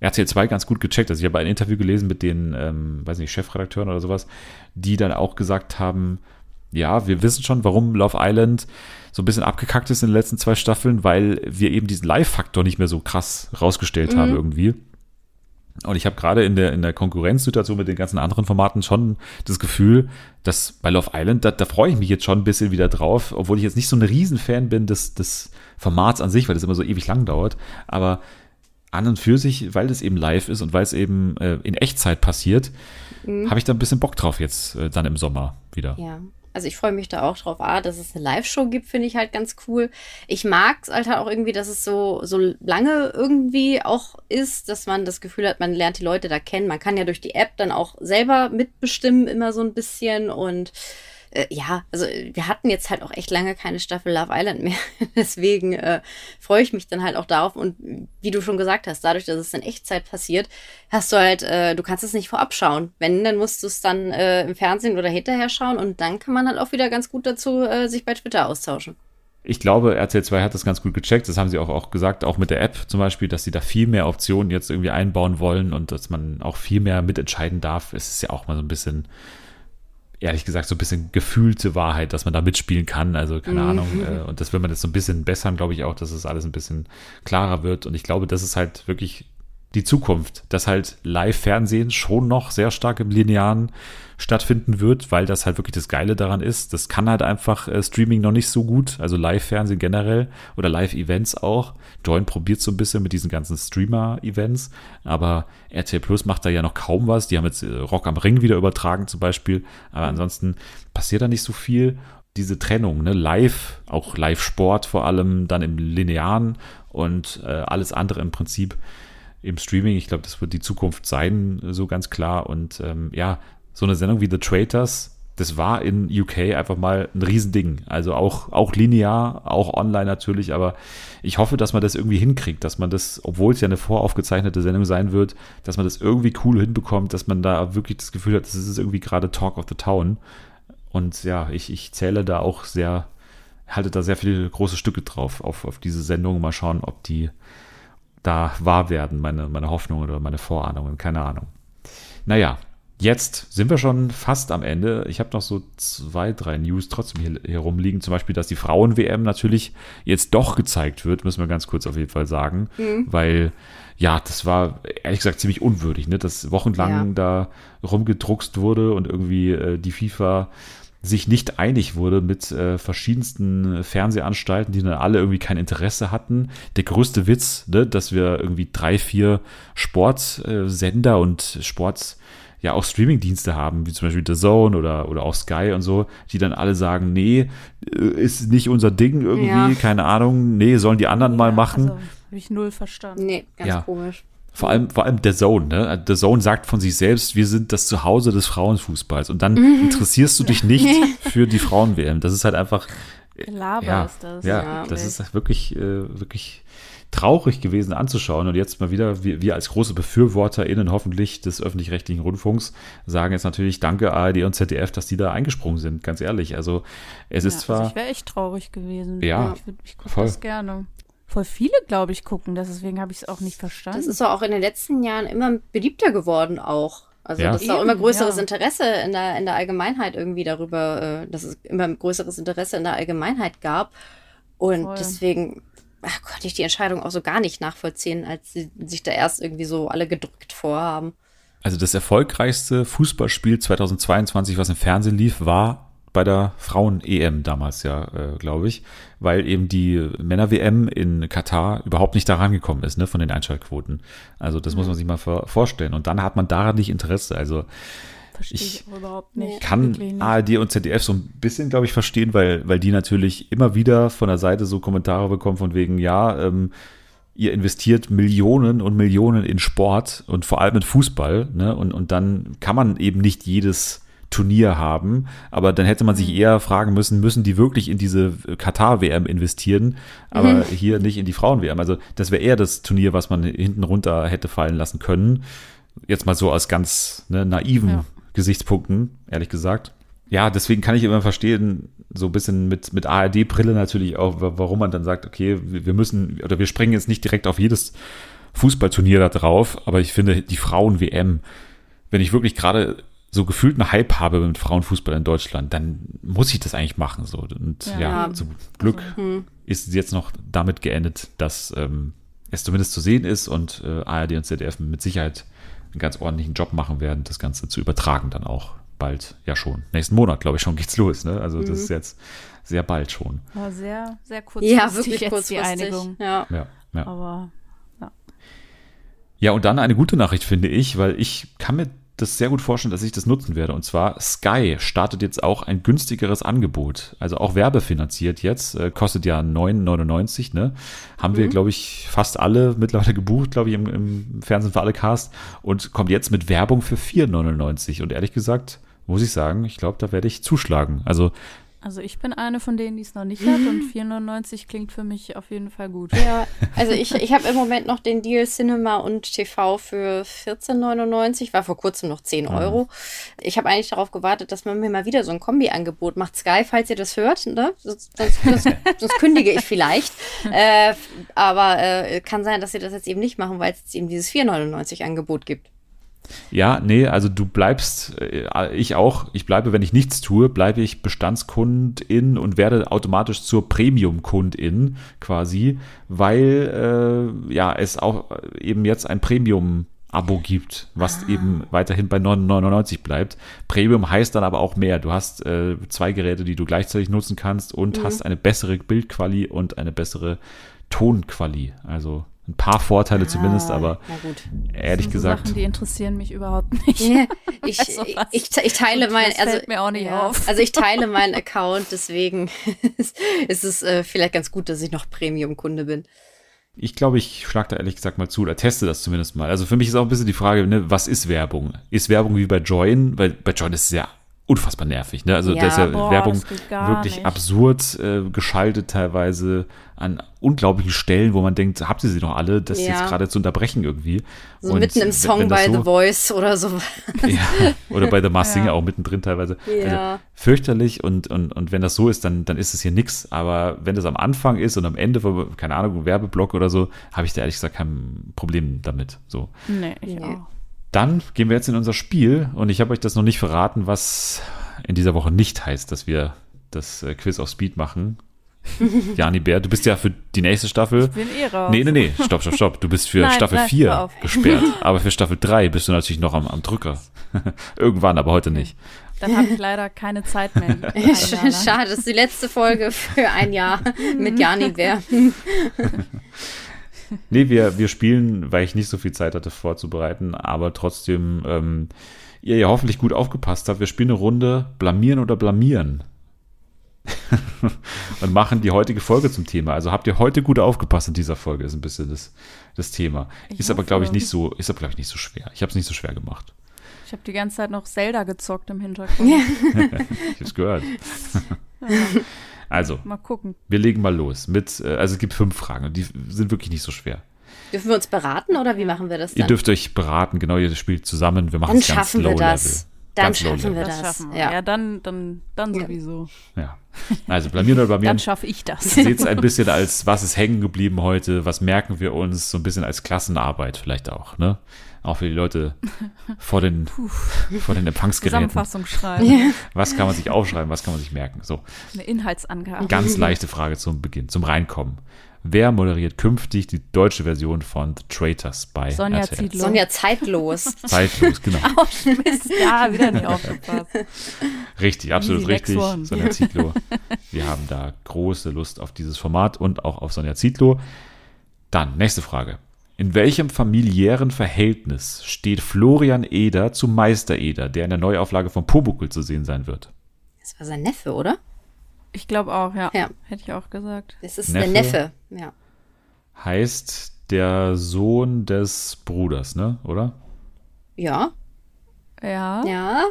RTL 2 ganz gut gecheckt. Also ich habe ein Interview gelesen mit den, ähm, weiß nicht, Chefredakteuren oder sowas, die dann auch gesagt haben, ja, wir wissen schon, warum Love Island so ein bisschen abgekackt ist in den letzten zwei Staffeln, weil wir eben diesen Live-Faktor nicht mehr so krass rausgestellt mhm. haben irgendwie. Und ich habe gerade in der, in der Konkurrenzsituation mit den ganzen anderen Formaten schon das Gefühl, dass bei Love Island, da, da freue ich mich jetzt schon ein bisschen wieder drauf, obwohl ich jetzt nicht so ein Riesenfan bin des, des Formats an sich, weil das immer so ewig lang dauert. Aber an und für sich, weil das eben live ist und weil es eben äh, in Echtzeit passiert, mhm. habe ich da ein bisschen Bock drauf jetzt äh, dann im Sommer wieder. Ja. Also ich freue mich da auch drauf. Ah, dass es eine Live-Show gibt, finde ich halt ganz cool. Ich mag es halt auch irgendwie, dass es so, so lange irgendwie auch ist, dass man das Gefühl hat, man lernt die Leute da kennen. Man kann ja durch die App dann auch selber mitbestimmen, immer so ein bisschen. Und äh, ja, also wir hatten jetzt halt auch echt lange keine Staffel Love Island mehr. Deswegen äh, freue ich mich dann halt auch darauf. Und wie du schon gesagt hast, dadurch, dass es in Echtzeit passiert, hast du halt, äh, du kannst es nicht vorab schauen. Wenn, dann musst du es dann äh, im Fernsehen oder hinterher schauen und dann kann man halt auch wieder ganz gut dazu äh, sich bei Twitter austauschen. Ich glaube, RTL 2 hat das ganz gut gecheckt. Das haben sie auch, auch gesagt, auch mit der App zum Beispiel, dass sie da viel mehr Optionen jetzt irgendwie einbauen wollen und dass man auch viel mehr mitentscheiden darf. Es ist ja auch mal so ein bisschen ehrlich gesagt so ein bisschen gefühlte Wahrheit, dass man da mitspielen kann. Also keine mhm. Ahnung. Äh, und das will man jetzt so ein bisschen bessern, glaube ich auch, dass es alles ein bisschen klarer wird. Und ich glaube, das ist halt wirklich die Zukunft, dass halt Live-Fernsehen schon noch sehr stark im Linearen stattfinden wird, weil das halt wirklich das Geile daran ist. Das kann halt einfach äh, Streaming noch nicht so gut, also Live-Fernsehen generell oder Live-Events auch. Join probiert so ein bisschen mit diesen ganzen Streamer-Events, aber RTL Plus macht da ja noch kaum was. Die haben jetzt äh, Rock am Ring wieder übertragen zum Beispiel, aber ansonsten passiert da nicht so viel. Diese Trennung, ne, Live, auch Live-Sport vor allem, dann im Linearen und äh, alles andere im Prinzip im Streaming. Ich glaube, das wird die Zukunft sein, so ganz klar. Und ähm, ja, so eine Sendung wie The Traitors, das war in UK einfach mal ein Riesending. Also auch, auch linear, auch online natürlich, aber ich hoffe, dass man das irgendwie hinkriegt, dass man das, obwohl es ja eine voraufgezeichnete Sendung sein wird, dass man das irgendwie cool hinbekommt, dass man da wirklich das Gefühl hat, das ist irgendwie gerade Talk of the Town. Und ja, ich, ich zähle da auch sehr, halte da sehr viele große Stücke drauf auf, auf diese Sendung. Mal schauen, ob die da wahr werden, meine, meine Hoffnungen oder meine Vorahnungen, keine Ahnung. Naja, Jetzt sind wir schon fast am Ende. Ich habe noch so zwei, drei News trotzdem hier, hier rumliegen. Zum Beispiel, dass die Frauen-WM natürlich jetzt doch gezeigt wird, müssen wir ganz kurz auf jeden Fall sagen. Mhm. Weil, ja, das war ehrlich gesagt ziemlich unwürdig, ne? dass wochenlang ja. da rumgedruckst wurde und irgendwie äh, die FIFA sich nicht einig wurde mit äh, verschiedensten Fernsehanstalten, die dann alle irgendwie kein Interesse hatten. Der größte Witz, ne, dass wir irgendwie drei, vier Sportsender und Sports ja auch Streamingdienste haben, wie zum Beispiel The Zone oder, oder auch Sky und so, die dann alle sagen, nee, äh, ist nicht unser Ding irgendwie, ja. keine Ahnung, nee, sollen die anderen ja, mal machen. Also, habe ich null verstanden. Nee, ganz ja. komisch. Vor allem, vor allem der Zone, ne? Der Zone sagt von sich selbst, wir sind das Zuhause des Frauenfußballs. Und dann mhm. interessierst du dich nicht für die Frauen-WM. Das ist halt einfach. Laber ja, ist das. Ja, ja das ist wirklich, äh, wirklich traurig gewesen anzuschauen. Und jetzt mal wieder, wir, wir als große BefürworterInnen hoffentlich des öffentlich-rechtlichen Rundfunks sagen jetzt natürlich Danke ARD und ZDF, dass die da eingesprungen sind, ganz ehrlich. Also es ist ja, zwar. Also ich wäre echt traurig gewesen. Ja, ich, ich gucke das gerne voll viele, glaube ich, gucken. Deswegen habe ich es auch nicht verstanden. Das ist auch in den letzten Jahren immer beliebter geworden auch. Also ja. dass es auch immer größeres ja. Interesse in der, in der Allgemeinheit irgendwie darüber, äh, dass es immer größeres Interesse in der Allgemeinheit gab. Und voll. deswegen ach, konnte ich die Entscheidung auch so gar nicht nachvollziehen, als sie sich da erst irgendwie so alle gedrückt vorhaben. Also das erfolgreichste Fußballspiel 2022, was im Fernsehen lief, war bei der Frauen-EM damals ja, äh, glaube ich, weil eben die Männer-WM in Katar überhaupt nicht daran gekommen ist, ne, von den Einschaltquoten. Also das mhm. muss man sich mal vorstellen. Und dann hat man daran nicht Interesse. Also Verstehe ich, ich überhaupt nicht. kann nicht. ARD und ZDF so ein bisschen, glaube ich, verstehen, weil, weil die natürlich immer wieder von der Seite so Kommentare bekommen von wegen, ja, ähm, ihr investiert Millionen und Millionen in Sport und vor allem in Fußball, ne? Und, und dann kann man eben nicht jedes Turnier haben. Aber dann hätte man sich mhm. eher fragen müssen, müssen die wirklich in diese Katar-WM investieren, aber mhm. hier nicht in die Frauen-WM. Also das wäre eher das Turnier, was man hinten runter hätte fallen lassen können. Jetzt mal so aus ganz ne, naiven ja. Gesichtspunkten, ehrlich gesagt. Ja, deswegen kann ich immer verstehen, so ein bisschen mit, mit ARD-Brille natürlich auch, warum man dann sagt, okay, wir müssen, oder wir springen jetzt nicht direkt auf jedes Fußballturnier da drauf, aber ich finde, die Frauen-WM, wenn ich wirklich gerade so gefühlt einen Hype habe mit Frauenfußball in Deutschland, dann muss ich das eigentlich machen. So. Und ja, ja zum Glück also, hm. ist es jetzt noch damit geendet, dass ähm, es zumindest zu sehen ist und äh, ARD und ZDF mit Sicherheit einen ganz ordentlichen Job machen werden, das Ganze zu übertragen dann auch bald, ja schon. Nächsten Monat, glaube ich, schon geht's los. Ne? Also mhm. das ist jetzt sehr bald schon. War sehr, sehr kurzfristig ja, wirklich jetzt kurzfristig. die Einigung. Ja. ja, ja. Aber ja. Ja, und dann eine gute Nachricht, finde ich, weil ich kann mir das sehr gut vorstellen, dass ich das nutzen werde. Und zwar Sky startet jetzt auch ein günstigeres Angebot. Also auch werbefinanziert jetzt. Äh, kostet ja 9,99. Ne? Haben mhm. wir, glaube ich, fast alle mittlerweile gebucht, glaube ich, im, im Fernsehen für alle Cast. Und kommt jetzt mit Werbung für 4,99. Und ehrlich gesagt, muss ich sagen, ich glaube, da werde ich zuschlagen. Also also ich bin eine von denen, die es noch nicht hat und 4,99 klingt für mich auf jeden Fall gut. Ja, also ich, ich habe im Moment noch den Deal Cinema und TV für 14,99, war vor kurzem noch 10 ah. Euro. Ich habe eigentlich darauf gewartet, dass man mir mal wieder so ein Kombi-Angebot macht. Sky, falls ihr das hört, ne? sonst, sonst, sonst, sonst kündige ich vielleicht. Äh, aber äh, kann sein, dass sie das jetzt eben nicht machen, weil es jetzt eben dieses 4,99 Angebot gibt. Ja, nee, also du bleibst, äh, ich auch, ich bleibe, wenn ich nichts tue, bleibe ich Bestandskundin und werde automatisch zur Premium-Kundin quasi, weil äh, ja es auch eben jetzt ein Premium Abo gibt, was ah. eben weiterhin bei 9,99 bleibt. Premium heißt dann aber auch mehr. Du hast äh, zwei Geräte, die du gleichzeitig nutzen kannst und mhm. hast eine bessere Bildquali und eine bessere Tonquali. Also ein paar Vorteile ah, zumindest, aber ehrlich so gesagt. Sachen, die interessieren mich überhaupt nicht. Ja, ich, also ich, ich, teile mein, also, mir auch nicht ja, auf. also ich teile meinen Account, deswegen ist es äh, vielleicht ganz gut, dass ich noch Premium-Kunde bin. Ich glaube, ich schlage da ehrlich gesagt mal zu oder teste das zumindest mal. Also für mich ist auch ein bisschen die Frage, ne, was ist Werbung? Ist Werbung wie bei Join? Weil bei Join ist es ja unfassbar nervig. Ne? Also ja, da ist ja boah, Werbung wirklich nicht. absurd äh, geschaltet teilweise an unglaublichen Stellen, wo man denkt, habt ihr sie noch alle, das ja. jetzt gerade zu unterbrechen irgendwie. So und mitten im Song bei so, The Voice oder so. ja, oder bei The Masked Singer auch mittendrin teilweise. Ja. Also fürchterlich und, und, und wenn das so ist, dann, dann ist es hier nichts. Aber wenn das am Anfang ist und am Ende, keine Ahnung, Werbeblock oder so, habe ich da ehrlich gesagt kein Problem damit. So. Nee, ich nee. auch. Dann gehen wir jetzt in unser Spiel und ich habe euch das noch nicht verraten, was in dieser Woche nicht heißt, dass wir das äh, Quiz auf Speed machen. Jani Bär, du bist ja für die nächste Staffel. Ich bin eh raus. Nee, nee, nee, stopp, stopp, stopp. Du bist für nein, Staffel nein, 4 gesperrt. Aber für Staffel 3 bist du natürlich noch am, am Drücker. Irgendwann, aber heute nicht. dann habe ich leider keine Zeit mehr. Schade, das ist die letzte Folge für ein Jahr mit Jani Bär. nee, wir, wir spielen, weil ich nicht so viel Zeit hatte vorzubereiten, aber trotzdem ähm, ihr ja hoffentlich gut aufgepasst habt. Wir spielen eine Runde Blamieren oder Blamieren. und machen die heutige Folge zum Thema. Also habt ihr heute gut aufgepasst in dieser Folge, ist ein bisschen das, das Thema. Ich ist aber, glaube ich, nicht so, ist aber, glaube ich, nicht so schwer. Ich habe es nicht so schwer gemacht. Ich habe die ganze Zeit noch Zelda gezockt im Hintergrund. ich habe es gehört. Also, mal gucken. Wir legen mal los mit, äh, also es gibt fünf Fragen und die sind wirklich nicht so schwer. Dürfen wir uns beraten oder wie machen wir das dann? Ihr dürft euch beraten, genau, ihr spielt zusammen, wir machen es ganz low wir das. Level. Dann Ganz schaffen wir Das das. schaffen wir. Ja. Ja, dann, dann, dann sowieso. Ja. Also blamieren oder blamieren. Dann schaffe ich das. Seht es ein bisschen als, was ist hängen geblieben heute, was merken wir uns, so ein bisschen als Klassenarbeit vielleicht auch, ne? Auch für die Leute vor den, vor den Empfangsgeräten. Zusammenfassung schreiben. Was kann man sich aufschreiben, was kann man sich merken? So, Eine Inhaltsangabe. ganz leichte Frage zum Beginn, zum Reinkommen. Wer moderiert künftig die deutsche Version von The Traitors bei Sonja RTL? Ziedlow. Sonja zeitlos. Zeitlos, genau. Oh, Mist. Ja, wieder nicht aufgepasst. Richtig, absolut richtig. Sonja Zietlow. Wir haben da große Lust auf dieses Format und auch auf Sonja Zietlow. Dann, nächste Frage. In welchem familiären Verhältnis steht Florian Eder zu Meister Eder, der in der Neuauflage von Pobuckel zu sehen sein wird? Das war sein Neffe, oder? Ich glaube auch, ja. Ja. Hätte ich auch gesagt. Das ist Neffe. der Neffe. Ja. Heißt der Sohn des Bruders, ne? Oder? Ja. Ja. Ja.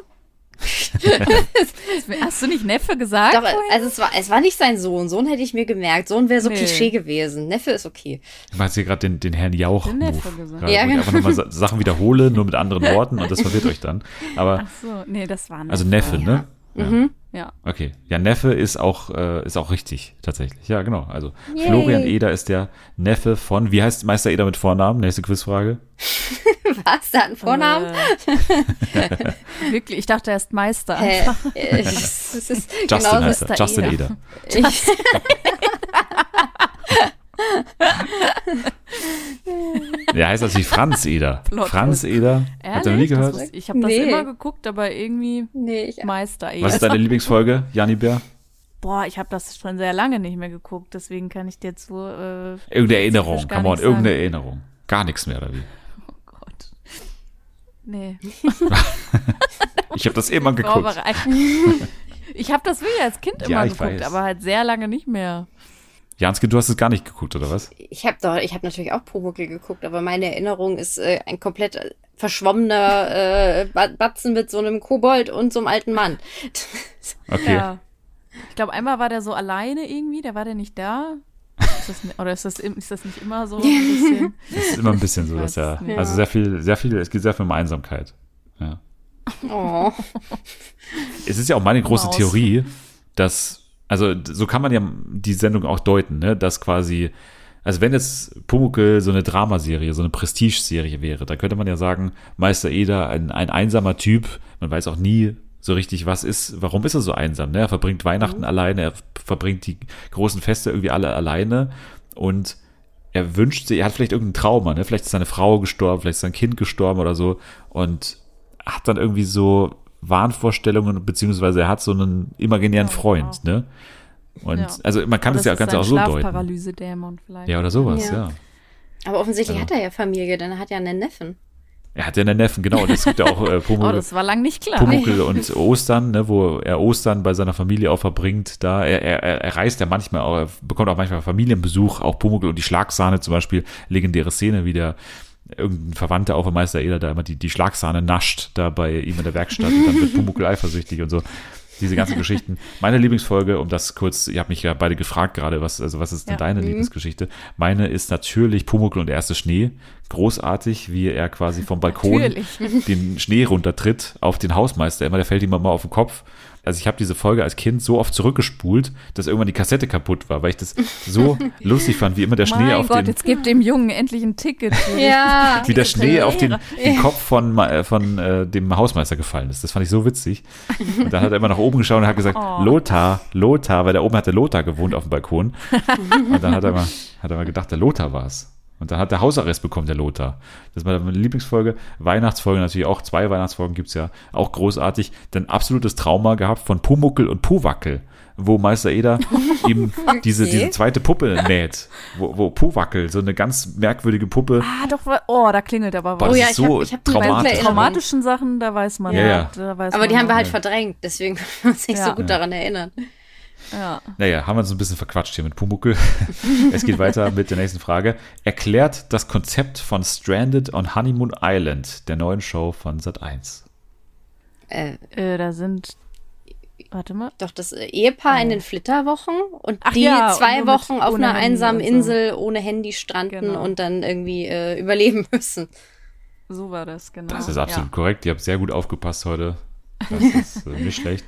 Hast du nicht Neffe gesagt? Doch, vorhin? also es war, es war nicht sein Sohn. Sohn hätte ich mir gemerkt. Sohn wäre so Nee. Klischee gewesen. Neffe ist okay. Du meinst hier gerade den, den Herrn Jauch. Den Neffe gesagt. Ja, wo ich genau. einfach nochmal Sa- Sachen wiederhole, nur mit anderen Worten und das verwirrt euch dann. Aber, Ach so, nee, das war Neffe. also Neffe, ne? Ja. Ja. Okay. Ja, Neffe ist auch, äh, ist auch richtig, tatsächlich. Ja, genau. Also Yay. Florian Eder ist der Neffe von, wie heißt Meister Eder mit Vornamen? Nächste Quizfrage. Was? Der hat einen Vornamen? Äh, wirklich, ich dachte, er ist Meister. Äh, äh, es ist Justin genauso- heißt er. Mr. Justin Eder. Eder. Ich, Der heißt natürlich Franz Eder. Plot Franz. Eder. Habt ihr noch nie Ehrlich? Das gehört? wusste- Ich habe das Nee. immer geguckt, aber irgendwie nee, ich, Meister eher. Was ist deine Lieblingsfolge, Jani Bär? Boah, ich habe das schon sehr lange nicht mehr geguckt, deswegen kann ich dir jetzt so. Äh, Irgendeine Erinnerung, come on, nicht sagen. irgendeine Erinnerung. Gar nichts mehr, oder wie? Gott. Nee. Ich habe das immer geguckt. Ich habe das wirklich als Kind Ja, immer geguckt, weiß. aber halt sehr lange nicht mehr. Janske, du hast es gar nicht geguckt, oder was? ich habe doch, ich habe natürlich auch Pumuckl geguckt, aber meine Erinnerung ist äh, ein komplett äh, verschwommener äh, Ba- Batzen mit so einem Kobold und so einem alten Mann. Okay. Ja. Ich glaube, einmal war der so alleine irgendwie, der war der nicht da. Ist das, oder ist das, ist das nicht immer so ein bisschen? Das ist immer ein bisschen so, dass er, es nicht. also sehr viel, sehr viel, es geht sehr viel um Einsamkeit. Ja. Oh. Es ist ja auch meine große Maus. Theorie, dass, also so kann man ja die Sendung auch deuten, ne, dass quasi, also wenn jetzt Pumuckl so eine Dramaserie, so eine Prestige-Serie wäre, da könnte man ja sagen, Meister Eder, ein, ein einsamer Typ, man weiß auch nie so richtig, was ist, warum ist er so einsam, ne? Er verbringt Weihnachten alleine, er verbringt die großen Feste irgendwie alle alleine und er wünscht sich, er hat vielleicht irgendein Trauma, ne? Vielleicht ist seine Frau gestorben, vielleicht ist sein Kind gestorben oder so und hat dann irgendwie so Wahnvorstellungen, beziehungsweise er hat so einen imaginären Ja, Freund, ne? Und Ja. also man kann es ja ganz auch so deuten. Schlafparalyse-Dämon vielleicht. Ja, oder sowas, Ja. ja. Aber offensichtlich Also- hat er ja Familie, denn er hat ja einen Neffen. Er hat ja einen Neffen, genau. Und es gibt ja auch äh, Oh, Pumuckl, das war lang nicht klar. Pumuckl und Ostern, ne, wo er Ostern bei seiner Familie auch verbringt. Da er, er, er er reist ja manchmal auch, er bekommt auch manchmal Familienbesuch, auch Pumuckl und die Schlagsahne zum Beispiel, legendäre Szene, wie der irgendein Verwandter auch von Meister Eder da immer die, die Schlagsahne nascht, da bei ihm in der Werkstatt und dann wird Pumuckl eifersüchtig und so. Diese ganzen Geschichten. Meine Lieblingsfolge, um das kurz, ihr habt mich ja beide gefragt gerade, was, also was ist denn Ja. deine Lieblingsgeschichte? Meine ist natürlich Pumuckl und der erste Schnee. Großartig, wie er quasi vom Balkon Natürlich. den Schnee runtertritt auf den Hausmeister. Immer, der fällt ihm mal auf den Kopf. Also ich habe diese Folge als Kind so oft zurückgespult, dass irgendwann die Kassette kaputt war, weil ich das so lustig fand, wie immer der Schnee mein auf Gott, den jetzt gebt dem Jungen endlich ein Ticket. Ja. wie der Schnee auf den, den Kopf von, äh, von äh, dem Hausmeister gefallen ist. Das fand ich so witzig. Und dann hat er immer nach oben geschaut und hat gesagt, Oh. Lothar, Lothar, weil da oben hatte Lothar gewohnt auf dem Balkon. Und dann hat er mal, hat er mal gedacht, der Lothar war's. Und dann hat der Hausarrest bekommen, der Lothar. Das war meine Lieblingsfolge. Weihnachtsfolge natürlich auch. Zwei Weihnachtsfolgen gibt es ja. Auch großartig. Dann absolutes Trauma gehabt von Pumuckel und Puwackel, wo Meister Eder ihm diese, diese zweite Puppe näht. Wo, wo Puwackel, so eine ganz merkwürdige Puppe. Ah, doch, oh, da klingelt aber was. Oh ja, ist ich so hab- ich hab Die traumatisch. traumatischen Sachen, da weiß man. Ja, ja. Da weiß Aber man die haben wir halt verdrängt, deswegen können wir uns nicht Ja. so gut daran erinnern. Ja. Naja, haben wir uns ein bisschen verquatscht hier mit Pumuckel. es geht weiter mit der nächsten Frage. Erklärt das Konzept von Stranded on Honeymoon Island, der neuen Show von Sat1. Äh, Äh, da sind. Warte mal. doch das Ehepaar in den Flitterwochen und Ach die ja, zwei Wochen auf einer Handy einsamen so. Insel ohne Handy stranden Genau. und dann irgendwie äh, überleben müssen. So war das, genau. Das ist absolut ja. korrekt. Ihr habt sehr gut aufgepasst heute. Das ist äh, nicht schlecht.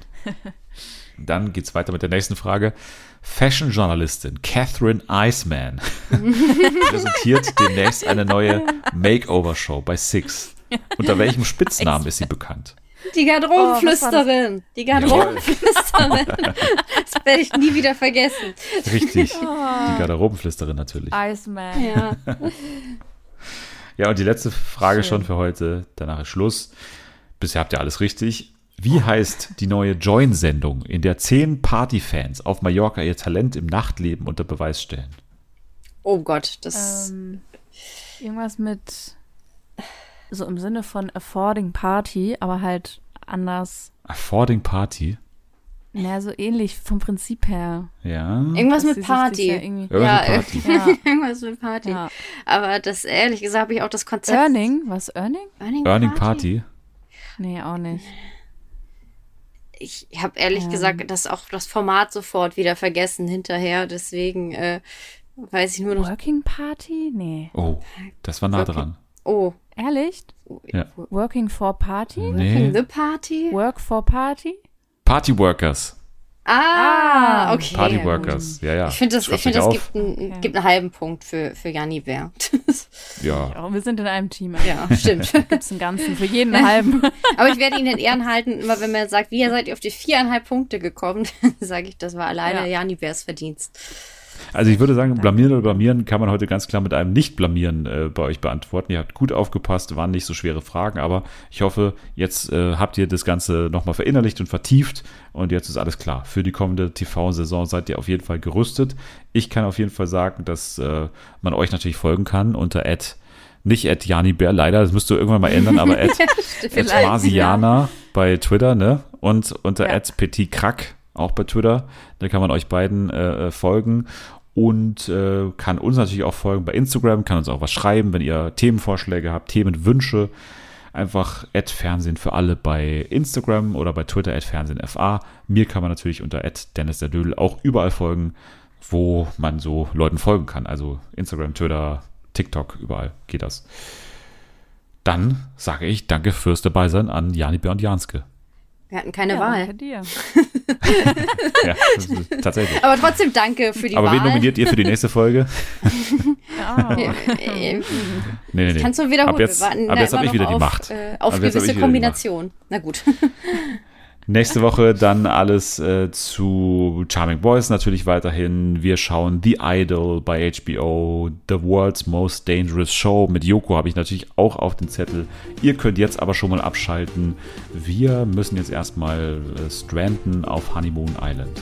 Dann geht's weiter mit der nächsten Frage. Fashion-Journalistin Catherine Iceman präsentiert demnächst eine neue Makeover-Show bei Six. Unter welchem Spitznamen ist sie bekannt? Die Garderobenflüsterin. die Garderobenflüsterin. das werde ich nie wieder vergessen. Richtig. Die Garderobenflüsterin natürlich. Iceman. Ja. Ja, und die letzte Frage Schön. schon für heute. Danach ist Schluss. Bisher habt ihr alles richtig. Wie heißt die neue Join-Sendung, in der zehn Partyfans auf Mallorca ihr Talent im Nachtleben unter Beweis stellen? Oh Gott, das. Ähm, irgendwas mit. So im Sinne von Affording Party, aber halt anders. Affording Party? Naja, so ähnlich vom Prinzip her. Ja. irgendwas mit Party. ja irgendwie- Irgendwas ja, mit Party. Ja. irgendwas mit Party. Ja. Aber das, ehrlich gesagt, habe ich auch das Konzept. Earning? Was, Earning? Earning, Earning Party? Nee, auch nicht. Ich habe ehrlich Ähm. gesagt das auch das Format sofort wieder vergessen hinterher. Deswegen äh, weiß ich nur noch. Working Party? Nee. Oh, das war nah dran. Oh, Ehrlich? Ja. Working for Party? Nee. The Party? Work for Party? Party Workers. Ah, okay. Party ja. Ja, ja. Ich finde, das, ich find, das gibt, einen, gibt einen halben Punkt für, für Janni Bär. Ja. Ja, wir sind in einem Team. Also ja, stimmt. Gibt's einen ganzen für jeden einen halben. Aber ich werde ihn in Ehren halten, immer wenn man sagt, wie seid ihr auf die viereinhalb Punkte gekommen, dann sage ich, das war alleine Ja. Jani Bärs Verdienst. Also ich würde sagen, blamieren oder blamieren kann man heute ganz klar mit einem Nicht-Blamieren äh, bei euch beantworten. Ihr habt gut aufgepasst, waren nicht so schwere Fragen, aber ich hoffe, jetzt äh, habt ihr das Ganze nochmal verinnerlicht und vertieft und jetzt ist alles klar. Für die kommende TV-Saison seid ihr auf jeden Fall gerüstet. Ich kann auf jeden Fall sagen, dass äh, man euch natürlich folgen kann unter Ad, nicht Ad Jani Bär, leider, das müsst ihr irgendwann mal ändern, aber Ad, Ad Vielleicht, Marsiana bei Twitter, ne? Und unter Ja. Ad Petit Crack auch bei Twitter. Da kann man euch beiden äh, äh, folgen und äh, kann uns natürlich auch folgen bei Instagram, kann uns auch was schreiben, wenn ihr Themenvorschläge habt, Themenwünsche. Einfach Ad Fernsehen für alle bei Instagram oder bei Twitter Ad Fernsehen FA. Mir kann man natürlich unter Ad Dennis der Dödel auch überall folgen, wo man so Leuten folgen kann. Also Instagram, Twitter, TikTok, überall geht das. Dann sage ich danke fürs Dabeisein an Jani Bär und Janske. Wir hatten keine Ja, Wahl. danke dir. Ja, tatsächlich. Aber trotzdem danke für die Aber Wahl. wen nominiert ihr für die nächste Folge? Ja. Äh, äh, Nee, nee, nee. Kannst du wiederholen? Ab jetzt, ab jetzt habe ich noch wieder die auf, Macht. Äh, auf Ab ich gewisse die Kombinationen. Na gut. Nächste Woche dann alles äh, zu Charming Boys natürlich weiterhin. Wir schauen The Idol bei HBO, The World's Most Dangerous Show. Mit Yoko habe ich natürlich auch auf den Zettel. Ihr könnt jetzt aber schon mal abschalten. Wir müssen jetzt erstmal äh, stranden auf Honeymoon Island.